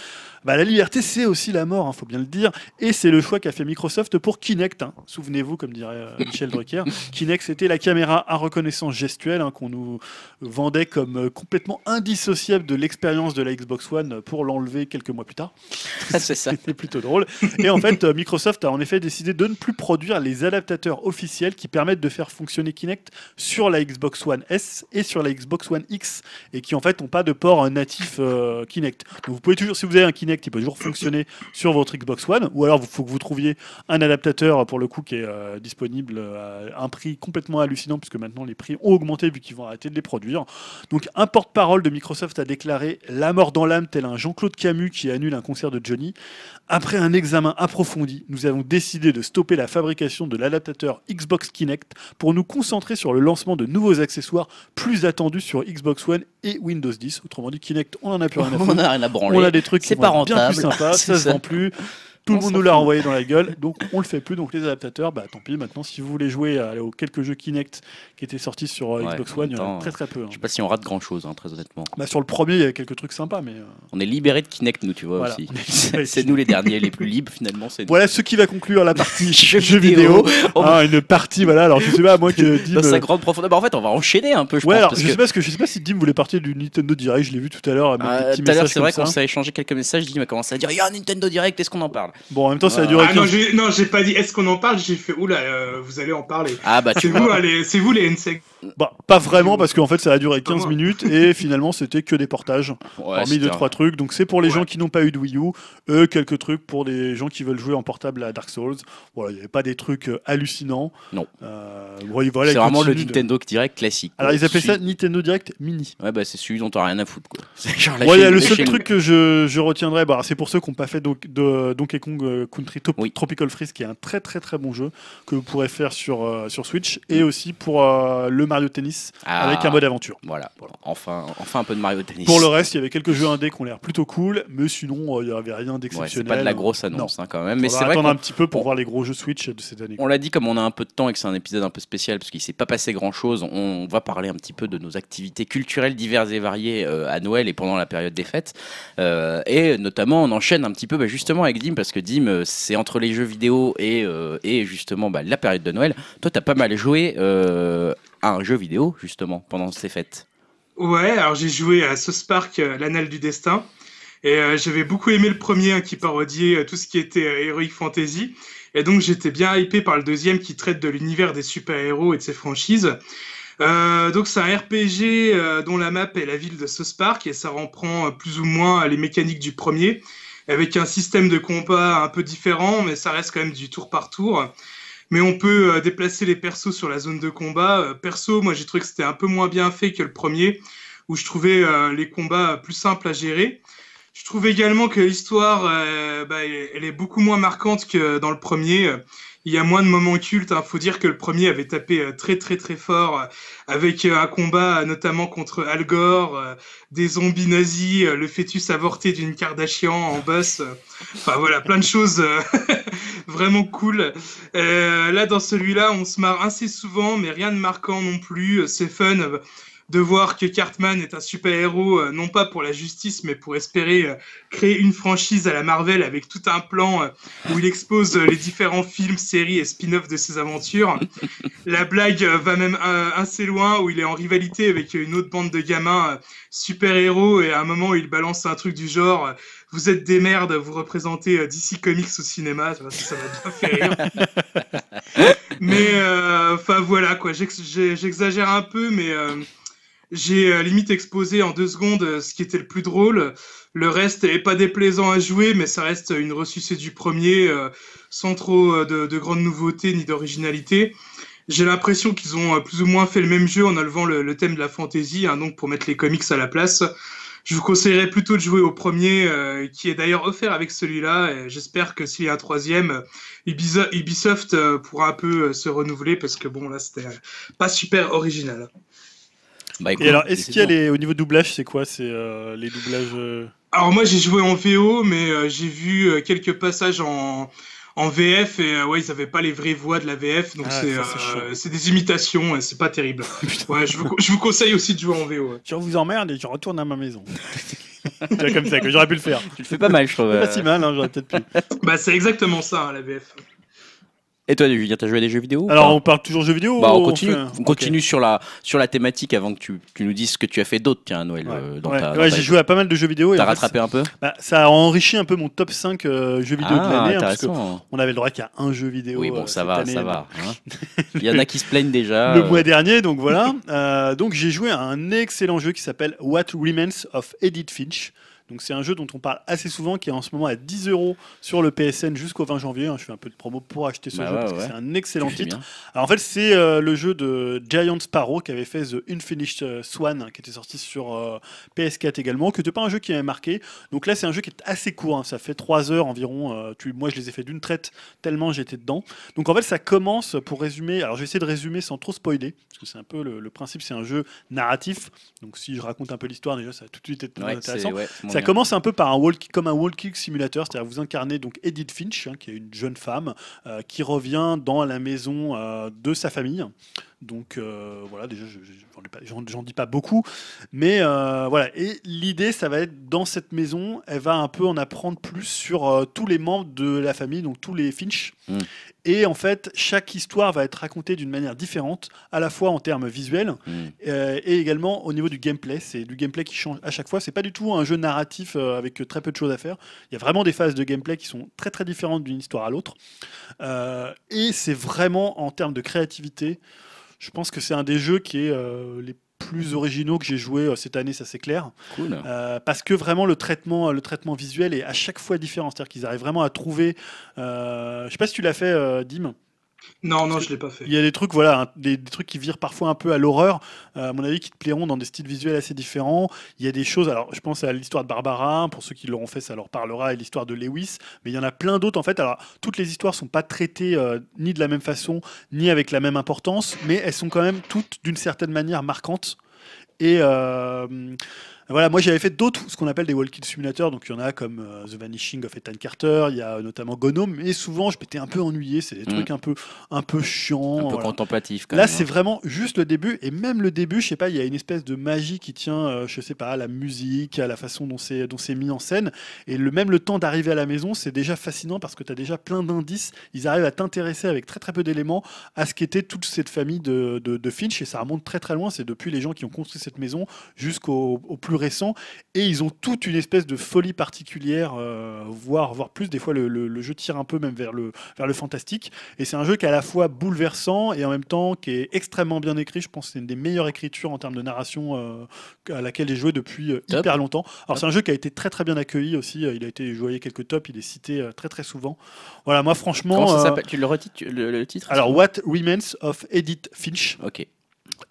Bah, la liberté, c'est aussi la mort, il faut bien le dire. Et c'est le choix qu'a fait Microsoft pour Kinect. hein. Souvenez-vous, comme dirait euh, Michel Drucker, Kinect, c'était la caméra à reconnaissance gestuelle hein, qu'on nous vendait comme euh, complètement indissociable de l'expérience de la Xbox One pour l'enlever quelques mois plus tard. c'est ça. C'était plutôt drôle. Et en fait, euh, Microsoft a en effet décidé de ne plus produire les adaptateurs officiels qui permettent de faire fonctionner Kinect sur la Xbox One S et sur la Xbox One X et qui en fait n'ont pas de port natif Kinect. Vous pouvez toujours, si vous avez un Kinect, il peut toujours fonctionner sur votre Xbox One ou alors il faut que vous trouviez un adaptateur pour le coup qui est euh, disponible euh, à un prix complètement hallucinant puisque maintenant les prix ont augmenté vu qu'ils vont arrêter de les produire. Donc un porte-parole de Microsoft a déclaré la mort dans l'âme tel un Jean-Claude Camus qui annule un concert de Johnny. Après un examen approfondi, nous avons décidé de stopper la fabrication de l'adaptateur Xbox Kinect pour nous concentrer sur le lancement de nouveaux accessoires plus attendus sur Xbox One et Windows 10. Autrement dit, Kinect, on en a plus rien à On n'a rien à branler. On a des trucs qui être bien plus sympas, ça se vend plus. Tout le On monde nous l'a fout. renvoyé dans la gueule, donc on le fait plus. Donc les adaptateurs, bah tant pis. Maintenant, si vous voulez jouer à- aux quelques jeux Kinect qui étaient sortis sur euh, Xbox One, il y en a très très peu. hein. Je sais pas si on rate grand chose, très honnêtement. Bah, sur le premier, il y avait quelques trucs sympas, mais euh, On est libéré de Kinect, nous, tu vois Voilà, aussi. C'est nous les derniers, les plus libres finalement. Voilà ce qui va conclure la partie Jeux vidéo. On- Ah, une partie, voilà. Alors je sais pas, moi que Dim. Dans sa euh, grande profondeur. Bah, en fait, on va enchaîner un peu, je Ouais, pense. alors parce je sais pas ce que je sais pas si Dim voulait partir du Nintendo Direct. Je l'ai vu tout à l'heure. Ah, Tout à l'heure, c'est vrai qu'on s'est échangé quelques messages. Dim a commencé à dire il y a un Nintendo Direct, est-ce qu'on en parle? Bon, en même temps, ça a Ah, duré Ah non, 15 j'ai non, j'ai pas dit est-ce qu'on en parle, j'ai fait oula, euh, vous allez en parler. Ah, bah, C'est vous, vois. allez, c'est vous les NSEC. Bah, pas vraiment, parce qu'en fait, ça a duré Pas 15 moi. minutes et finalement, c'était que des portages. Ouais, Parmi deux, trois trucs. Donc, c'est pour les Ouais. gens qui n'ont pas eu de Wii U. Eux, quelques trucs pour des gens qui veulent jouer en portable à Dark Souls. Voilà, il n'y avait pas des trucs euh, hallucinants. Non. Euh, ouais, voilà, C'est vraiment le de- Nintendo Direct classique. Alors, ils appelaient ça Nintendo Direct Mini. Ouais, bah, c'est celui dont t'as rien à foutre, quoi. C'est genre la Ouais, il y a chaîne- le seul chaîne- truc que je, je retiendrai, bah, c'est pour ceux qui n'ont pas fait donc, de Donkey Kong euh, Country Top- Oui. Tropical Freeze, qui est un très très très bon jeu que vous pourrez faire sur, euh, sur Switch, et aussi pour euh, le Mario Tennis Ah, avec un mode aventure. Voilà, enfin, enfin un peu de Mario Tennis. Pour le reste, il y avait quelques jeux indés qui ont l'air plutôt cool, mais sinon, il n'y avait rien Ouais, c'est d'exceptionnel. pas de la grosse annonce hein, quand même. Mais c'est va vrai attendre un petit peu pour on- voir les gros jeux Switch de cette année. on l'a dit, comme on a un peu de temps et que c'est un épisode un peu spécial parce qu'il s'est pas passé grand chose, on va parler un petit peu de nos activités culturelles diverses et variées euh, à Noël et pendant la période des fêtes. Et notamment, on enchaîne un petit peu bah, justement avec Dim parce que Dim, euh, c'est entre les jeux vidéo et, euh, justement bah, la période de Noël. Toi, t'as pas mal joué euh, à un jeu vidéo justement pendant ces fêtes. Ouais, alors j'ai joué à South Park, l'Annale du Destin. Et j'avais beaucoup aimé le premier hein, qui parodiait tout ce qui était euh, Heroic Fantasy. Et donc j'étais bien hypé par le deuxième qui traite de l'univers des super-héros et de ses franchises. Donc c'est un RPG dont la map est la ville de South Park et ça reprend plus ou moins les mécaniques du premier avec un système de combat un peu différent mais ça reste quand même du tour par tour. Mais on peut euh, déplacer les persos sur la zone de combat. Euh, perso, moi j'ai trouvé que c'était un peu moins bien fait que le premier où je trouvais euh, les combats plus simples à gérer. Je trouve également que l'histoire, bah, elle est beaucoup moins marquante que dans le premier. Il y a moins de moments cultes. Il faut dire que le premier avait tapé euh, très très très fort euh, avec euh, un combat notamment contre Al Gore, des zombies nazis, le fœtus avorté d'une Kardashian en boss. Enfin voilà, plein de choses vraiment cool. Euh, là dans celui-là, on se marre assez souvent, mais rien de marquant non plus. C'est fun. De voir que Cartman est un super-héros, euh, non pas pour la justice, mais pour espérer euh, créer une franchise à la Marvel avec tout un plan euh, où il expose les différents films, séries et spin-offs de ses aventures. la blague va même assez loin, où il est en rivalité avec une autre bande de gamins super-héros, et à un moment, il balance un truc du genre Vous êtes des merdes, vous représentez DC Comics au cinéma », ça ça m'a bien fait rire. mais, euh, enfin voilà, quoi, j'exagère un peu, mais... euh, j'ai euh, limite exposé en deux secondes euh, ce qui était le plus drôle. Le reste est pas déplaisant à jouer, mais ça reste une ressucée du premier, euh, sans trop de, de grandes nouveautés ni d'originalité. J'ai l'impression qu'ils ont plus ou moins fait le même jeu en enlevant le, thème de la fantasy, hein, donc pour mettre les comics à la place. je vous conseillerais plutôt de jouer au premier, qui est d'ailleurs offert avec celui-là. J'espère que s'il y a un troisième, Ubiso- Ubisoft pourra un peu se renouveler parce que bon, là, c'était pas super original. Bah, écoute, Et alors, est-ce qu'il y a les, au niveau doublage, c'est quoi C'est euh, les doublages. euh, Alors moi, j'ai joué en VO, mais euh, j'ai vu euh, quelques passages en, en VF et euh, ouais, ils avaient pas les vraies voix de la VF, donc Ah, c'est ça, c'est euh, des imitations, et c'est pas terrible. ouais, je vous, je vous conseille aussi de jouer en VO. ouais. Je vous emmerde et je retourne à ma maison. c'est comme ça que j'aurais pu le faire. Tu le fais pas mal, je trouve. Pas si mal, hein, j'aurais peut-être pu. Bah, c'est exactement ça, hein, la VF. Et toi, Julien, t'as joué à des jeux vidéo Alors, on parle toujours jeux vidéo Bah, on continue, on continue sur, la, sur la thématique avant que tu, tu nous dises ce que tu as fait d'autre, tiens, Noël. Ouais, euh, dans Ouais, ta- ouais, j'ai joué à pas mal de jeux vidéo. T'as fait, rattrapé un peu? bah, ça a enrichi un peu mon top 5 euh, jeux vidéo de Ah, l'année. hein, parce que on avait le droit qu'à un jeu vidéo. Oui, bon, euh, ça cette va, année, ça va. hein. Il y en a qui se plaignent déjà. Le euh, mois dernier, donc voilà. Donc j'ai joué à un excellent jeu qui s'appelle What Remains of Edith Finch. Donc c'est un jeu dont on parle assez souvent, qui est en ce moment à 10 euros sur le PSN jusqu'au 20 janvier. hein. Je fais un peu de promo pour acheter ce Bah jeu ouais, parce que c'est un excellent titre. bien. Alors en fait, c'est euh, le jeu de Giant Sparrow qui avait fait The Unfinished euh, Swan, hein, qui était sorti sur euh, PS4 également, qui n'était pas un jeu qui m'avait marqué. Donc là, c'est un jeu qui est assez court, hein, ça fait 3 heures environ. euh, tu, moi, je les ai fait d'une traite tellement j'étais dedans. Donc en fait, ça commence, pour résumer, alors je vais essayer de résumer sans trop spoiler, parce que c'est un peu le, le principe, c'est un jeu narratif. Donc si je raconte un peu l'histoire, déjà, ça va tout de suite être Ouais, intéressant. Ça bien. commence un peu par un walk, comme un walking simulator, c'est-à-dire vous incarnez donc Edith Finch, hein, qui est une jeune femme euh, qui revient dans la maison euh, de sa famille. Donc euh, voilà, déjà, je- je- j'en dis pas beaucoup, mais euh, voilà. Et l'idée, ça va être dans cette maison, elle va un peu en apprendre plus sur euh, tous les membres de la famille, donc tous les Finch. Mm. Et en fait, chaque histoire va être racontée d'une manière différente, à la fois en termes visuels, Mm. euh, et également au niveau du gameplay. C'est du gameplay qui change à chaque fois. C'est pas du tout un jeu narratif avec très peu de choses à faire. Il y a vraiment des phases de gameplay qui sont très très différentes d'une histoire à l'autre. Et c'est vraiment en termes de créativité. Je pense que c'est un des jeux qui est euh, les plus originaux que j'ai joué euh, cette année, ça c'est clair. Cool. Euh, parce que vraiment le traitement, le traitement visuel est à chaque fois différent. C'est-à-dire qu'ils arrivent vraiment à trouver. Je sais pas si tu l'as fait, Dim. Non, non, je l'ai pas fait. Il y a des trucs, voilà, des trucs qui virent parfois un peu à l'horreur, euh, à mon avis, qui te plairont dans des styles visuels assez différents. Il y a des choses, alors je pense à l'histoire de Barbara, pour ceux qui l'auront fait, ça leur parlera, et l'histoire de Lewis, mais il y en a plein d'autres en fait. Alors, toutes les histoires sont pas traitées euh, ni de la même façon, ni avec la même importance, mais elles sont quand même toutes d'une certaine manière marquantes. Et euh, voilà, moi j'avais fait d'autres, ce qu'on appelle des walking simulators, donc il y en a comme euh, The Vanishing of Ethan Carter, il y a notamment Gnome, mais souvent je m'étais un peu ennuyé, c'est des Mm. trucs un peu, un peu chiants. Un peu voilà. contemplatif quand Là, c'est hein. vraiment juste le début, et même le début, je sais pas, il y a une espèce de magie qui tient, euh, je sais pas, à la musique, à la façon dont c'est dont c'est mis en scène, et le même le temps d'arriver à la maison, c'est déjà fascinant parce que tu as déjà plein d'indices. Ils arrivent à t'intéresser avec très très peu d'éléments à ce qu'était toute cette famille de, de, de Finch, et ça remonte très très loin. C'est depuis les gens qui ont construit cette maison jusqu'au au plus récent, et ils ont toute une espèce de folie particulière, euh, voire voire plus. Des fois, le, le- le jeu tire un peu même vers le vers le fantastique. Et c'est un jeu qui est à la fois bouleversant et en même temps qui est extrêmement bien écrit. Je pense que c'est une des meilleures écritures en termes de narration euh, à laquelle j'ai joué depuis euh, hyper longtemps. Alors c'est un jeu qui a été très très bien accueilli aussi. Il a été joué quelques tops, il est cité très très souvent. Voilà, moi franchement. Comment ça s'appelle? Tu le retitres tu- le, le titre? alors What Remains of Edith Finch. Ok.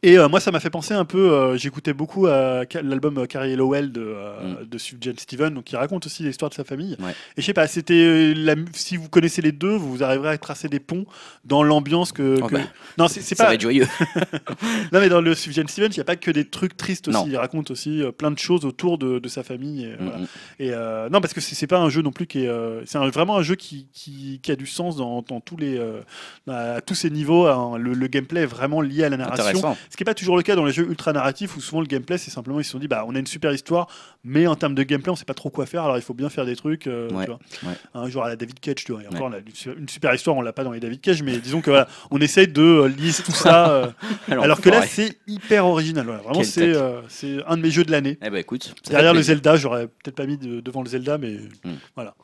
Et euh, moi, ça m'a fait penser un peu. euh, J'écoutais beaucoup à ca- l'album euh, Carrie Lowell de, euh, de Sufjan Steven, donc qui raconte aussi l'histoire de sa famille. Mm. Ouais. Et je sais pas, c'était euh, si vous connaissez les deux, vous arriverez à tracer des ponts dans l'ambiance que. Oh que- bah, Non, c'est c'est Ça pas. va être joyeux. Non, mais dans le Sufjan Steven, il n'y a pas que des trucs tristes aussi. Il raconte aussi euh, plein de choses autour de, de sa famille. Et, Mm, voilà. mm. Et, euh, non, parce que c'est pas un jeu non plus qui est. euh, c'est vraiment un jeu qui, qui, qui a du sens dans, dans tous les euh, à tous ces niveaux. hein. Le, le gameplay est vraiment lié à la narration. Ce qui n'est pas toujours le cas dans les jeux ultra narratifs où souvent le gameplay c'est simplement ils se sont dit bah on a une super histoire mais en termes de gameplay on sait pas trop quoi faire alors il faut bien faire des trucs euh, Ouais, tu vois. ouais. un genre à la David Cage tu vois et Ouais. encore on a une- super histoire on l'a pas dans les David Cage mais disons que voilà on essaye de euh, lier tout ça euh, alors que là c'est hyper original voilà. vraiment c'est euh, c'est un de mes jeux de l'année Eh ben écoute. derrière le. Zelda j'aurais peut-être pas mis de- devant le Zelda mais Hmm. voilà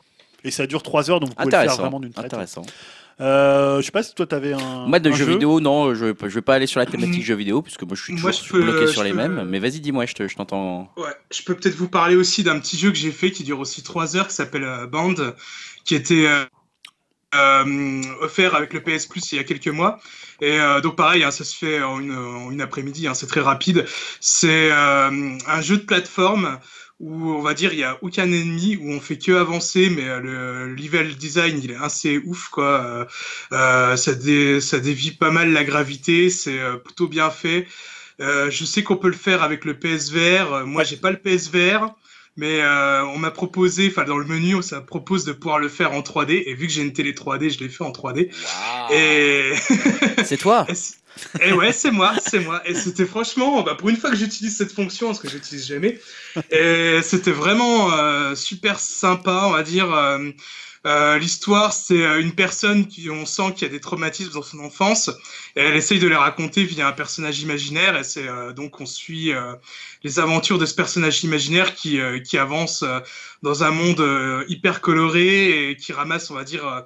et ça dure 3 heures donc vous pouvez le faire vraiment d'une traite Intéressant. euh, je sais pas si toi t'avais un Moi, de un jeux jeu. vidéo, non, je, je vais pas aller sur la thématique jeux vidéo, puisque moi je suis Moi, toujours je peux, bloqué euh, sur les peux, mêmes. Mais vas-y, dis-moi, je te- je t'entends. Ouais, je peux peut-être vous parler aussi d'un petit jeu que j'ai fait qui dure aussi 3 heures, qui s'appelle euh, Band, qui était euh, euh, offert avec le PS Plus il y a quelques mois. Et euh, donc pareil, hein, ça se fait en une, en une après-midi, hein, c'est très rapide. C'est euh, un jeu de plateforme où on va dire il y a aucun ennemi, où on fait que avancer, mais euh, le level design il est assez ouf quoi. Euh, euh, ça, dé, ça dévie pas mal la gravité, c'est euh, plutôt bien fait. Euh, je sais qu'on peut le faire avec le PSVR. Moi, j'ai pas le PSVR, mais euh, on m'a proposé, enfin dans le menu, ça propose de pouvoir le faire en 3D. Et vu que j'ai une télé 3D, je l'ai fait en 3D. Et C'est toi et ouais, c'est moi, c'est moi. Et c'était franchement, bah, pour une fois que j'utilise cette fonction, parce que j'utilise jamais, et c'était vraiment euh, super sympa, on va dire. euh, euh, L'histoire, c'est euh, une personne qui, on sent qu'il y a des traumatismes dans son enfance, et elle essaye de les raconter via un personnage imaginaire, et c'est euh, donc on suit euh, les aventures de ce personnage imaginaire qui, qui avance dans un monde hyper coloré et qui ramasse, on va dire,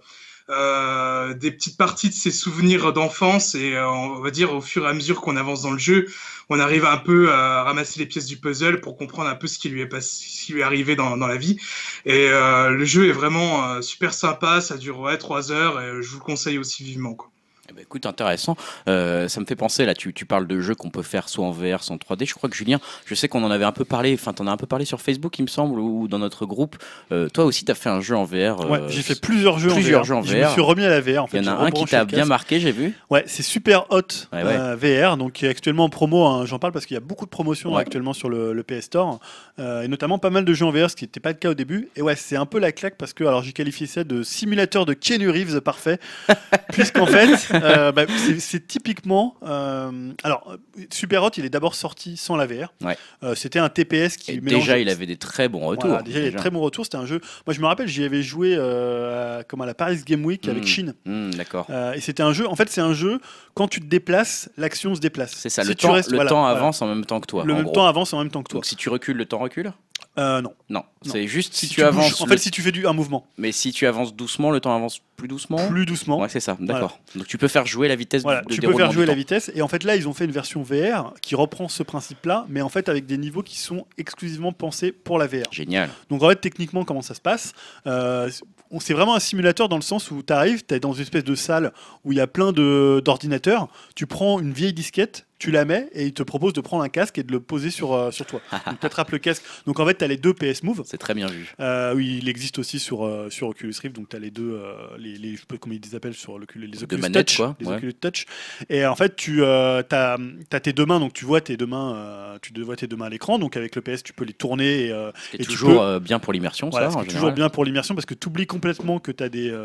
euh, euh, des petites parties de ses souvenirs d'enfance et euh, on va dire au fur et à mesure qu'on avance dans le jeu, on arrive un peu à ramasser les pièces du puzzle pour comprendre un peu ce qui lui est passé, ce qui lui est arrivé dans, dans la vie. Et euh, le jeu est vraiment euh, super sympa, ça dure ouais trois heures et je vous le conseille aussi vivement. Quoi. Eh ben, écoute, intéressant. Euh, ça me fait penser, là, tu, tu parles de jeux qu'on peut faire soit en VR, soit en 3D. Je crois que Julien, je sais qu'on en avait un peu parlé, enfin, t'en as un peu parlé sur Facebook, il me semble, ou dans notre groupe. Euh, toi aussi, t'as fait un jeu en VR. Ouais, euh, j'ai fait plusieurs jeux plusieurs en VR. jeux en Je me suis remis à la VR. En fait, Il y en a un qui t'a bien marqué, j'ai vu. Ouais, c'est super hot Ouais, ouais. VR, donc qui est actuellement en promo. hein, J'en parle parce qu'il y a beaucoup de promotions Ouais. actuellement sur le, le PS Store, et notamment pas mal de jeux en VR, ce qui n'était pas le cas au début. Et ouais, c'est un peu la claque parce que alors j'ai qualifié ça de simulateur de Keanu Reeves parfait, puisqu'en fait, euh, bah, c'est- typiquement. euh, alors, Super Hot, il est d'abord sorti sans la VR. Ouais. Euh, C'était un TPS qui Et mélangeait- déjà, il avait des très bons retours. Voilà, déjà, il y a de très bons retours. C'était un jeu. Moi, je me rappelle, j'y avais joué à, comme à la Paris Game Week avec Mm. Shin. Hmm, D'accord. Et c'était un jeu. En fait, c'est un jeu. Quand tu te déplaces, l'action se déplace. C'est ça, Si le temps, restes- le voilà, temps voilà. avance en même temps que toi. Le en même gros. temps avance en même temps que toi. Donc si tu recules, le temps recule Euh, non. Non, Non. c'est juste si, Si tu, avances. en le- fait, si tu fais du un mouvement, Mais si tu avances doucement, le temps avance plus doucement. plus doucement. Ouais, c'est ça, d'accord. Donc tu peux faire jouer la vitesse Voilà, de tu peux faire jouer la temps. vitesse. Et en fait, là, ils ont fait une version VR qui reprend ce principe-là, mais en fait avec des niveaux qui sont exclusivement pensés pour la VR. Génial. Donc en fait, techniquement, comment ça se passe Euh, on- C'est vraiment un simulateur dans le sens où tu arrives, tu es dans une espèce de salle où il y a plein d'ordinateurs, tu prends une vieille disquette, tu la mets et il te propose de prendre un casque et de le poser sur, euh, sur toi. Donc tu attrapes le casque. Donc en fait, tu as les deux PS Move. C'est très bien vu. Euh, oui, il existe aussi sur, euh, sur Oculus Rift, donc tu as les deux, les, les, je sais pas comment ils les appellent sur l'Oculus, les Oculus Touch. quoi, les ouais. Oculus Touch. Et en fait, tu as, tes deux mains, donc tu vois tes deux mains, tu vois tes deux mains à l'écran, donc avec le PS, tu peux les tourner et, tu toujours peux- bien pour l'immersion, voilà, ça, en toujours bien pour l'immersion parce que tu oublies complètement que tu as des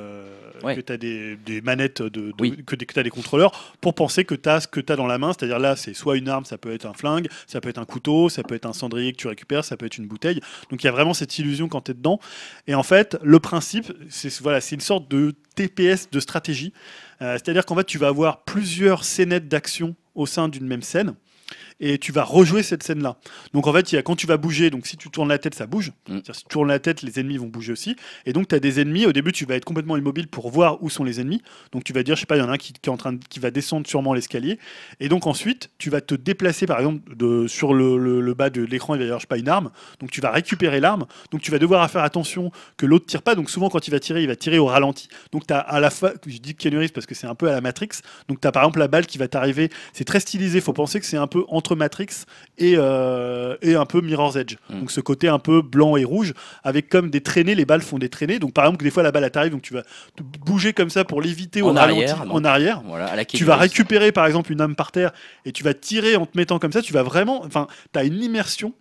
Ouais. que t'as des, des manettes de, de- Oui. que, que tu as des contrôleurs pour penser que tu as ce que tu as dans la main, c'est-à-dire c'est soit une arme, ça peut être un flingue, ça peut être un couteau, ça peut être un cendrier que tu récupères, ça peut être une bouteille. Donc il y a vraiment cette illusion quand tu es dedans et en fait, le principe c'est voilà, une sorte de TPS de stratégie. Euh, c'est-à-dire qu'en fait, tu vas avoir plusieurs scénettes d'action au sein d'une même scène et tu vas rejouer cette scène-là. Donc en fait, il y a, quand tu vas bouger, donc si tu tournes la tête, ça bouge. Mm. Si tu tournes la tête, les ennemis vont bouger aussi. Et donc tu as des ennemis, au début tu vas être complètement immobile pour voir où sont les ennemis. Donc tu vas dire, je sais pas, il y en a un qui, qui est en train de- qui va descendre sûrement l'escalier. Et donc ensuite, tu vas te déplacer par exemple de, sur le, le- le bas de l'écran, il va y avoir, je sais pas, une arme. Donc tu vas récupérer l'arme. Donc tu vas devoir faire attention que l'autre tire pas. Donc souvent quand il va tirer, il va tirer au ralenti. Donc tu as à la fois, je dis Keanu Reeves parce que c'est un peu à la Matrix. Donc tu as par exemple la balle qui va t'arriver. C'est très stylisé. faut penser que c'est un peu entre Matrix et, euh, et un peu Mirror's Edge. Mm. Donc ce côté un peu blanc et rouge avec comme des traînées, les balles font des traînées. Donc par exemple, des fois la balle t'arrive, donc tu vas bouger comme ça pour l'éviter En arrière, en arrière. Voilà, à la Tu vas récupérer par exemple une âme par terre et tu vas tirer en te mettant comme ça. Tu vas vraiment, enfin, tu as une immersion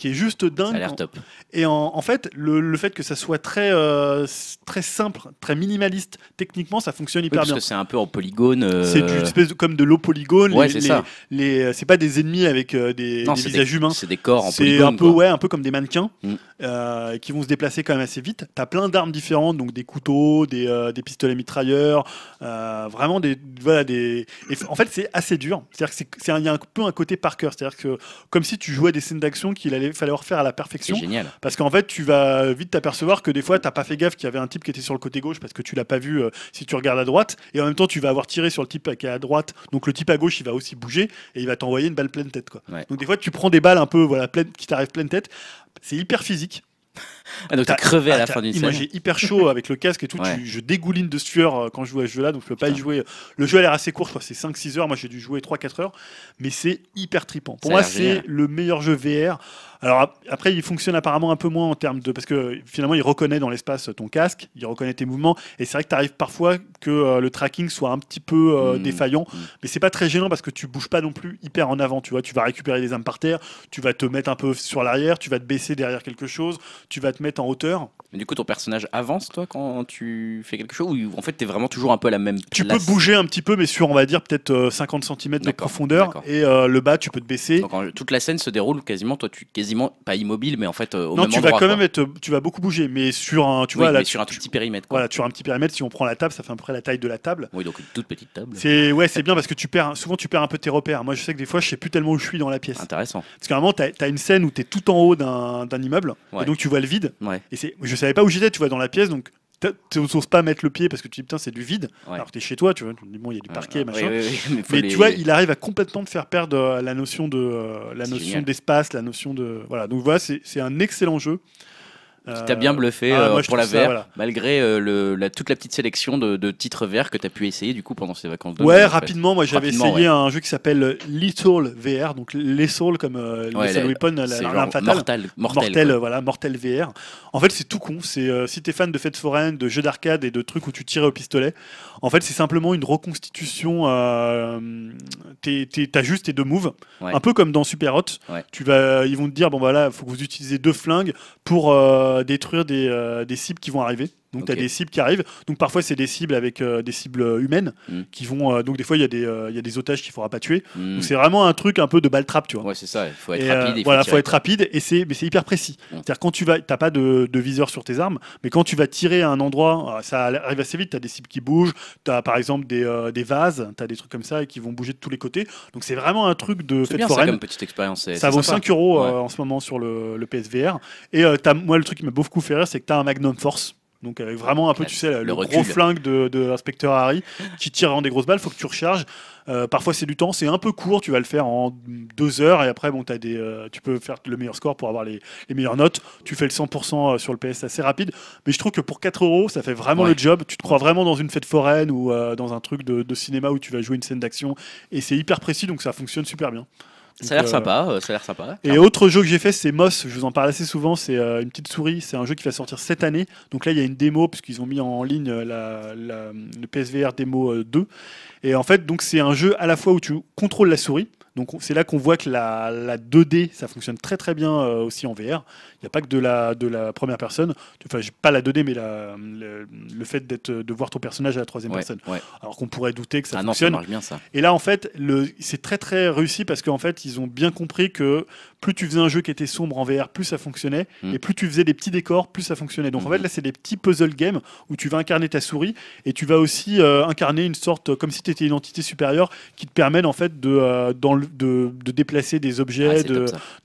qui est juste Ça a dingue. l'air top. Et en, en fait, le, le fait que ça soit très, euh, très simple, très minimaliste, techniquement, ça fonctionne Oui, hyper parce bien. que c'est un peu en polygone. euh, C'est du espèce comme de l'eau polygone. Ouais, c'est ça. les- euh, c'est pas des ennemis avec euh, des, Non, des c'est visages des, humains. c'est des corps en C'est polygone. un peu quoi. ouais, un peu comme des mannequins Mm. qui vont se déplacer quand même assez vite. T'as plein d'armes différentes, donc des couteaux, des, des pistolets mitrailleurs, vraiment des voilà des. et en fait, c'est assez dur. C'est-à-dire que c'est- c'est un- il y a un peu un côté par cœur. C'est-à-dire que comme si tu jouais des scènes d'action qu'il allait falloir faire à la C'est perfection. génial. Parce qu'en fait, tu vas vite t'apercevoir que des fois, t'as pas fait gaffe qu'il y avait un type qui était sur le côté gauche parce que tu l'as pas vu euh, si tu regardes à droite. Et en même temps, tu vas avoir tiré sur le type qui est à droite. Donc le type à gauche, il va aussi bouger et il va t'envoyer une balle pleine tête. Quoi. Ouais. Donc des fois, tu prends des balles un peu voilà, qui t'arrivent pleine tête. C'est hyper physique. Ah, donc t'as crevé à ah, la t'as- fin d'une Moi scène. j'ai hyper chaud avec le casque et tout. Ouais. tu- je dégouline de sueur euh, quand je joue à ce jeu-là, donc je peux pas y jouer. Le jeu a l'air assez court, c'est 5-6 heures. Moi j'ai dû jouer 3-4 heures, mais c'est hyper trippant. Pour Ça moi, c'est le meilleur jeu VR. Alors ap- après, il fonctionne apparemment un peu moins en termes de. Parce que finalement, il reconnaît dans l'espace ton casque, il reconnaît tes mouvements. Et c'est vrai que tu arrives parfois que euh, le tracking soit un petit peu euh, Mm, défaillant. mm. Mais c'est pas très gênant parce que tu bouges pas non plus hyper en avant. Tu vois, tu vas récupérer des armes par terre, tu vas te mettre un peu sur l'arrière, tu vas te baisser derrière quelque chose, tu vas te mettre en hauteur. Mais du coup, ton personnage avance, toi, quand tu fais quelque chose Ou en fait, t'es vraiment toujours un peu à la même Tu peux place bouger un petit peu, mais sur, on va dire, peut-être euh, 50 cm de profondeur. Et euh, le bas, tu peux te baisser. Donc, en- toute la scène se déroule quasiment, toi, tu quasiment pas immobile, mais en fait, euh, au non, même tu endroit. vas quand quoi. même être. Tu vas beaucoup bouger, mais sur un. Tu Oui, vois, là, sur un tout petit périmètre. Quoi. Voilà, tu as un petit périmètre. Si on prend la table, ça fait à peu près la taille de la table. Oui, donc une toute petite table. C'est ouais, c'est bien parce que tu perds. Souvent, tu perds un peu tes repères. Moi, je sais que des fois, je sais plus tellement où je suis dans la pièce. Intéressant. Parce qu'à un moment, tu as, une scène où tu es tout en haut d'un d'un immeuble, Ouais. et donc tu vois le vide. Ouais. Et c'est, je savais pas où j'étais, tu vois, dans la pièce, donc tu n'oses pas mettre le pied parce que tu dis putain, c'est du vide. Ouais. Alors que tu es chez toi, tu vois, tu te dis bon, il y a du parquet, machin. mais faut Mais les- tu vois, il arrive à complètement te faire perdre euh, la notion de euh, la notion d'espace, la notion de voilà. Donc voilà, c'est c'est un excellent jeu. Qui t'a bien bluffé ah, euh, moi, pour la ça, VR, voilà. malgré euh, le, la, toute la petite sélection de, de titres VR que tu as pu essayer du coup pendant ces vacances de Ouais, rapidement, moi j'avais essayé un jeu qui s'appelle Lethal VR, donc Lethal comme euh, Ouais, la- Weapon, la- l'arme fatale. mortel, mortel. Euh, voilà, Mortel VR. En fait, c'est tout con. C'est euh, si t'es fan de fêtes foraines, de jeux d'arcade et de trucs où tu tirais au pistolet. En fait, c'est simplement une reconstitution. Euh, t'es- t'es- T'as juste tes deux moves, Ouais. un peu comme dans Super Hot. Tu vas, ils vont te dire bon voilà, il faut que vous utilisez deux flingues pour euh, détruire des, euh, des cibles qui vont arriver. Donc tu as des cibles qui arrivent. Donc parfois c'est des cibles avec euh, des cibles humaines Mm. qui vont. euh, donc des fois il y a des euh, il y a des otages qu'il faudra pas tuer. Mm. Donc c'est vraiment un truc un peu de balle trap, tu vois. Ouais, c'est ça, il faut être Et, euh, rapide. il voilà, faut être rapide et c'est mais c'est hyper précis. Mm. C'est-à-dire quand tu vas, t'as pas de, de viseur sur tes armes, mais quand tu vas tirer à un endroit, euh, ça arrive assez vite. Tu as des cibles qui bougent, tu as par exemple des, euh, des vases, tu as des trucs comme ça et qui vont bouger de tous les côtés. Donc c'est vraiment un truc de fête bien ça comme petite expérience. Ça vaut sympa. 5 euros euh, Ouais. en ce moment sur le, le PSVR. Et euh, t'as- moi, le truc qui m'a beaucoup fait rire, c'est que tu as un Magnum Force. Donc, avec vraiment un peu, tu sais, le, le gros flingue de, de l'inspecteur Harry qui tire en des grosses balles. faut que tu recharges. Euh, parfois, c'est du temps. C'est un peu court. Tu vas le faire en deux heures. Et après, bon, as des, euh, tu peux faire le meilleur score pour avoir les, les meilleures notes. Tu fais le 100% sur le PS assez rapide. Mais je trouve que pour 4 euros, ça fait vraiment Ouais. le job. Tu te crois vraiment dans une fête foraine ou euh, dans un truc de, de cinéma où tu vas jouer une scène d'action. Et c'est hyper précis. Donc, ça fonctionne super bien. Ça a l'air euh, sympa, euh, ça a l'air sympa. et autre jeu que j'ai fait, c'est Moss. Je vous en parle assez souvent. C'est euh, une petite souris. C'est un jeu qui va sortir cette année. Donc là, il y a une démo puisqu'ils ont mis en ligne la, la- le PSVR démo euh, 2. Et en fait, donc c'est un jeu à la fois où tu contrôles la souris. Donc on- c'est là qu'on voit que la, la 2D, ça fonctionne très très bien euh, aussi en VR. Il n'y a pas que de la, de la première personne. Enfin, pas la 2D, mais la- le, le fait de voir ton personnage à la troisième Ouais, personne. ouais. Alors qu'on pourrait douter que ça Ah non, ça fonctionne. marche bien ça. Et là, en fait, c'est très très réussi parce qu'en fait, ils ont bien compris que plus tu faisais un jeu qui était sombre en VR, plus ça fonctionnait, Mm. et plus tu faisais des petits décors, plus ça fonctionnait. Donc en fait, là, c'est des petits puzzle games où tu vas incarner ta souris et tu vas aussi euh, incarner une sorte, comme si tu étais une entité supérieure, qui te permet en fait de, euh, dans le- de, de déplacer des Ah, objets, c'est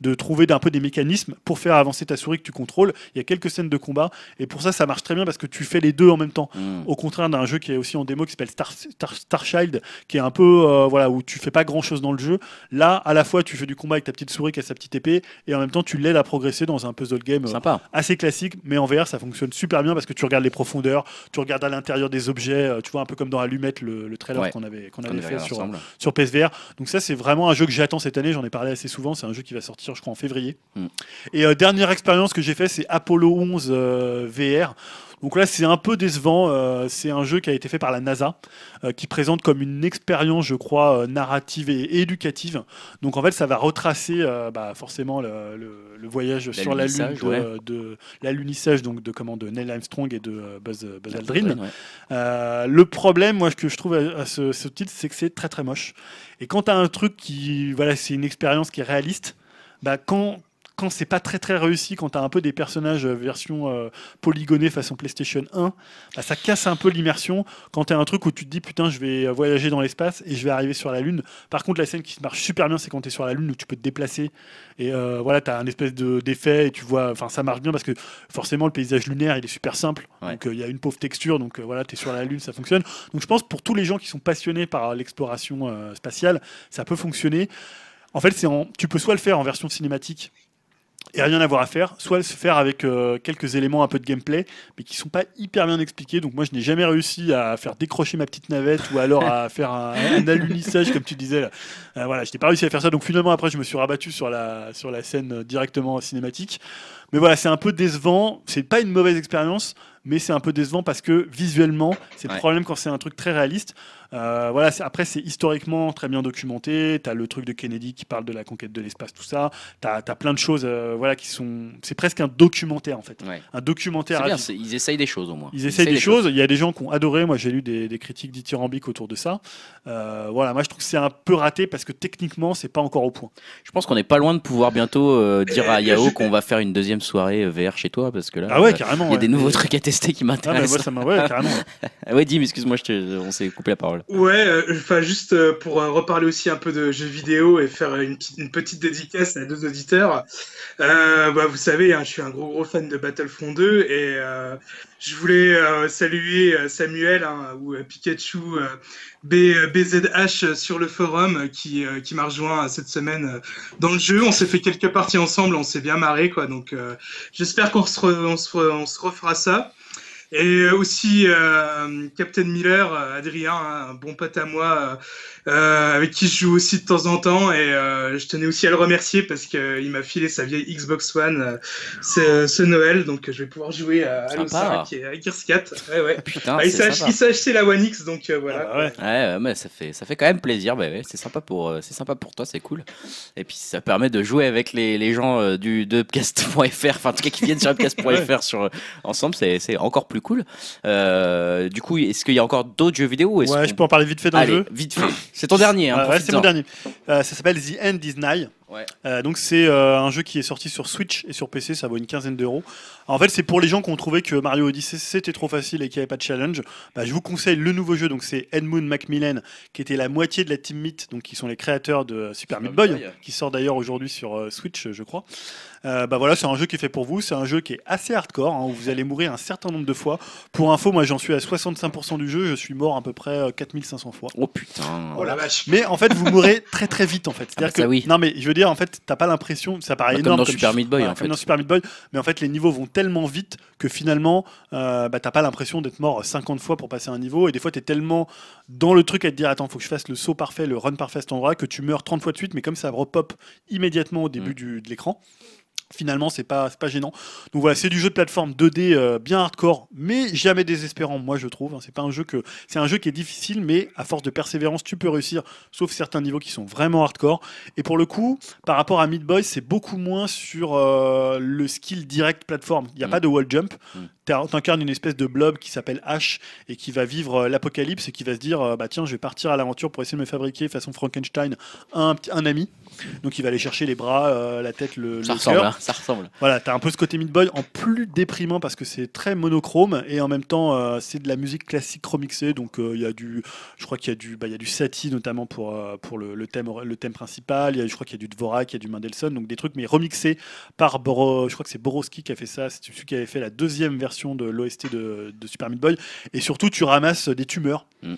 de, trouver un peu des mécanismes pour faire avancer ta souris que tu contrôles. Il y a quelques scènes de combat, et pour ça, ça marche très bien parce que tu fais les deux en même temps. Mm. Au contraire d'un jeu qui est aussi en démo qui s'appelle Star, Star, Starchild, qui est un peu euh, voilà où tu fais pas grand chose dans le jeu. Là, à la fois, tu fais du combat avec ta petite souris qui a sa petite épée, et en même temps, tu l'aides à progresser dans un puzzle game euh, Sympa. assez classique, mais en VR, ça fonctionne super bien parce que tu regardes les profondeurs, tu regardes à l'intérieur des objets, euh, tu vois un peu comme dans Allumette le, le trailer Ouais. qu'on avait qu'on avait avait fait sur, sur PSVR. Donc ça, c'est vraiment un jeu que j'attends cette année. J'en ai parlé assez souvent. C'est un jeu qui va sortir, je crois, en février. Mm. Et euh, dernière expérience que j'ai fait, c'est Apollo 11 euh, VR. Donc là, c'est un peu décevant. Euh, c'est un jeu qui a été fait par la NASA, euh, qui présente comme une expérience, je crois, euh, narrative et, et éducative. Donc en fait, ça va retracer bah, forcément le, le- le voyage sur la Lune, de, ouais. de l'alunissage donc de comment de Neil Armstrong et de Buzz, Buzz Aldrin. Ouais. Le problème, moi, que je trouve à, à ce, ce titre, c'est que c'est très très moche. Et quand tu as un truc qui, voilà, c'est une expérience qui est réaliste, bah, quand quand c'est pas très très réussi, quand tu as un peu des personnages euh, version euh, polygonée façon PlayStation 1, bah, ça casse un peu l'immersion. Quand tu as un truc où tu te dis putain, je vais euh, voyager dans l'espace et je vais arriver sur la Lune. Par contre, la scène qui marche super bien, c'est quand tu es sur la Lune où tu peux te déplacer et euh, voilà, tu as un espèce de- d'effet et tu vois, enfin ça marche bien parce que forcément le paysage lunaire il est super simple. Ouais. Donc euh, il y a une pauvre texture, donc voilà, tu es sur la Lune, ça fonctionne. Donc je pense pour tous les gens qui sont passionnés par l'exploration spatiale, ça peut fonctionner. En fait, c'est tu peux soit le faire en version cinématique et rien à voir à faire, soit se faire avec euh, quelques éléments un peu de gameplay, mais qui sont pas hyper bien expliqués. Donc moi, je n'ai jamais réussi à faire décrocher ma petite navette ou alors à faire un, un alunissage, comme tu disais. Là. Euh, voilà, je n'ai pas réussi à faire ça. Donc finalement, après, je me suis rabattu sur la, sur la scène directement cinématique. Mais voilà, c'est un peu décevant. C'est pas une mauvaise expérience, mais c'est un peu décevant parce que visuellement, c'est le Ouais. problème quand c'est un truc très réaliste. Euh, voilà, c'est- après, c'est historiquement très bien documenté. Tu as le truc de Kennedy qui parle de la conquête de l'espace, tout ça. Tu as, plein de choses euh, voilà, qui sont. C'est presque un documentaire en fait. Ouais. Un documentaire. bien, ils essayent des choses au moins. Ils essayent des choses. Il y a des gens qui ont adoré. Moi, j'ai lu des, des critiques dithyrambiques autour de ça. Euh, voilà, moi, je trouve que c'est un peu raté parce que techniquement, c'est pas encore au point. Je pense qu'on n'est pas loin de pouvoir bientôt euh, dire à Yao qu'on va faire une deuxième soirée VR chez toi parce que là, Ah ouais, carrément. il y a ouais. des nouveaux Et- trucs à tester qui Ah, m'intéressent. ça m'a. Ouais, carrément. Ah ouais, Dim, excuse-moi, on s'est coupé la parole. Ouais, euh, enfin juste euh, pour euh, reparler aussi un peu de jeux vidéo et faire une, petite- dédicace à deux auditeurs. Bah, vous savez, hein, je suis un gros gros fan de Battlefront 2 et je voulais saluer Samuel hein, ou Pikachu BZH sur le forum qui, qui m'a rejoint cette semaine dans le jeu. On s'est fait quelques parties ensemble, on s'est bien marré quoi. Donc j'espère qu'on se refera ça. Et euh, aussi euh, Captain Miller, euh, Adrien, hein, bon pote à moi, euh, avec qui je joue aussi de temps en temps. Et euh, je tenais aussi à le remercier parce qu'il m'a filé sa vieille Xbox One euh, ce, ce Noël. Donc je vais pouvoir jouer à Halo Sympa. 5 et à Gears 4. Ouais, ouais. Putain, Ah, il c'est s'est ach- sympa. il s'est acheté la One X, donc euh, voilà. Ah bah ouais. Mais ça fait, ça fait quand même plaisir. Bah ouais, c'est sympa pour, c'est sympa pour toi, c'est cool. Et puis ça permet de jouer avec les, les gens du de upcast.fr, enfin en tout cas qui viennent sur upcast.fr sur ensemble, c'est, c'est encore plus cool. Euh, du coup, est-ce qu'il y a encore d'autres jeux vidéo Ouais, qu'on- je peux en parler vite fait dans le jeu. vite fait. C'est ton dernier. Hein, Ouais, c'est mon dernier. Euh, ça s'appelle The End is Nigh. Ouais. Euh, donc c'est euh, un jeu qui est sorti sur Switch et sur PC, ça vaut une quinzaine d'euros. En fait, c'est pour les gens qui ont trouvé que Mario Odyssey c'était trop facile et qu'il n'y avait pas de challenge. Bah, je vous conseille le nouveau jeu. Donc c'est Edmund Macmillan qui était la moitié de la team Meat, donc qui sont les créateurs de Super Meat Boy, qui sort d'ailleurs aujourd'hui sur euh, Switch, je crois. Euh, bah voilà, c'est un jeu qui est fait pour vous. C'est un jeu qui est assez hardcore, hein, où vous allez mourir un certain nombre de fois. Pour info, moi j'en suis à 65% du jeu, je suis mort à peu près euh, 4500 fois. Oh putain. Oh la vache. Mais en fait, vous mourrez très très vite en fait. C'est-à-dire Ah bah ça, que oui. non mais je veux dire en fait, t'as pas l'impression, ça paraît Bah, comme énorme dans Super chi- Meat Boy, voilà, en comme fait. dans Super Meat Boy, mais en fait les niveaux vont tellement vite que finalement, euh, bah, t'as pas l'impression d'être mort 50 fois pour passer un niveau et des fois t'es tellement dans le truc à te dire attends faut que je fasse le saut parfait, le run parfait à cet endroit que tu meurs 30 fois de suite, mais comme ça repop immédiatement au début Mm. du, de l'écran. Finalement, c'est pas, pas gênant. Donc voilà, c'est du jeu de plateforme 2D euh, bien hardcore, mais jamais désespérant, moi je trouve. C'est pas un jeu que, c'est un jeu qui est difficile, mais à force de persévérance, tu peux réussir, sauf certains niveaux qui sont vraiment hardcore. Et pour le coup, par rapport à Meat Boy, c'est beaucoup moins sur euh, le skill direct plateforme. Il n'y a Mm. pas de wall jump. Mm. T'as- T'incarnes une espèce de blob qui s'appelle Ash et qui va vivre euh, l'apocalypse et qui va se dire bah tiens, je vais partir à l'aventure pour essayer de me fabriquer façon Frankenstein un, un ami. Donc il va aller chercher les bras, euh, la tête, le, Ça le ressemble, cœur. hein, ça ressemble. Voilà, t'as un peu ce côté Meat Boy en plus déprimant parce que c'est très monochrome et en même temps euh, c'est de la musique classique remixée. Donc euh, il y a du, je crois qu'il y a du, bah, y a du Satie notamment pour pour le, le thème le thème principal. Il y a, je crois qu'il y a du Dvorak, il y a du Mendelssohn, donc des trucs mais remixés par Boro, je crois que c'est Borowski qui a fait ça. C'est celui qui avait fait la deuxième version de l'OST de, de Super Meat Boy. Et surtout tu ramasses des tumeurs. Mm.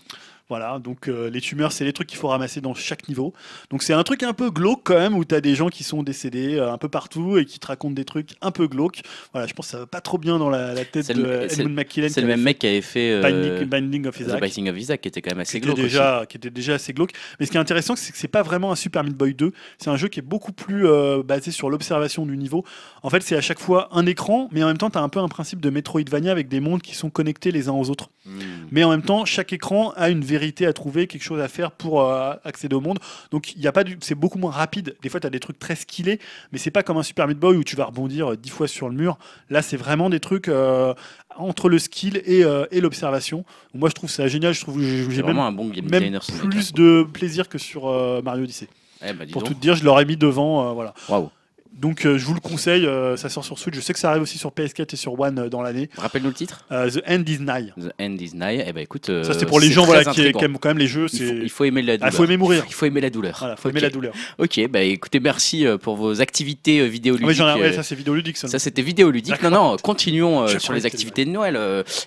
Voilà, donc euh, les tumeurs, c'est les trucs qu'il faut ramasser dans chaque niveau. Donc c'est un truc un peu glauque quand même, où tu as des gens qui sont décédés euh, un peu partout et qui te racontent des trucs un peu glauques. Voilà, je pense que ça va pas trop bien dans la, la tête de Edmund McKillen. C'est le même mec qui avait fait euh, Binding, Binding of The Isaac. Binding of Isaac qui était quand même assez glauque aussi. déjà, qui était déjà assez glauque. Mais ce qui est intéressant, c'est que c'est pas vraiment un Super Meat Boy 2. C'est un jeu qui est beaucoup plus basé sur l'observation du niveau. En fait, c'est à chaque fois un écran, mais en même temps, tu as un peu un principe de Metroidvania avec des mondes qui sont connectés les uns aux autres. Hmm. Mais en même temps, chaque écran a une vérité à trouver, quelque chose à faire pour euh, accéder au monde. Donc il y a pas du... c'est beaucoup moins rapide. Des fois, tu as des trucs très skillés, mais c'est pas comme un Super Meat Boy où tu vas rebondir euh, dix fois sur le mur. Là, c'est vraiment des trucs euh, entre le skill et, euh, et l'observation. Moi, je trouve ça génial. Je trouve j'ai même, vraiment un bon game même plus de plaisir que sur Mario Odyssey. Eh dis Pour donc. tout te dire, je l'aurais mis devant. voilà. Waouh. Donc euh, je vous le conseille. euh, ça sort sur Switch. Je sais que ça arrive aussi sur PS4 et sur One euh, dans l'année. Rappelle-nous le titre. The End is Nigh. The End is Nigh. Eh ben écoute. Ça, c'est pour les gens voilà, qui, aiment quand même les jeux. Il faut, C'est il faut aimer la Ah, douleur. faut aimer mourir. Il faut aimer la douleur. Voilà, faut Ok. aimer la douleur. Ok, bah écoutez, merci pour vos activités euh, Ah vidéoludiques. oui, ouais, ça c'est vidéoludique. Ça. Ça, c'était vidéoludique. Non, non, continuons sur les activités de Noël.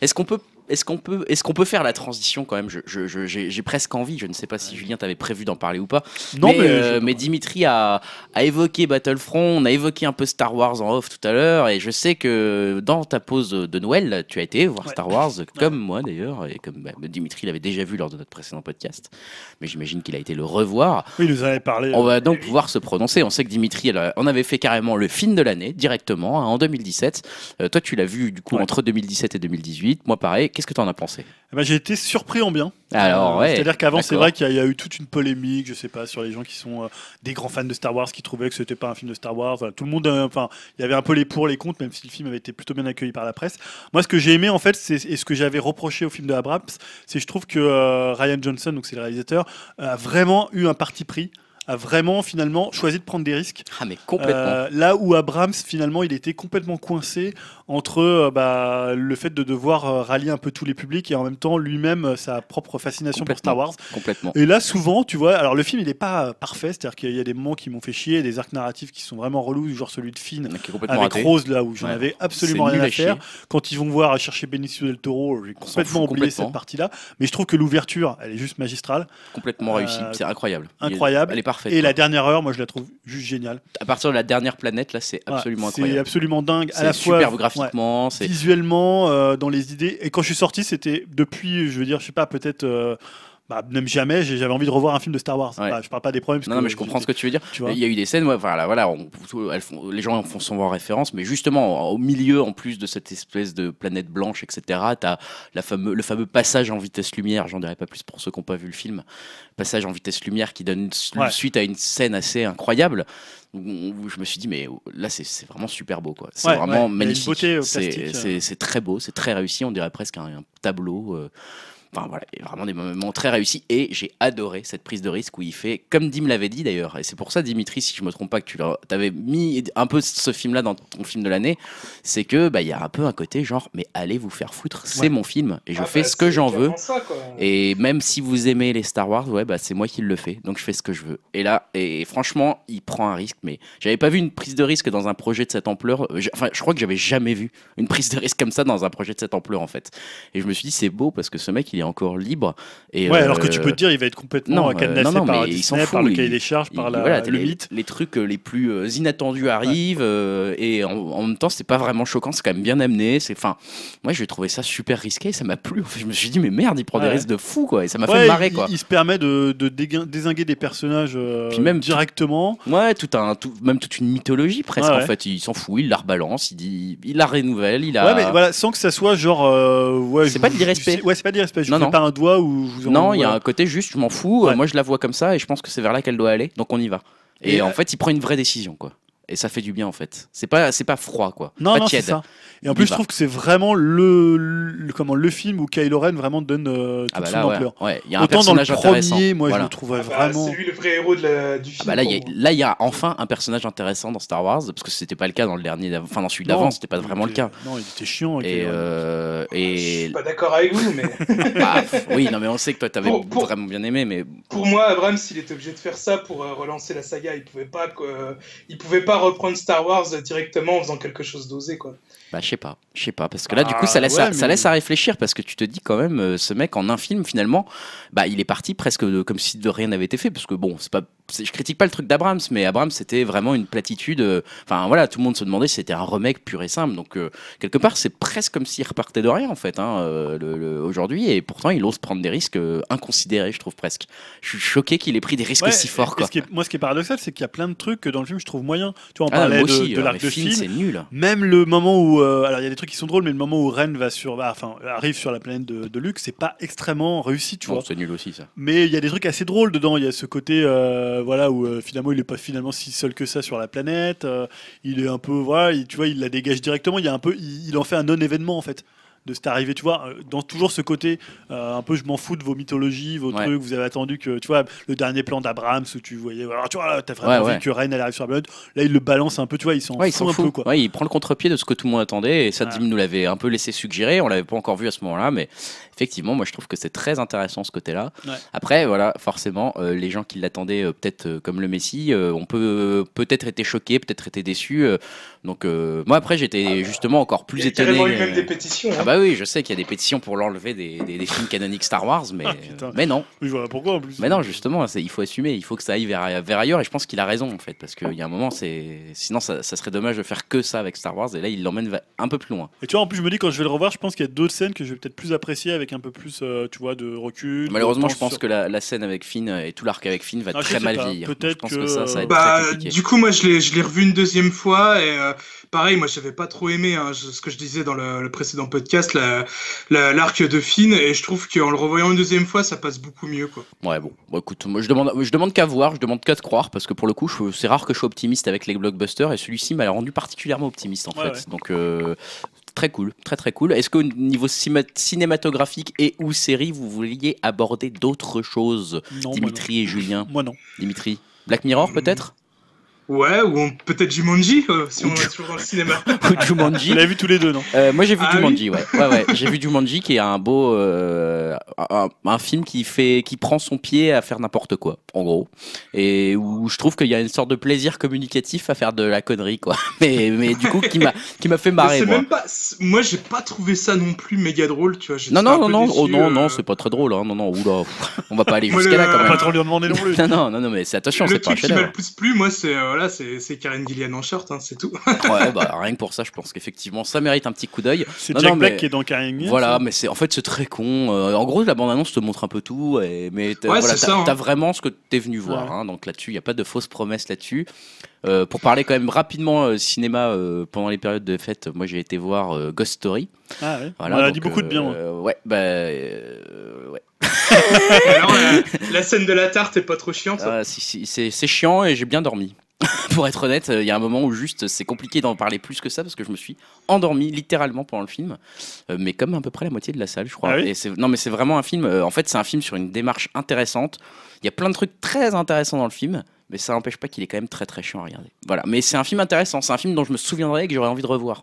Est-ce qu'on peut est-ce qu'on peut, qu'on peut faire la transition quand même? Je- je- je- J'ai presque envie. Je ne sais pas si Julien t'avait prévu d'en parler ou pas. Non, mais, mais, euh, mais Dimitri a, a évoqué Battlefront, on a évoqué un peu Star Wars en off tout à l'heure, et je sais que dans ta pause de Noël, tu as été voir Ouais. Star Wars, comme moi d'ailleurs, et comme bah, Dimitri l'avait déjà vu lors de notre précédent podcast, mais j'imagine qu'il a été le revoir. Oui, il nous en avait parlé. On euh, va donc pouvoir se prononcer. On sait que Dimitri, on avait fait carrément le film de l'année directement hein, en 2017. Euh, toi, tu l'as vu du coup Ouais. entre 2017 et 2018. Moi, pareil. Qu'est-ce que tu en as pensé? Eh ben, j'ai été surpris en bien. Alors, Euh, ouais. C'est-à-dire qu'avant, c'est vrai qu'il y, a- il y a eu toute une polémique, je sais pas, sur les gens qui sont euh, des grands fans de Star Wars, qui trouvaient que c'était pas un film de Star Wars. Voilà, tout le monde, euh, enfin, il y avait un peu les pour, les contre, même si le film avait été plutôt bien accueilli par la presse. Moi, ce que j'ai aimé, en fait, c'est et ce que j'avais reproché au film de Abrams, c'est je trouve que euh, Ryan Johnson, donc c'est le réalisateur, a vraiment eu un parti pris a vraiment finalement choisi de prendre des risques. Ah, mais complètement. Euh, là où Abrams finalement il était complètement coincé entre euh, bah, le fait de devoir euh, rallier un peu tous les publics et en même temps lui-même sa propre fascination pour Star Wars. complètement. Et là souvent tu vois, alors le film il est pas parfait, c'est-à-dire qu'il y a des moments qui m'ont fait chier, des arcs narratifs qui sont vraiment relous, genre celui de Finn Qui est complètement avec raté. Rose là où j'en Ouais. avais absolument rien à à faire. Quand ils vont voir chercher Benicio del Toro, j'ai complètement oublié complètement. cette partie-là, mais je trouve que l'ouverture elle est juste magistrale, Complètement Euh, réussi. C'est incroyable. Incroyable. Elle est parfaite. Et la dernière heure moi je la trouve juste géniale. À partir de la dernière planète, là, c'est Ouais, absolument c'est incroyable. absolument dingue à C'est la superbe graphiquement. c'est visuellement euh, dans les idées et quand je suis sorti c'était depuis je veux dire je sais pas peut-être euh, bah, même jamais j'avais envie de revoir un film de Star Wars Ouais. Bah, je parle pas des problèmes Non, mais je comprends ce que tu veux dire. tu vois Il y a eu des scènes, ouais, voilà, voilà, on- elles font- les gens en font souvent référence, mais justement, au milieu, en plus de cette espèce de planète blanche, etc., tu as la fameux, le fameux passage en vitesse lumière, j'en dirai pas plus pour ceux qui n'ont pas vu le film, passage en vitesse lumière qui donne Ouais. suite à une scène assez incroyable. Où je me suis dit, mais là, c'est vraiment super beau, quoi. C'est vraiment magnifique. euh, C'est- très beau, c'est très réussi, on dirait presque un, un tableau. euh, Enfin voilà, vraiment des moments très réussis et j'ai adoré cette prise de risque où il fait, comme Dim l'avait dit d'ailleurs, et c'est pour ça Dimitri, si je me trompe pas, que tu avais mis un peu ce film-là dans ton film de l'année, c'est que bah il y a un peu un côté genre, mais allez vous faire foutre, c'est Ouais. mon film et je Ah fais bah, ce que j'en veux. ça. Et même si vous aimez les Star Wars, ouais, bah c'est moi qui le fais, donc je fais ce que je veux. Et là, et franchement, il prend un risque, mais j'avais pas vu une prise de risque dans un projet de cette ampleur. Euh, Enfin, je crois que j'avais jamais vu une prise de risque comme ça dans un projet de cette ampleur en fait. Et je me suis dit, c'est beau parce que ce mec, il est encore libre. Et ouais euh, alors que tu peux te dire il va être complètement non, euh, euh, cadenassé non, non, par Disney fout, par le cahier des charges par la, voilà, le les, mythe les trucs euh, les plus euh, inattendus arrivent euh, et en, en même temps c'est pas vraiment choquant c'est quand même bien amené c'est enfin moi j'ai trouvé ça super risqué ça m'a plu je me suis dit mais merde il prend des risques de fou quoi et ça m'a Ouais, fait marrer quoi. il se permet de, désinguer des personnages euh, Puis même- directement. Ouais tout un tout, même toute une mythologie presque en fait il s'en fout il la rebalance il dit il la renouvelle il a ouais mais voilà sans que ça soit genre euh, ouais C'est pas de l'irrespect. ouais c'est pas de l'irrespect je Non, non. pas un doigt ou je vous en- non il y a un côté juste je m'en fous. Ouais. euh, moi je la vois comme ça et je pense que c'est vers là qu'elle doit aller. Donc on y va. Et, Et, en euh, fait il prend une vraie décision quoi et ça fait du bien en fait c'est pas c'est pas froid quoi Non, pas non, c'est tiède ça. Et en plus, je trouve que c'est vraiment le, le- comment le film où Kylo Ren vraiment donne euh, toute ah bah son ouais, ampleur. ouais il y a un Autant dans le personnage intéressant premier, moi Voilà. je le trouvais Ah bah, vraiment. C'est lui le vrai héros de la- du Ah film. bah là, il y a, enfin un personnage intéressant dans Star Wars, parce que c'était pas le cas dans le dernier, enfin dans celui d'avant, c'était pas vraiment le cas. Non, il était chiant. Et, euh, Je et suis pas d'accord avec vous, mais bah, oui, non mais on sait que toi t'avais vraiment bien aimé, mais pour moi, Abrams, il était obligé de faire ça pour euh, relancer la saga. Il pouvait pas, quoi- il pouvait pas reprendre Star Wars directement en faisant quelque chose d'osé, quoi. bah je sais pas, je sais pas, parce que là du Ah, coup ça laisse, ouais, à, ça laisse à réfléchir, parce que tu te dis quand même, euh, ce mec en un film finalement, bah il est parti presque de- comme si de rien n'avait été fait, parce que bon, c'est pas, je critique pas le truc d'Abrams, mais Abrams c'était vraiment une platitude, euh, enfin voilà, tout le monde se demandait si c'était un remake pur et simple, donc euh, quelque part c'est presque comme s'il repartait de rien en fait, hein, euh, le- le- aujourd'hui, et pourtant il ose prendre des risques inconsidérés, je trouve presque. Je suis choqué qu'il ait pris des risques Ouais, si forts quoi. ce qui est- moi, ce qui est paradoxal, c'est qu'il y a plein de trucs que dans le film, je trouve moyen. Tu vois, on Ah, parlait moi de, aussi, de l'arc de Finn. c'est nul. Même le moment où, euh, alors il y a des trucs qui sont drôles, mais le moment où Ren va sur, bah, enfin, arrive sur la planète de, de Luke, c'est pas extrêmement réussi, tu Bon, vois. c'est nul aussi ça. Mais il y a des trucs assez drôles dedans. Il y a ce côté, euh, voilà, où euh, finalement il est pas finalement si seul que ça sur la planète. euh, il est un peu, voilà, il- tu vois, il la dégage directement. Il y a un peu, il, il en fait un non-événement en fait de cette arrivée, tu vois, euh, dans toujours ce côté euh, un peu je m'en fous de vos mythologies, vos Ouais. trucs, vous avez attendu que, tu vois, le dernier plan d'Abraham où tu voyais, alors tu vois, là, t'as vraiment Ouais, ouais. que Ren elle arrive sur la planète, là il le balance un peu, tu vois, il s'en fout s'en un fout. peu quoi. Ouais, il prend le contre-pied de ce que tout le monde attendait et ça, Ouais. Dim nous l'avait un peu laissé suggérer. On l'avait pas encore vu à ce moment-là, mais effectivement, moi je trouve que c'est très intéressant ce côté-là. Ouais. Après, voilà, forcément, euh, les gens qui l'attendaient euh, peut-être euh, comme le Messi, euh, on peut euh, peut-être été choqués, peut-être été déçus. euh, donc euh, moi après, j'étais justement encore plus Il y a étonné. eu même des pétitions. Ah hein. Bah oui, je sais qu'il y a des pétitions pour l'enlever des, des- des films canoniques Star Wars, mais, Ah, mais non. Oui, voilà pourquoi en plus. Mais non, justement, il faut assumer, il faut que ça aille vers, vers ailleurs, et je pense qu'il a raison en fait, parce qu'il y a un moment, sinon ça, ça serait dommage de faire que ça avec Star Wars, et là il l'emmène un peu plus loin. Et tu vois, en plus, je me dis, quand je vais le revoir, je pense qu'il y a d'autres scènes que je vais peut-être plus apprécier avec un peu plus, euh, tu vois, de recul. Malheureusement, je pense que la, la scène avec Finn et tout l'arc avec Finn va Ah, très mal vieillir. peut-être Je pense que, que, ça, ça va être Bah, très compliqué. du coup, moi, je l'ai, je l'ai revu une deuxième fois et euh, pareil, moi, j'avais pas trop aimé hein, ce que je disais dans le, le précédent podcast, la- la- l'arc de Finn, et je trouve qu'en le revoyant une deuxième fois, ça passe beaucoup mieux, quoi. Ouais, bon, Bon, écoute, moi je demande, je demande qu'à voir, je demande qu'à te croire, parce que pour le coup, c'est rare que je sois optimiste avec les blockbusters, et celui-ci m'a rendu particulièrement optimiste en Ouais, fait. ouais. Donc, euh, très cool, très très cool. Est-ce qu'au niveau cinématographique et ou série, vous vouliez aborder d'autres choses, non. Dimitri et Julien Moi non. Dimitri Black Mirror peut-être? Ouais, ou on- peut-être Jumanji, euh, si on est toujours dans le cinéma. Ou Jumanji Vous l'avez vu tous les deux, non? Euh, moi j'ai vu Ah Jumanji, ouais. ouais, ouais. J'ai vu Jumanji qui est un beau, euh, un, un film qui fait, qui prend son pied à faire n'importe quoi, en gros, et où je trouve qu'il y a une sorte de plaisir communicatif à faire de la connerie, quoi. Mais, mais du coup qui m'a, qui m'a fait marrer, moi. même pas, moi, j'ai pas trouvé ça non plus méga drôle, tu vois. j'étais Non non non non, déçu, oh, non euh, non, c'est pas très drôle, hein. Non non, oula, on va pas aller jusqu'à là le- quand On va même. pas trop lui en demander non plus. Non non non mais c'est attention, Le c'est pas un truc qui m'a le plus plu, moi, c'est euh, voilà, c'est Karen Gillian en short, hein, c'est tout. Ouais, bah rien que pour ça, je pense qu'effectivement ça mérite un petit coup d'œil. C'est Jack non, Black mais- qui est dans Carrying Me, Voilà, ça mais c'est en fait c'est très con. Euh, en gros, la bande-annonce te montre un peu tout, et, mais t'as- Ouais, voilà, hein. vraiment ce que t'es venu voir. Ouais. hein, donc là-dessus, il y a pas de fausses promesses là-dessus. Euh, pour parler quand même rapidement euh, cinéma euh, pendant les périodes de fête, moi j'ai été voir euh, Ghost Story. Ah ouais. Voilà, On a donc, dit beaucoup de bien. moi. euh, ouais, bah euh, ouais. Alors, la, la scène de la tarte est pas trop chiante. Ah, c'est chiant et j'ai bien dormi. Pour être honnête, euh, il y a un moment où juste c'est compliqué d'en parler plus que ça parce que je me suis endormi littéralement pendant le film, Euh, mais comme à peu près la moitié de la salle, je crois. Ah oui et non, mais c'est vraiment un film. euh, en fait, c'est un film sur une démarche intéressante. Il y a plein de trucs très intéressants dans le film, mais ça n'empêche pas qu'il est quand même très très chiant à regarder. Voilà, mais c'est un film intéressant. C'est un film dont je me souviendrai et que j'aurais envie de revoir.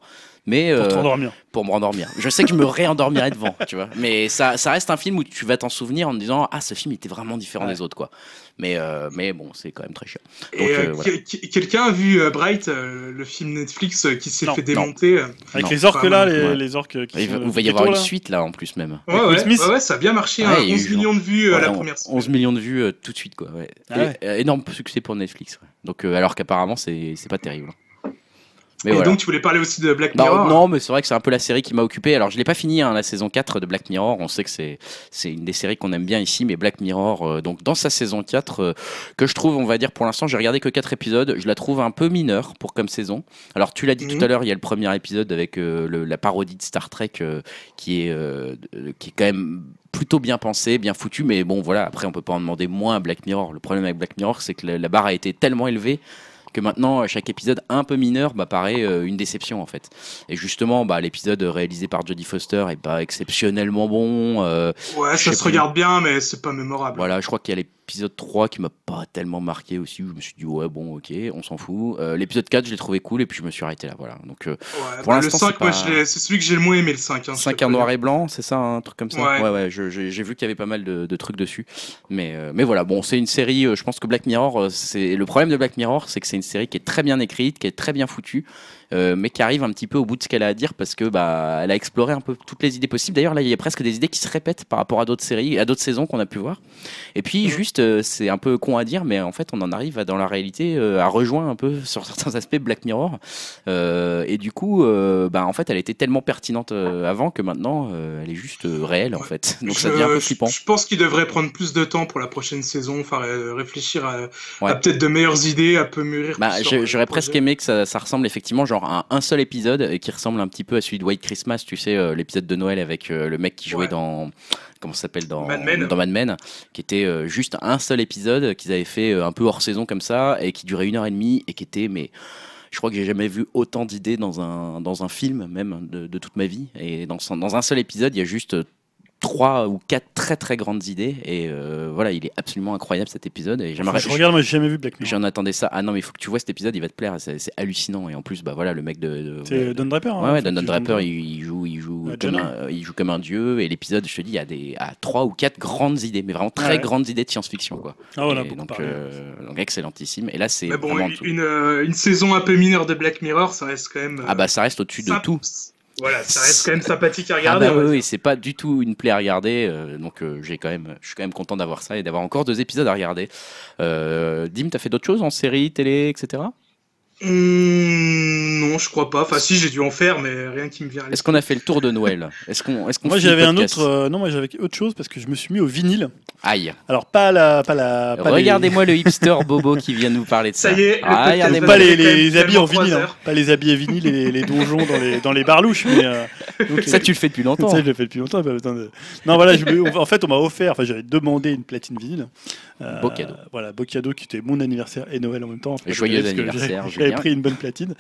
Mais Pour euh, t'endormir. pour me rendormir. Je sais que je me réendormirai devant, tu vois. Mais ça, ça reste un film où tu vas t'en souvenir en te disant ah ce film était vraiment différent Ouais. des autres quoi. Mais euh, mais bon c'est quand même très chiant. Et Donc, euh, euh, voilà. quel- quel- quelqu'un a vu euh, Bright, euh, le film Netflix euh, qui s'est Non, fait démonter euh Avec non, les orques là, les, ouais. les orques qui Il va, sont il va y avoir une là. suite là en plus même. Ouais, ouais, Will Smith ouais, ouais, ça a bien marché. Ouais, hein, a 11 eu millions de vues euh, Ouais, la première semaine. 11 millions de vues euh, tout de suite quoi. Ouais. Ah ouais. Et, euh, énorme succès pour Netflix. ouais. Donc euh, alors qu'apparemment c'est c'est pas terrible. Mais Et voilà. donc, tu voulais parler aussi de Black Bah, Mirror non, mais c'est vrai que c'est un peu la série qui m'a occupé. Alors, je l'ai pas fini, hein, la saison 4 de Black Mirror. On sait que c'est c'est une des séries qu'on aime bien ici, mais Black Mirror, euh, donc dans sa saison 4, euh, que je trouve, on va dire pour l'instant, j'ai regardé que 4 épisodes. Je la trouve un peu mineure pour comme saison. Alors, tu l'as dit Mhm. tout à l'heure, il y a le premier épisode avec euh, le- la parodie de Star Trek qui est qui est quand même plutôt bien pensé, bien foutu, mais bon voilà, après on peut pas en demander moins à Black Mirror. Le problème avec Black Mirror, c'est que la, la barre a été tellement élevée que maintenant euh, chaque épisode un peu mineur bah, paraît euh, une déception en fait. Et justement, bah, l'épisode réalisé par Jodie Foster est pas exceptionnellement bon. euh, Ouais, ça se plus. regarde bien, mais c'est pas mémorable. voilà, je crois qu'il y a l'épisode 3 qui m'a pas tellement marqué aussi. Où je me suis dit ouais bon ok, on s'en fout. Euh, l'épisode 4 je l'ai trouvé cool et puis je me suis arrêté là. Voilà. Donc euh, Ouais, Pour bah, le l'instant, 5, c'est pas- celui que j'ai le moins aimé, le 5. Hein, 5 en noir et blanc, c'est ça, un truc comme ça? Ouais. Ouais, j'ai vu qu'il y avait pas mal de, de trucs dessus. Mais, euh, mais voilà, bon, c'est une série, je pense que Black Mirror, c'est le problème de Black Mirror, c'est que c'est une série qui est très bien écrite, qui est très bien foutue, euh, mais qui arrive un petit peu au bout de ce qu'elle a à dire parce que bah, elle a exploré un peu toutes les idées possibles. D'ailleurs, là, il y a presque des idées qui se répètent par rapport à d'autres séries, à d'autres saisons qu'on a pu voir. Et puis, Mhm. juste, euh, c'est un peu con à dire, mais en fait, on en arrive à, dans la réalité euh, à rejoindre un peu sur certains aspects Black Mirror. Et du coup, bah, en fait, elle était tellement pertinente avant que maintenant, elle est juste réelle, en fait. Donc, je, ça devient un peu flippant. je pense qu'il devrait prendre plus de temps pour la prochaine saison, enfin réfléchir à, Ouais. à peut-être de meilleures idées, à peu mûrir. Bah, J'aurais presque aimé que ça, ça ressemble effectivement genre un seul épisode et qui ressemble un petit peu à celui de White Christmas, tu sais, euh, l'épisode de Noël avec euh, le mec qui jouait Ouais. dans comment ça s'appelle dans Mad Men. dans Mad Men, qui était euh, juste un seul épisode qu'ils avaient fait un peu hors saison comme ça et qui durait une heure et demie et qui était mais je crois que j'ai jamais vu autant d'idées dans un, dans un film, même de, de toute ma vie. Et dans, dans un seul épisode, il y a juste trois ou quatre très très grandes idées. Et euh, voilà, il est absolument incroyable cet épisode. Et j'aimerais. je regarde, moi j'ai jamais vu Black Mirror. J'en attendais ça. Ah non, mais il faut que tu vois cet épisode, il va te plaire. C'est c'est hallucinant. Et en plus, bah voilà, le mec de. de- C'est Don Draper. hein, Ouais, Don Draper, il, il joue, il joue comme un, il joue comme un dieu. Et l'épisode, je te dis, il y a des, à trois ou quatre grandes idées, mais vraiment très Ouais. grandes idées de science-fiction, quoi. Ah voilà, Et donc, euh, donc excellentissime. Et là, c'est Mais bon, une, tout. une, euh, une saison un peu mineure de Black Mirror, ça reste quand même. euh, Ah bah, ça reste au-dessus de tout. Voilà, ça reste quand même sympathique à Ah regarder. bah va oui, oui, c'est pas du tout une plaie à regarder, euh, donc euh, j'ai quand même, je suis quand même content d'avoir ça et d'avoir encore deux épisodes à regarder. Euh, Dim, t'as fait d'autres choses en série, télé, etc. Hum, non, je crois pas. Enfin, si, j'ai dû en faire, mais rien qui me vient Est-ce qu'on a fait le tour de Noël Est-ce qu'on, est-ce qu'on Moi j'avais un autre. euh, non, moi j'avais autre chose parce que je me suis mis au vinyle. Aïe. Alors pas la, pas la. Pas les- Regardez-moi le hipster bobo qui vient nous parler de ça. Ça y est, le Ah, regardez-moi. va Pas les, habits en vinyle, hein. heures. pas les habits et vinyle et les, les donjons dans les, dans les barlouches, mais euh, donc Ça, les- tu le fais depuis longtemps. Ça, je l'ai fait depuis longtemps. pas besoin de- Non, voilà, je me- en fait, on m'a offert, enfin, j'avais demandé une platine vinyle. Euh, Beau cadeau. Voilà, beau cadeau qui était mon anniversaire et Noël en même temps. Et joyeux Parce que anniversaire, j'avais- J'avais Julien. pris une bonne platine.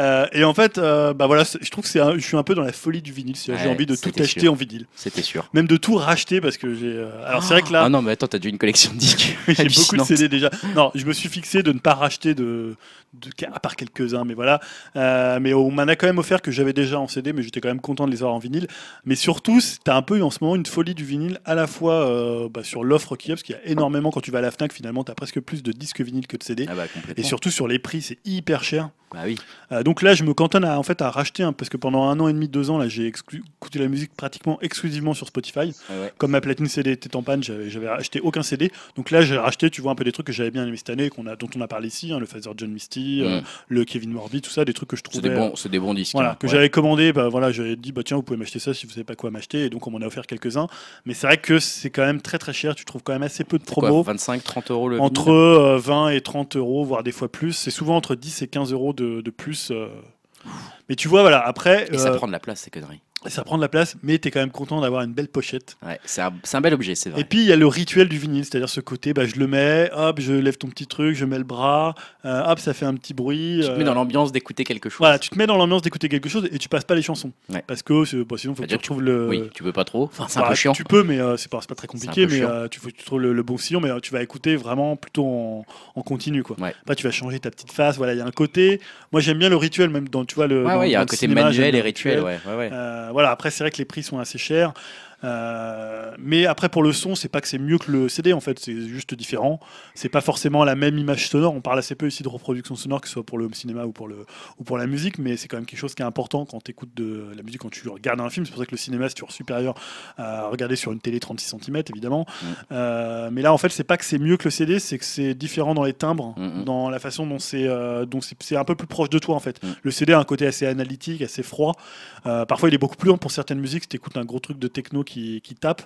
Euh, et en fait, euh, bah voilà, je trouve que c'est un- je suis un peu dans la folie du vinyle. J'ai envie de tout acheter sûr. en vinyle. C'était sûr. Même de tout racheter parce que j'ai. euh, Alors, c'est vrai que là. Ah non, mais attends, t'as déjà une collection de disques. J'ai beaucoup de. CD déjà. Non, je me suis fixé de ne pas racheter de, de à part quelques-uns, mais voilà. Mais on m'en a quand même offert que j'avais déjà en CD, mais j'étais quand même content de les avoir en vinyle. Mais surtout, t'as un peu eu en ce moment une folie du vinyle, à la fois bah, sur l'offre qu'il y a, parce qu'il y a énormément quand tu vas à la Fnac, finalement, t'as presque plus de disques vinyle que de CD. Ah bah. Et surtout sur les prix, c'est hyper cher. Bah oui. Euh, donc là, je me cantonne à, en fait, à racheter, parce que pendant un an et demi, deux ans, là, j'ai écouté la musique pratiquement exclusivement sur Spotify. Ouais. Comme ma platine CD était en panne, j'avais acheté aucun CD. Donc là, j'ai racheté, tu vois, un peu des trucs que j'avais bien aimé cette année, qu'on a, dont on a parlé ici, hein, le Phaser John Misty, euh, Mm. le Kevin Morby, tout ça, des trucs que je C'est trouvais. des bons, c'est des bons disques. Voilà, hein. que Ouais. j'avais commandé, bah voilà, j'avais dit bah tiens vous pouvez m'acheter ça si vous savez pas quoi m'acheter et donc on m'en a offert quelques-uns. Mais c'est vrai que c'est quand même très très cher, tu trouves quand même assez peu de promos. 25, 30 euros le Entre vinyle euh, 20 et 30 euros, voire des fois plus. C'est souvent entre 10 et 15 euros de, de plus. Mais tu vois, voilà, après, Et ça euh, prend de la place, ces conneries. Ça prend de la place, mais tu es quand même content d'avoir une belle pochette. Ouais, c'est un, bel objet, c'est vrai. Et puis il y a le rituel du vinyle, c'est-à-dire ce côté, bah, je le mets, hop, je lève ton petit truc, je mets le bras, euh, hop, ça fait un petit bruit. tu te euh, mets dans l'ambiance d'écouter quelque chose. Voilà, tu te mets dans l'ambiance d'écouter quelque chose et tu passes pas les chansons. Ouais. Parce que bon, sinon, faut que tu retrouves le. Oui, tu peux pas trop. Enfin, c'est un Bah, peu chiant. Tu peux, mais euh, c'est pas, pas très compliqué. Mais euh, tu faut que tu trouves le, le bon sillon, mais euh, tu vas écouter vraiment plutôt en, en continu. Quoi. Ouais. Après, tu vas changer ta petite face. Voilà, il y a un côté. Moi, j'aime bien le rituel, même dans, tu vois, le. Ouais, il y a un côté manuel et rituel, ouais, ouais. Euh, voilà, après, c'est vrai que les prix sont assez chers. Euh, mais après, pour le son, c'est pas que c'est mieux que le CD, en fait, c'est juste différent. C'est pas forcément la même image sonore. On parle assez peu ici de reproduction sonore, que ce soit pour le cinéma ou pour, le, ou pour la musique, mais c'est quand même quelque chose qui est important quand tu écoutes de la musique, quand tu regardes un film. C'est pour ça que le cinéma, c'est toujours supérieur à regarder sur une télé 36 cm, évidemment. Mm. Euh, mais là, en fait, c'est pas que c'est mieux que le CD, c'est que c'est différent dans les timbres, Mm, mm. dans la façon dont c'est euh, c'est un peu plus proche de toi, en fait. Le CD a un côté assez analytique, assez froid. Euh, parfois, il est beaucoup plus long pour certaines musiques. Si tu écoutes un gros truc de techno qui, qui tape.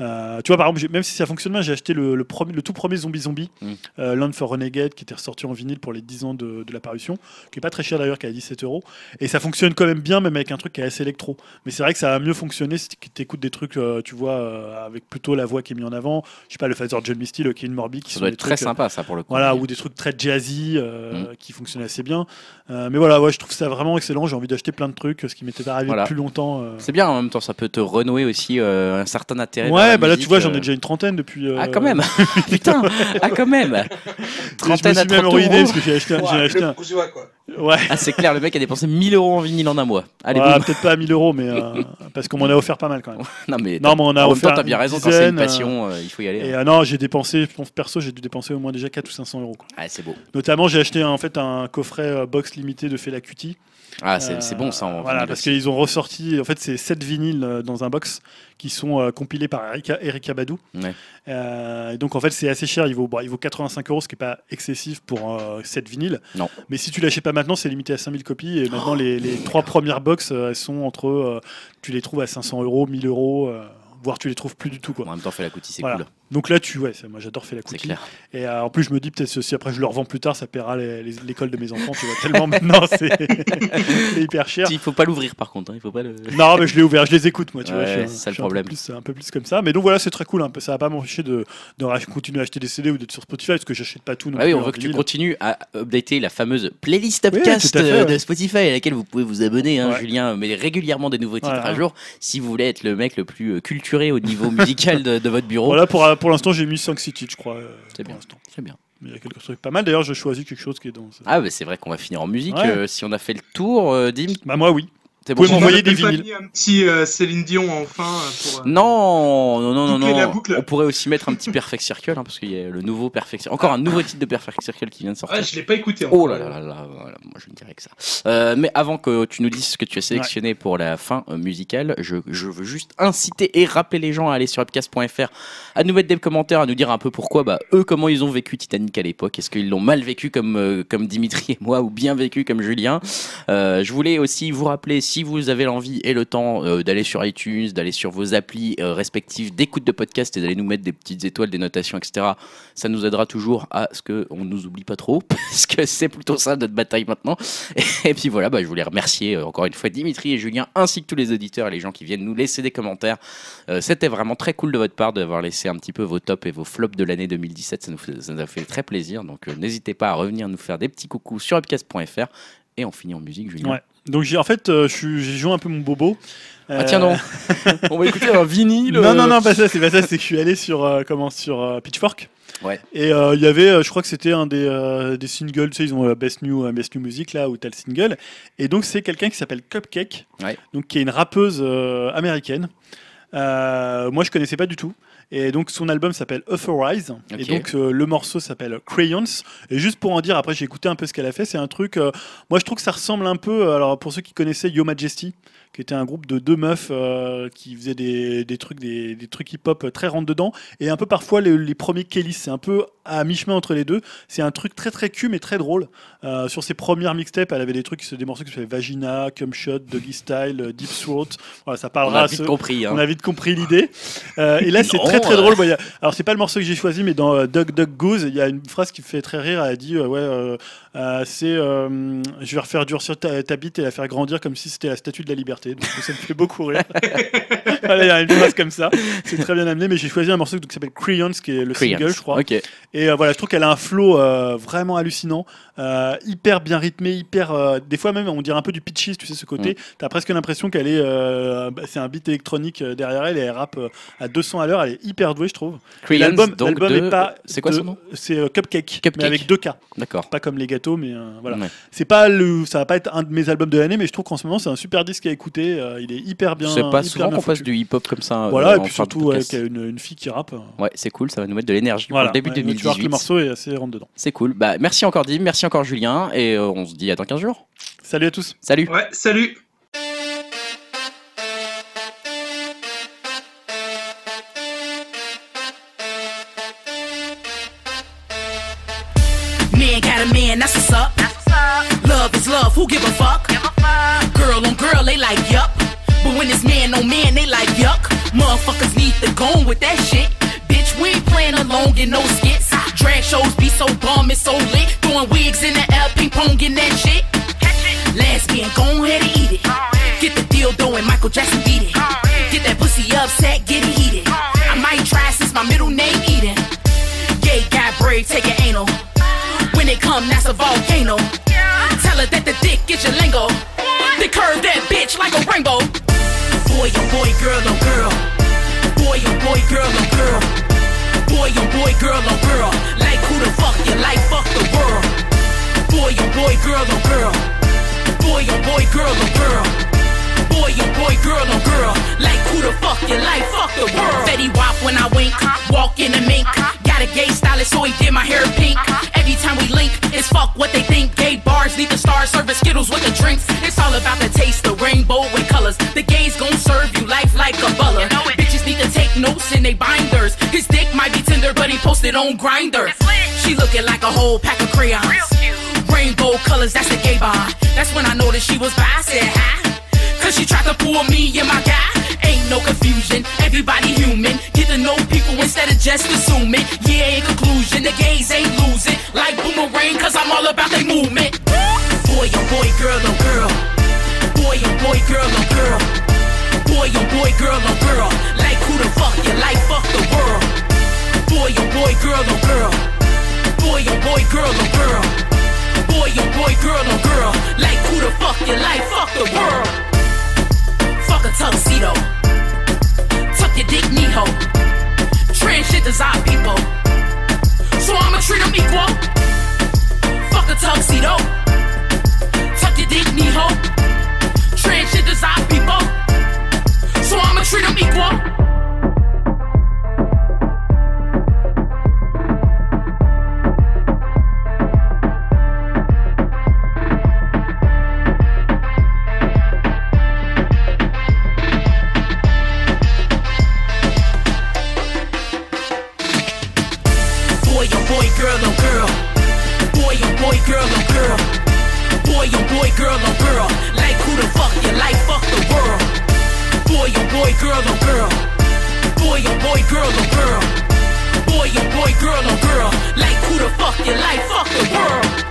Euh, tu vois, par exemple, même si ça fonctionne bien, j'ai acheté le, le, premier, le tout premier Zombie Zombie, Mm. euh, Land for Renegade, qui était ressorti en vinyle pour les 10 ans de, de la parution, qui est pas très cher d'ailleurs, qui est à 17 euros. Et ça fonctionne quand même bien, même avec un truc qui est assez électro. Mais c'est vrai que ça va mieux fonctionner si tu écoutes des trucs, euh, tu vois, euh, avec plutôt la voix qui est mise en avant. Je sais pas, le Phaser John Misty, le Kevin Morby, qui Ça sont doit des être très trucs, sympa, ça, pour le coup. voilà, ou des trucs très jazzy Mm. qui fonctionnent assez bien. Mais voilà, ouais, je trouve ça vraiment excellent. J'ai envie d'acheter plein de trucs, ce qui m'était pas arrivé Voilà. depuis longtemps. C'est bien, en même temps, ça peut te renouer aussi un certain intérêt. Ouais, la bah là, tu musique, vois, j'en euh. ai déjà une trentaine depuis. euh, Ah, quand même Putain Ah, quand même et Trentaine je à me suis même 30 ruiné euros parce que j'ai acheté, un- j'ai Ouah, acheté le un. bourgeois, quoi. Ouais. Ah, c'est clair, le mec a dépensé 1000 euros en vinyle en un mois. Allez, Ouais, boum. peut-être pas à 1000 euros, mais euh, parce qu'on m'en a offert pas mal quand même. Non, mais, Non, mais on a en même offert temps, t'as bien une raison, quand c'est une dizaine, passion, euh, il faut y aller. Et hein. euh, non, j'ai dépensé, je pense perso, j'ai dû dépenser au moins déjà 4 ou 500 euros. quoi. Ah, c'est beau. Notamment, j'ai acheté en fait un coffret euh, box limité de Fela Kuti. Ah, c'est Euh, bon, ça, en Voilà, parce qu'ils ont ressorti, en fait, c'est 7 vinyles euh, dans un box qui sont euh, compilés par Erika, Badou. Ouais. Euh, donc, en fait, c'est assez cher. Il vaut, bon, il vaut 85 euros, ce qui n'est pas excessif pour euh, 7 vinyles. Non. Mais si tu l'achètes pas maintenant, c'est limité à 5000 copies. Et maintenant, les, les trois premières box, euh, elles sont entre. euh, tu les trouves à 500 euros, 1000 euros, euh, voire tu les trouves plus du tout. Quoi. En même temps, fait la coutie, c'est Voilà. cool. Donc là, tu, ouais, moi j'adore C'est Kuti. clair. Et euh, en plus, je me dis peut-être que si après je le revends plus tard, ça paiera l'école de mes enfants. Tu vois, tellement maintenant c'est hyper cher. Il faut pas l'ouvrir, par contre. hein, Il faut pas le. Non, mais je l'ai ouvert, je les écoute, moi, tu vois. Ouais, c'est ça le suis un peu problème. plus- Un peu, plus, comme ça. Mais donc voilà, c'est très cool. Peu, ça va pas m'empêcher de, de continuer à acheter des CD ou d'être sur Spotify parce que j'achète pas tout. Non Ah oui, on veut que tu continues à updater la fameuse playlist Upcast fait, euh, ouais. de Spotify à laquelle vous pouvez vous abonner. Hein. Julien met régulièrement des nouveaux titres à jour si vous voulez être le mec le plus euh, au niveau musical de, de votre bureau. Voilà, pour, euh, pour l'instant, j'ai mis 5 City, je crois. euh, C'est bien. Très bien. Mais il y a quelques trucs pas mal. D'ailleurs, je choisis quelque chose qui est dans. Ah, bah, c'est vrai qu'on va finir en musique. Ouais. euh, si on a fait le tour, euh, Dim, Bah, moi, oui. C'est Vous pouvez m'envoyer des vinyles. mis un petit euh, Céline Dion enfin euh, pour. euh, Non, non, non, non, non. On pourrait aussi mettre un petit Perfect Circle, hein, parce qu'il y a le nouveau Perfect Circle. Encore un nouveau titre de Perfect Circle qui vient de sortir. Ah, je l'ai pas écouté. Oh là là là là, voilà, moi je ne dirais que ça. Euh, mais avant que tu nous dises ce que tu as sélectionné pour la fin euh, musicale, je, je veux juste inciter et rappeler les gens à aller sur upcast.fr, à nous mettre des commentaires, à nous dire un peu pourquoi, bah, eux, comment ils ont vécu Titanic à l'époque. Est-ce qu'ils l'ont mal vécu comme, euh, comme Dimitri et moi, ou bien vécu comme Julien? Euh, Je voulais aussi vous rappeler, si vous avez l'envie et le temps euh, d'aller sur iTunes, d'aller sur vos applis euh, respectives d'écoute de podcast et d'aller nous mettre des petites étoiles, des notations, etc. Ça nous aidera toujours à ce qu'on nous oublie pas trop, parce que c'est plutôt ça notre bataille maintenant. Et puis voilà, bah, je voulais remercier euh, encore une fois Dimitri et Julien, ainsi que tous les auditeurs et les gens qui viennent nous laisser des commentaires. Euh, C'était vraiment très cool de votre part d'avoir laissé un petit peu vos tops et vos flops de l'année 2017. Ça nous, a fait très plaisir. Donc n'hésitez pas à revenir nous faire des petits coucous sur upcast.fr. Et on finit en musique, Julien. Ouais. Donc j'ai en fait euh, je suis- j'ai joué un peu mon bobo. Ah tiens donc, on va écouter un vinyle. Non non euh, non pas ça c'est pas ça c'est que je suis allé sur euh, comment sur euh, Pitchfork. Ouais. Et euh, il y avait euh, je crois que c'était un des, euh, des singles tu sais ils ont euh, Best New euh, Best New Music là où t'as le single et donc c'est quelqu'un qui s'appelle Cupcake Ouais. donc qui est une rappeuse euh, américaine. Euh, moi je connaissais pas du tout. Et donc son album s'appelle Authorize. Et donc euh, le morceau s'appelle Crayons. Et juste pour en dire, après j'ai écouté un peu ce qu'elle a fait. C'est un truc. euh, moi je trouve que ça ressemble un peu. euh, Alors pour ceux qui connaissaient Yo Majesty, qui était un groupe de deux meufs euh, qui faisaient des, des trucs des, des trucs hip-hop très rentre dedans. Et un peu parfois les, les premiers Kellys. C'est un peu à mi-chemin entre les deux. C'est un truc très très cul mais très drôle. Euh, sur ses premières mixtapes, elle avait des trucs, des morceaux qui s'appelaient Vagina, Cum Shot, Doggy Style, euh, Deep Throat. Voilà, ça On parlera a à vite ceux- compris. hein. on a vite compris l'idée. Euh, et là, c'est très très drôle. A- alors, c'est pas le morceau que j'ai choisi, mais dans euh, Dog Dog Goose, il y a une phrase qui me fait très rire. Elle a dit euh, Ouais, euh, euh, c'est euh, Je vais refaire durcir ta, ta bite et la faire grandir comme si c'était la statue de la liberté. Donc, ça me fait beaucoup rire. Voilà, il y a une phrase comme ça. C'est très bien amené, mais j'ai choisi un morceau qui s'appelle Crayons, qui est le single, je crois. Et euh, voilà, je trouve qu'elle a un flow euh, vraiment hallucinant, euh, hyper bien rythmé, hyper. euh, des fois même, on dirait un peu du pitchy, tu sais, ce côté. T'as presque l'impression qu'elle est. euh, bah, c'est un beat électronique euh, derrière elle et elle rappe euh, à 200 à l'heure. Elle est hyper douée, je trouve. Et L'album, donc l'album de- est pas. C'est quoi de- son nom? C'est euh, Cupcake, Cupcake. mais avec deux K. D'accord. Pas comme les gâteaux, mais euh, voilà. Ouais. C'est pas le, ça va pas être un de mes albums de l'année, mais je trouve qu'en ce moment c'est un super disque à écouter. euh, il est hyper bien. C'est pas souvent bien qu'on foutu. du hip-hop comme ça. euh, Voilà, et en puis fin de surtout ouais, podcast. qu'il y a une, une fille qui rappe. euh, Ouais, c'est cool, ça va nous mettre de l'énergie pour le début Ouais, tu vois que 2018. le morceau est assez rentre dedans. C'est cool. Bah, merci encore Dim, merci encore Julien, et euh, on se dit à dans 15 jours. Salut à tous. Salut. Ouais, salut. Man got a man, that's what's up. Love is love, who give a fuck? Girl on girl, they like yup. But when it's man on man, they like yuck. Motherfuckers need to go on with that shit. Bitch, we ain't playing along in no skits. Drag shows be so bomb, it's so lit. Throwing wigs in the air, ping pong, getting that shit. Lesbian, go ahead and eat it. Get the deal and Michael Jackson beat it. Get that pussy upset, get it heated. I might try since my middle name Eden. Gay guy braid, take it anal. When it come, that's a volcano. Tell her that the dick is your lingo. They curve that bitch like a rainbow. Boy, oh boy, girl, oh girl. Boy, oh boy, girl, oh girl. Boy, oh boy, girl, oh girl. Like who the fuck you like? Fuck the world. Boy, oh boy, girl, oh girl. Boy, oh boy, girl, oh girl. Boy, oh boy, girl, oh girl. Like who the fuck you like? Fuck the world. Fetty Wap when I wink. Walk in the mink. Got a gay stylist, so he did my hair pink. Every time we link, it's fuck what they think. Gay bars need to start serving Skittles with the drinks. It's all about the taste, the rainbow and colors. The gays gon' serve you life like a butler. Take notes in they binders. His dick might be tender, but he posted on Grinder. She looking like a whole pack of crayons. Rainbow colors, that's the gay bond. That's when I noticed she was bi. I said hi. Cause she tried to pull me and my guy. Ain't no confusion, everybody human. Get to know people instead of just assuming. Yeah, in conclusion, the gays ain't losing. Like boomerang, cause I'm all about their movement. Boy, oh boy, girl, oh girl. Boy, oh boy, girl, oh girl. Boy, oh boy, girl, oh girl to life, fuck the world. Boy, oh boy, girl, oh girl. Boy, oh boy, girl, oh girl. Boy, oh boy, girl, oh girl. Like who the fuck you like? Fuck the world. Fuck a tuxedo. Tuck your dick knee hole. Trans shit desire people. So I'ma treat them equal. Fuck a tuxedo. Tuck your dick knee hole. Trans shit desire people. So I'ma treat them equal. boy, girl, or girl. Like who the fuck you like, fuck the world. Boy, oh boy, girl, or girl. Boy, oh boy, girl, or girl. Boy, oh boy, girl, or girl. Like who the fuck you like, fuck the world.